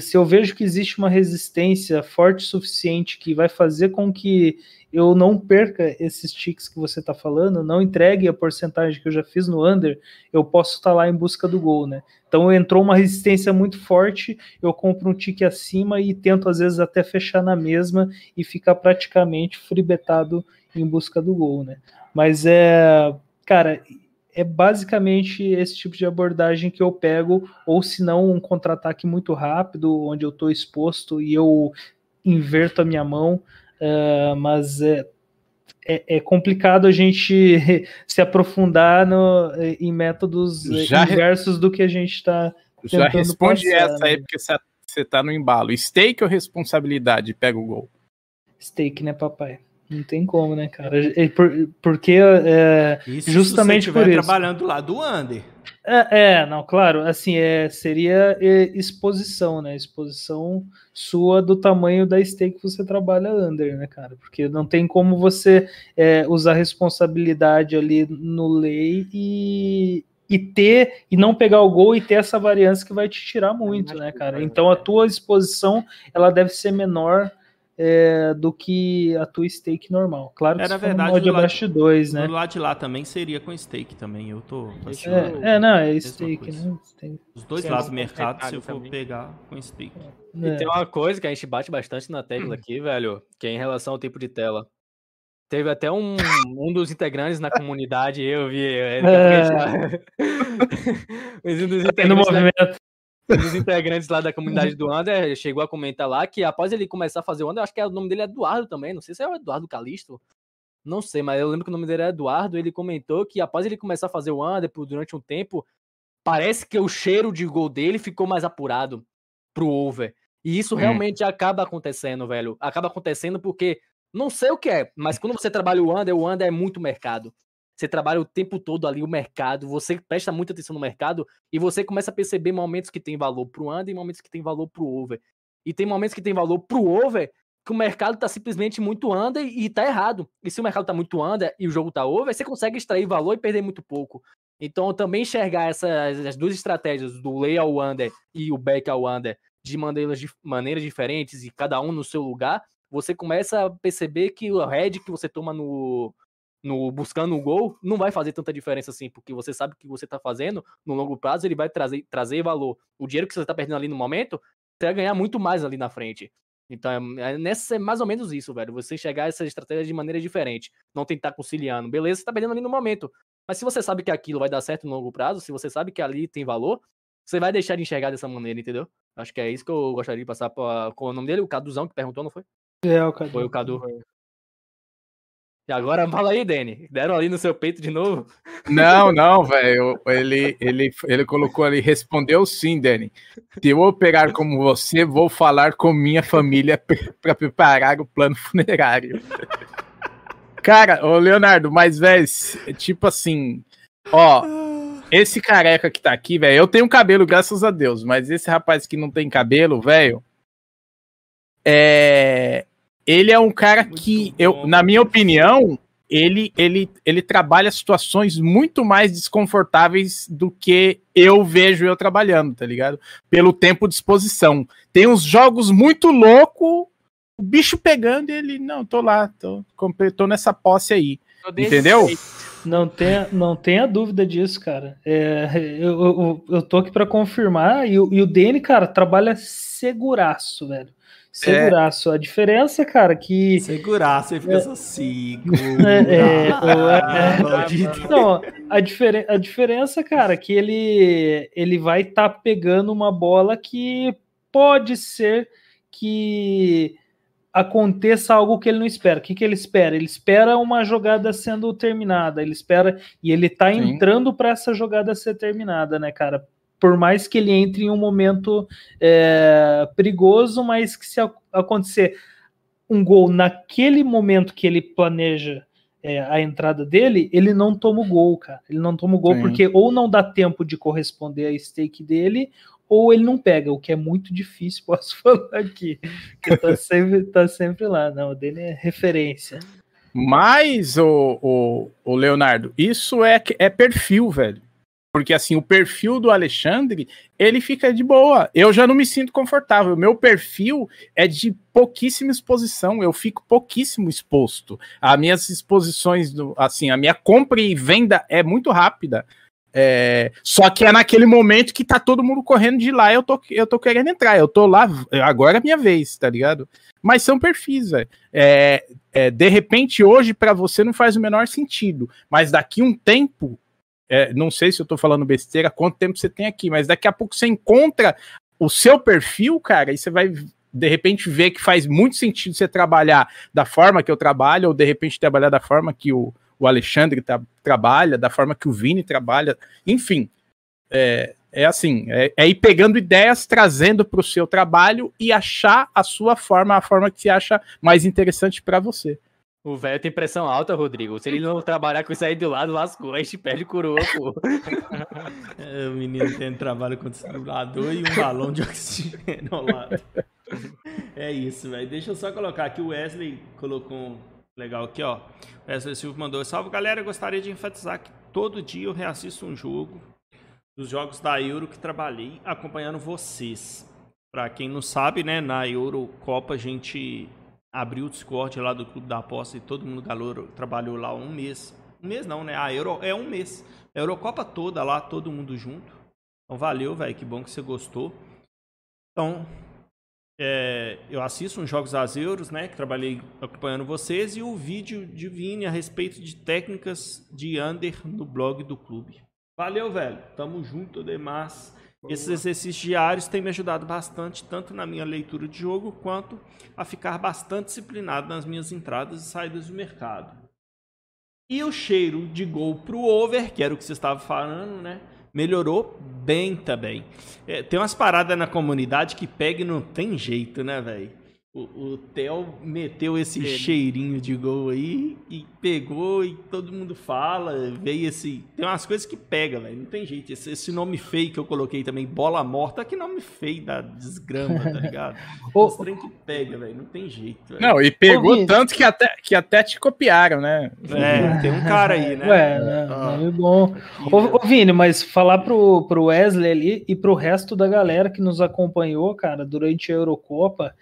Se eu vejo que existe uma resistência forte o suficiente que vai fazer com que eu não perca esses ticks que você está falando, não entregue a porcentagem que eu já fiz no under, eu posso estar tá lá em busca do gol, né? Então entrou uma resistência muito forte, eu compro um tique acima e tento às vezes até fechar na mesma e ficar praticamente fribetado em busca do gol, né? Mas é, cara, é basicamente esse tipo de abordagem que eu pego, ou se não, um contra-ataque muito rápido, onde eu estou exposto e eu inverto a minha mão, uh, mas é, é, é, complicado a gente <laughs> se aprofundar no, em métodos já inversos do que a gente está Já responde passar, essa né? aí, porque você está no embalo. Stake ou responsabilidade? Pega o gol. Stake, né, papai? Não tem como, né, cara? Por, porque é, isso justamente se você por isso. trabalhando lá do Under. É, é, não, claro, assim, é, seria é, exposição, né? Exposição sua do tamanho da stake que você trabalha under, né, cara? Porque não tem como você é, usar responsabilidade ali no lei e, e ter, e não pegar o gol e ter essa variância que vai te tirar muito, né, cara? Então a tua exposição, ela deve ser menor é, do que a tua stake normal. Claro que Era for verdade, no de 2, né? Do lado de lá também seria com stake também. Eu tô. tô assim, É, é, não, é stake, né? Os dois Sim, lados do sim, mercado, se eu for também. pegar com stake. E É. tem uma coisa que a gente bate bastante na tecla aqui, velho, que é em relação ao tempo de tela. Teve até um, um dos integrantes na comunidade, eu vi. é, gente já- <laughs> Mas um dos Tá integrantes da- movimento. Um dos integrantes lá da comunidade do Under chegou a comentar lá que após ele começar a fazer o Under, acho que é- o nome dele é Eduardo também, não sei se é o Eduardo Calisto, não sei, mas eu lembro que o nome dele é Eduardo, ele comentou que após ele começar a fazer o Under por durante um tempo, parece que o cheiro de gol dele ficou mais apurado pro over. E isso Hum. realmente acaba acontecendo, velho. Acaba acontecendo porque não sei o que é, mas quando você trabalha o Under, o Under é muito mercado. Você trabalha o tempo todo ali o mercado, você presta muita atenção no mercado e você começa a perceber momentos que tem valor pro under e momentos que tem valor pro over. E tem momentos que tem valor pro over que o mercado tá simplesmente muito under e tá errado. E se o mercado tá muito under e o jogo tá over, você consegue extrair valor e perder muito pouco. Então também enxergar essas as duas estratégias do lay ao under e o back ao under de maneiras, dif- maneiras diferentes e cada um no seu lugar, você começa a perceber que o head que você toma no, no buscando o gol não vai fazer tanta diferença assim, porque você sabe que você tá fazendo no longo prazo, ele vai trazer, trazer valor. O dinheiro que você tá perdendo ali no momento, você vai ganhar muito mais ali na frente. Então, é, é nessa, é mais ou menos isso, velho. Você chegar a essa estratégia de maneira diferente. Não tentar conciliando. Beleza, você tá perdendo ali no momento. Mas se você sabe que aquilo vai dar certo no longo prazo, se você sabe que ali tem valor, você vai deixar de enxergar dessa maneira, entendeu? Acho que é isso que eu gostaria de passar pra. Qual é o nome dele? O Caduzão que perguntou, não foi? É, o Cadu. Foi o Cadu. E agora <laughs> fala aí, Dani. Deram ali no seu peito de novo? Não, não, velho. Ele, ele, ele colocou ali, respondeu sim, Dani. Se eu operar como você, vou falar com minha família <laughs> para preparar o plano funerário. Cara, ô Leonardo, mas, velho, tipo assim, ó, esse careca que tá aqui, velho, eu tenho cabelo, graças a Deus, mas esse rapaz que não tem cabelo, velho, é. Ele é um cara Muito que, eu, na minha opinião, ele, ele, ele trabalha situações muito mais desconfortáveis do que eu vejo eu trabalhando, tá ligado? Pelo tempo de exposição. Tem uns jogos muito louco, o bicho pegando e ele, não, tô lá, tô, tô nessa posse aí. Entendeu? Não tenha, não tenha dúvida disso, cara. É, eu, eu, eu tô aqui pra confirmar e, o- e o Dene, cara, trabalha seguraço, velho. Seguraço. A diferença, cara, que. Segurar, você fica só cinco. É, é, é. maldito. Não, a, diferen a diferença, cara, é que ele, ele vai estar pegando uma bola que pode ser que aconteça algo que ele não espera. O que, que ele espera? Ele espera uma jogada sendo terminada, ele espera e ele tá Sim. entrando para essa jogada ser terminada, né, cara? Por mais que ele entre em um momento é, perigoso, mas que se acontecer um gol naquele momento que ele planeja é, a entrada dele, ele não toma o gol, cara. Ele não toma o gol Sim. porque ou não dá tempo de corresponder a stake dele, ou ele não pega, o que é muito difícil, <laughs> posso falar aqui. Porque tá <laughs> sempre, tá sempre lá. Não, o dele é referência. Mas, o, o, o Leonardo, isso é, que- é perfil, velho. Porque assim, o perfil do Alexandre, ele fica de boa. Eu já não me sinto confortável. Meu perfil é de pouquíssima exposição. Eu fico pouquíssimo exposto. As minhas exposições, do, assim, a minha compra e venda é muito rápida. É, só que é naquele momento que tá todo mundo correndo de lá, eu tô, eu tô querendo entrar. Eu tô lá, agora é minha vez, tá ligado? Mas são perfis, velho. É, é, de repente, hoje, para você não faz o menor sentido. Mas daqui um tempo, é, não sei se eu tô falando besteira, quanto tempo você tem aqui, mas daqui a pouco você encontra o seu perfil, cara, e você vai de repente ver que faz muito sentido você trabalhar da forma que eu trabalho, ou de repente trabalhar da forma que o, o Alexandre tra- trabalha, da forma que o Vini trabalha, enfim. É, é assim, é, é ir pegando ideias, trazendo para o seu trabalho e achar a sua forma, a forma que você acha mais interessante para você. O velho tem pressão alta, Rodrigo. Se ele não trabalhar com isso aí do lado, lascou. A gente perde coroa, pô. <laughs> É, o menino tem trabalho com desfibrilador e um balão de oxigênio ao lado. É isso, velho. Deixa eu só colocar aqui. O Wesley colocou um legal aqui, ó. O Wesley Silva mandou: Salve galera, gostaria de enfatizar que todo dia eu reassisto um jogo dos jogos da Euro que trabalhei acompanhando vocês. Pra quem não sabe, né, na Eurocopa a gente abriu o Discord lá do Clube da Aposta e todo mundo galoro trabalhou lá um mês. Um mês não, né? A Euro é um mês. A Eurocopa toda lá, todo mundo junto. Então valeu, velho. Que bom que você gostou. Então, é, eu assisto uns jogos das Euros, né? Que trabalhei acompanhando vocês. E o vídeo de Vini a respeito de técnicas de under no blog do clube. Valeu, velho. Tamo junto, demais. Esses exercícios diários têm me ajudado bastante, tanto na minha leitura de jogo, quanto a ficar bastante disciplinado nas minhas entradas e saídas do mercado. E o cheiro de gol pro over, que era o que você estava falando, né? Melhorou bem também. É, tem umas paradas na comunidade que pega e não tem jeito, né, velho? O, o Theo meteu esse Ele. cheirinho de gol aí e pegou e todo mundo fala. Veio esse. Tem umas coisas que pega, velho. Não tem jeito. Esse, esse nome feio que eu coloquei também, bola morta, que nome feio da desgrama, tá ligado? <laughs> Os trem que pega, velho. Não tem jeito, velho. Não, e pegou tanto que até, que até te copiaram, né? É, tem um cara aí, né? Ué, né? Ó, Meio bom. aqui, Ô, né? ô, Vini, mas falar pro, pro Wesley ali e pro resto da galera que nos acompanhou, cara, durante a Eurocopa,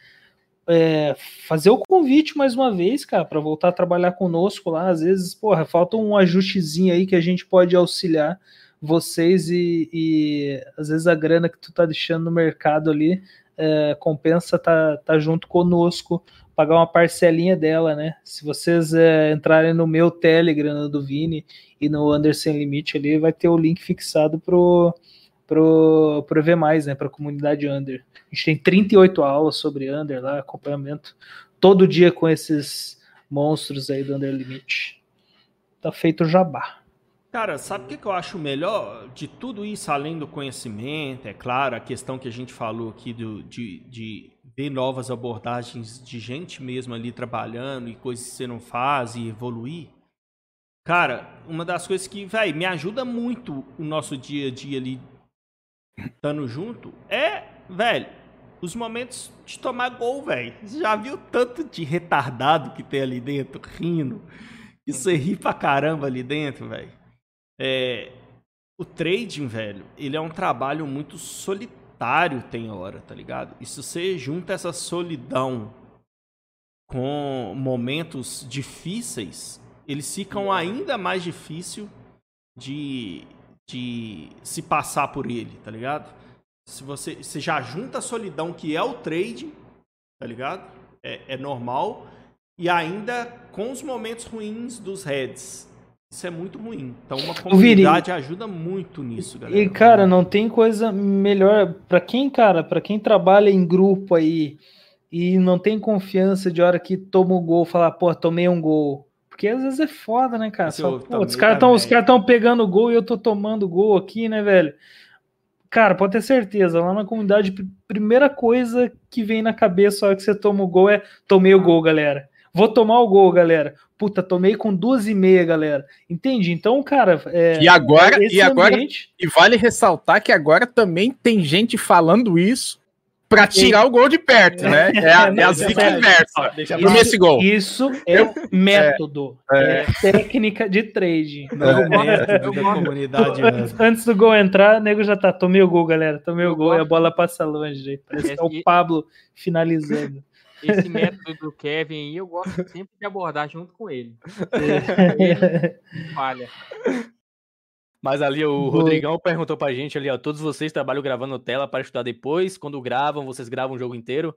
é, fazer o convite mais uma vez, cara, para voltar a trabalhar conosco lá. Às vezes, porra, falta um ajustezinho aí que a gente pode auxiliar vocês e, e às vezes a grana que tu tá deixando no mercado ali é, compensa tá, tá junto conosco, pagar uma parcelinha dela, né? Se vocês é, entrarem no meu Telegram, do Vini e no Anderson Limite ali, vai ter o link fixado pro pro, pro EV+, né, para a comunidade Under. A gente tem 38 aulas sobre Under lá, acompanhamento todo dia com esses monstros aí do Under Limite. Tá feito jabá. Cara, sabe o que, que eu acho melhor de tudo isso, além do conhecimento? É claro, a questão que a gente falou aqui do, de, de ver novas abordagens de gente mesmo ali trabalhando e coisas que você não faz e evoluir. Cara, uma das coisas que, velho, me ajuda muito o nosso dia a dia ali estando junto é, velho, os momentos de tomar gol, velho. Você já viu tanto de retardado que tem ali dentro, rindo? E você ri pra caramba ali dentro, velho. É, o trading, velho, ele é um trabalho muito solitário, tem hora, tá ligado? E se você junta essa solidão com momentos difíceis, eles ficam ainda mais difícil de, de se passar por ele, tá ligado? Se você, você já junta a solidão que é o trading, tá ligado? É, é normal. E ainda com os momentos ruins dos heads. Isso é muito ruim. Então uma comunidade ajuda muito nisso, galera. E cara, não tem coisa melhor para quem, cara, para quem trabalha em grupo aí e não tem confiança de hora que toma o gol, falar, pô, tomei um gol. Porque às vezes é foda, né, cara? Só, pô, os caras estão cara pegando gol e eu tô tomando gol aqui, né, velho? Cara, pode ter certeza, lá na comunidade, pr- primeira coisa que vem na cabeça na hora que você toma o gol é tomei o gol, galera. Vou tomar o gol, galera. Puta, tomei com duas e meia, galera. Entende? Então, cara, é, E agora, esse e agora, ambiente- e vale ressaltar que agora também tem gente falando isso pra tirar o gol de perto, né? É a, é a zica inversa. Toma esse gol. Isso é método, é, técnica de trade. É o método eu da gosto. comunidade. Antes, antes do gol entrar, o nego já tá. Tomei o gol, galera. Tomei o gol e a bola passa longe. Parece que é o Esse- Pablo finalizando. Esse método do Kevin aí, eu gosto sempre de abordar junto com ele. <laughs> Falha. Mas ali o Boa. Rodrigão perguntou pra gente ali, ó, todos vocês trabalham gravando tela para estudar depois? Quando gravam, vocês gravam o jogo inteiro?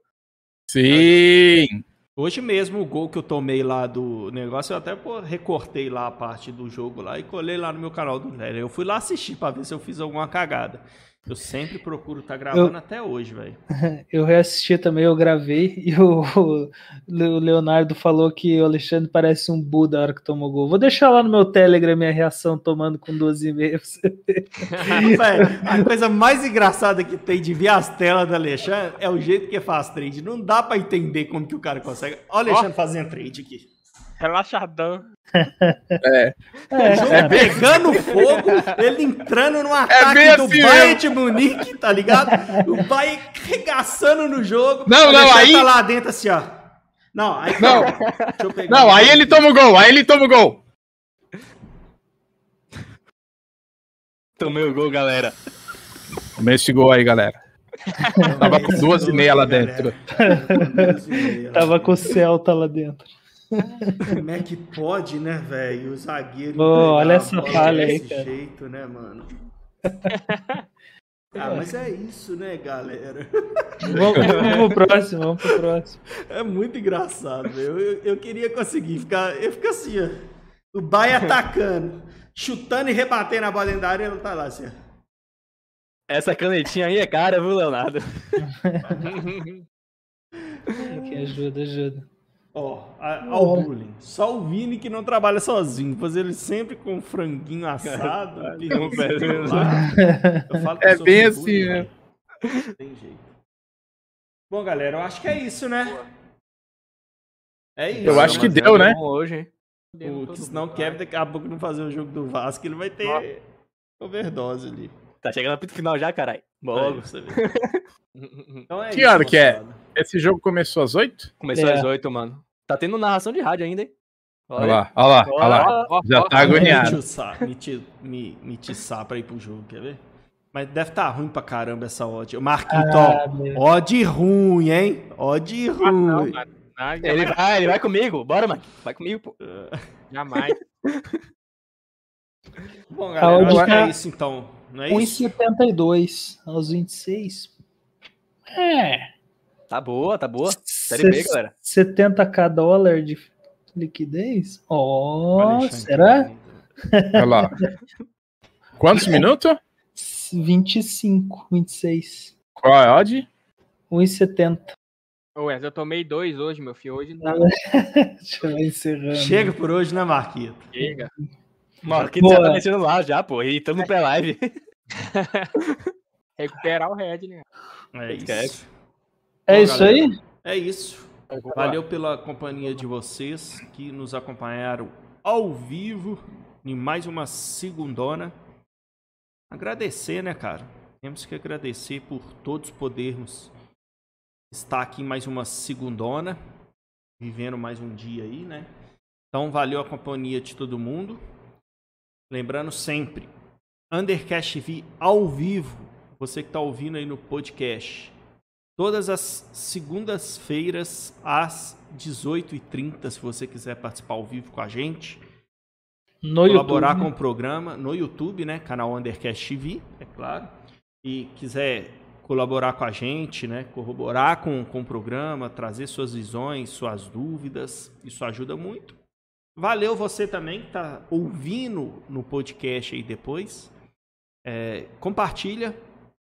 Sim. Hoje mesmo o gol que eu tomei lá do negócio, eu até pô, recortei lá a parte do jogo lá e colei lá no meu canal do velho. Eu fui lá assistir pra ver se eu fiz alguma cagada. Eu sempre procuro estar gravando até hoje, velho. <laughs> Eu reassisti também, eu gravei, e o, o Leonardo falou que o Alexandre parece um Buda na hora que tomou gol. Vou deixar lá no meu Telegram minha reação tomando com 12,5. pra você ver. <laughs> Velho, a <laughs> coisa mais engraçada que tem de ver as telas do Alexandre é o jeito que faz trade. Não dá pra entender como que o cara consegue. Olha o Alexandre fazendo trade aqui. Relaxadão. É. É, O jogo pegando fogo, ele entrando no ataque bem do assim Bayern de Munique, tá ligado? O Bayern regaçando no jogo. Não, o não, aí- tá lá dentro assim, ó. Não, aí... Não. Deixa eu pegar Não, aí ele toma o gol, aí ele toma o gol. Tomei o gol, galera. Toma esse gol aí, galera. Tava com duas e meia lá dentro. tava com o Celta lá dentro. Como é que pode, né, velho? O zagueiro. Entregar olha a essa bola falha aí, desse cara. jeito, né, mano? <laughs> Ah, mas é isso, né, galera? Vamos, vamos pro próximo, vamos pro próximo. É muito engraçado, velho. Eu, eu queria conseguir ficar. Eu fico assim, ó. O Bahia atacando, chutando e rebatendo a bola dentro da área, ele tá lá assim, ó. Essa canetinha aí é cara, viu, Leonardo? <laughs> Que ajuda, ajuda. Ó, a- ao bullying. Só o Vini que não trabalha sozinho. Fazer ele sempre com franguinho assado. É eu sou bem bullying, assim, né? velho. Não Tem jeito. Bom, galera, eu acho que é isso, né? É isso. Eu acho que deu, é né? Hoje, hein? Porque senão o Kevin daqui a pouco não fazer o jogo do Vasco, ele vai ter overdose ali. Tá chegando no pito final já, caralho. Logo. ver. Então é Que isso, hora que é? Esse jogo começou às oito? Começou É. às 8, mano. Tá tendo narração de rádio ainda, hein? Olha lá, olha lá, olha lá. Ó, Já ó, tá agoniado. Me tiçar, me, ti- me, me tiçar pra ir pro jogo, quer ver? Mas deve tá ruim pra caramba essa odd. Marquinhos, Ah, ó, odd ruim, hein? Odd Ah, não, ruim. mano. Não, Ele jamais. vai, ele vai comigo. Bora, mano. Vai comigo, pô. jamais. <laughs> Bom, galera, acho que tá é isso então. Não é isso? 1,72 aos 26. É. Tá boa, tá boa. Série B, Ses- galera. 70k dólar de liquidez? Ó, Alexandre, será? Olha lá. Quantos minutos? 25, 26. Qual é a odd? 1,70. Ô, eu tomei dois hoje, meu filho. Hoje não Deixa eu encerrando. Chega por hoje, né, Marquinhos? chega. Boa. já tá mexendo lá já, pô. E tamo pré-live. Recuperar o Red, né? É isso. É Bom, isso galera, aí? É isso. Valeu pela companhia de vocês que nos acompanharam ao vivo em mais uma segundona. Agradecer, né, cara? Temos que agradecer por todos podermos estar aqui em mais uma segundona, vivendo mais um dia aí, né? Então, valeu a companhia de todo mundo. Lembrando sempre, Undercast TV ao vivo, você que está ouvindo aí no podcast, todas as segundas-feiras às 18h30, se você quiser participar ao vivo com a gente, No colaborar YouTube. com o programa no YouTube, né? Canal Undercast TV, é claro. E quiser colaborar com a gente, né? Corroborar com, com o programa, trazer suas visões, suas dúvidas, isso ajuda muito. Valeu você também que está ouvindo no podcast aí depois. É, compartilha,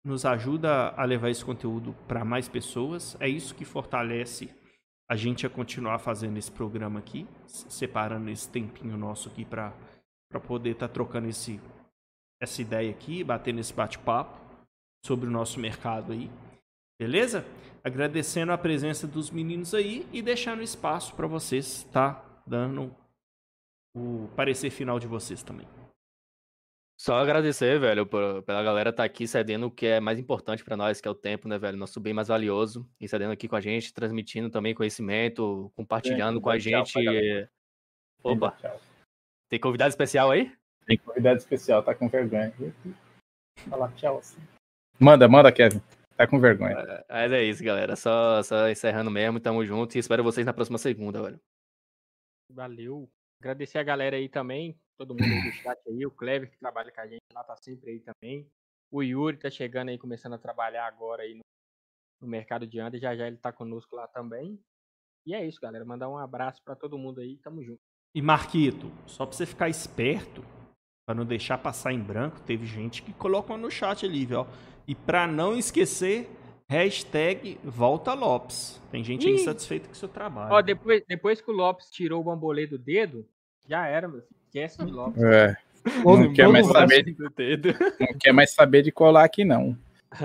nos ajuda a levar esse conteúdo para mais pessoas. É isso que fortalece a gente a continuar fazendo esse programa aqui, se- separando esse tempinho nosso aqui para poder estar trocando esse, essa ideia aqui, batendo esse bate-papo sobre o nosso mercado aí. Beleza? Agradecendo a presença dos meninos aí e deixando espaço para vocês estar dando o parecer final de vocês também. Só agradecer, velho, por- pela galera estar aqui cedendo o que é mais importante pra nós, que é o tempo, né, velho? Nosso bem mais valioso. E cedendo aqui com a gente, transmitindo também conhecimento, compartilhando com a gente. Opa, Tchau. tem convidado especial aí? Tem convidado especial, tá com vergonha. Fala tchau assim. Manda, manda, Kevin. Tá com vergonha. Mas é isso, galera. Só, só encerrando mesmo, tamo junto e espero vocês na próxima segunda, velho. Valeu. Agradecer a galera aí também, todo mundo aí do chat aí, o Clever que trabalha com a gente lá, tá sempre aí também. O Yuri tá chegando aí, começando a trabalhar agora aí no, no mercado de Anda, já já ele tá conosco lá também. E é isso, galera. Mandar um abraço pra todo mundo aí, tamo junto. E Marquito, só pra você ficar esperto, pra não deixar passar em branco, teve gente que colocou no chat ali, viu? E pra não esquecer, hashtag Volta Lopes. Tem gente Ih. insatisfeita com o seu trabalho. Ó, depois, depois que o Lopes tirou o bambolê do dedo, já era, meu filho. Lopes. É, Todo- não quer mais saber de, <laughs> não quer mais saber de colar aqui, não.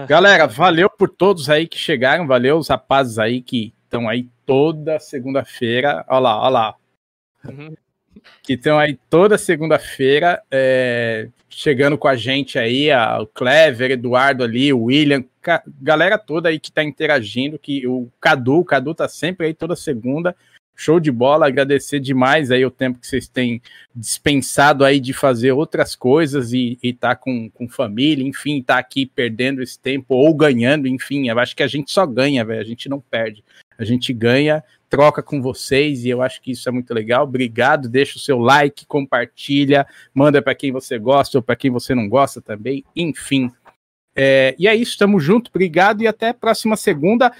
Galera, valeu por todos aí que chegaram, valeu os rapazes aí que estão aí toda segunda-feira. Olha lá, olha lá. Uhum. que estão aí toda segunda-feira é, chegando com a gente aí, a, o Clever, Eduardo ali, o William, ca- galera toda aí que tá interagindo, que o Cadu, o Cadu tá sempre aí toda segunda, show de bola, agradecer demais aí o tempo que vocês têm dispensado aí de fazer outras coisas e, e tá com, com família, enfim, tá aqui perdendo esse tempo ou ganhando, enfim, eu acho que a gente só ganha, velho, a gente não perde, a gente ganha troca com vocês e eu acho que isso é muito legal. Obrigado, deixa o seu like, compartilha, manda para quem você gosta ou para quem você não gosta também, enfim. É, e é isso, estamos juntos, obrigado e até a próxima segunda.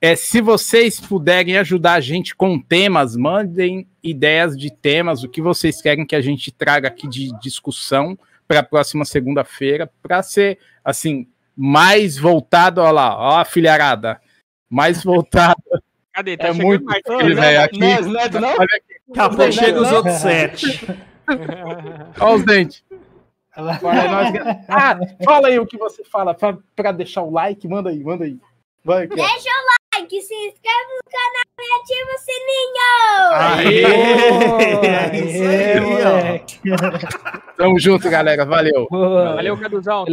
É, se vocês puderem ajudar a gente com temas, mandem ideias de temas, o que vocês querem que a gente traga aqui de discussão para a próxima segunda-feira, para ser assim mais voltado, olha lá, ó a filharada, mais <laughs> voltado Cadê? Tá é chegando muito mais. ele, velho, aqui. Não, não, é tu não? Olha aqui, Daqui a pouco chega os outros sete. olha os dentes. Ah, fala aí o que você fala pra, pra deixar o like, manda aí, manda aí. Vai. Deixa o like, se inscreve no canal e ativa o sininho. Aê! É isso aí, ó. moleque. <laughs> Tamo junto, galera. Valeu. Boa. Valeu, Caduzão.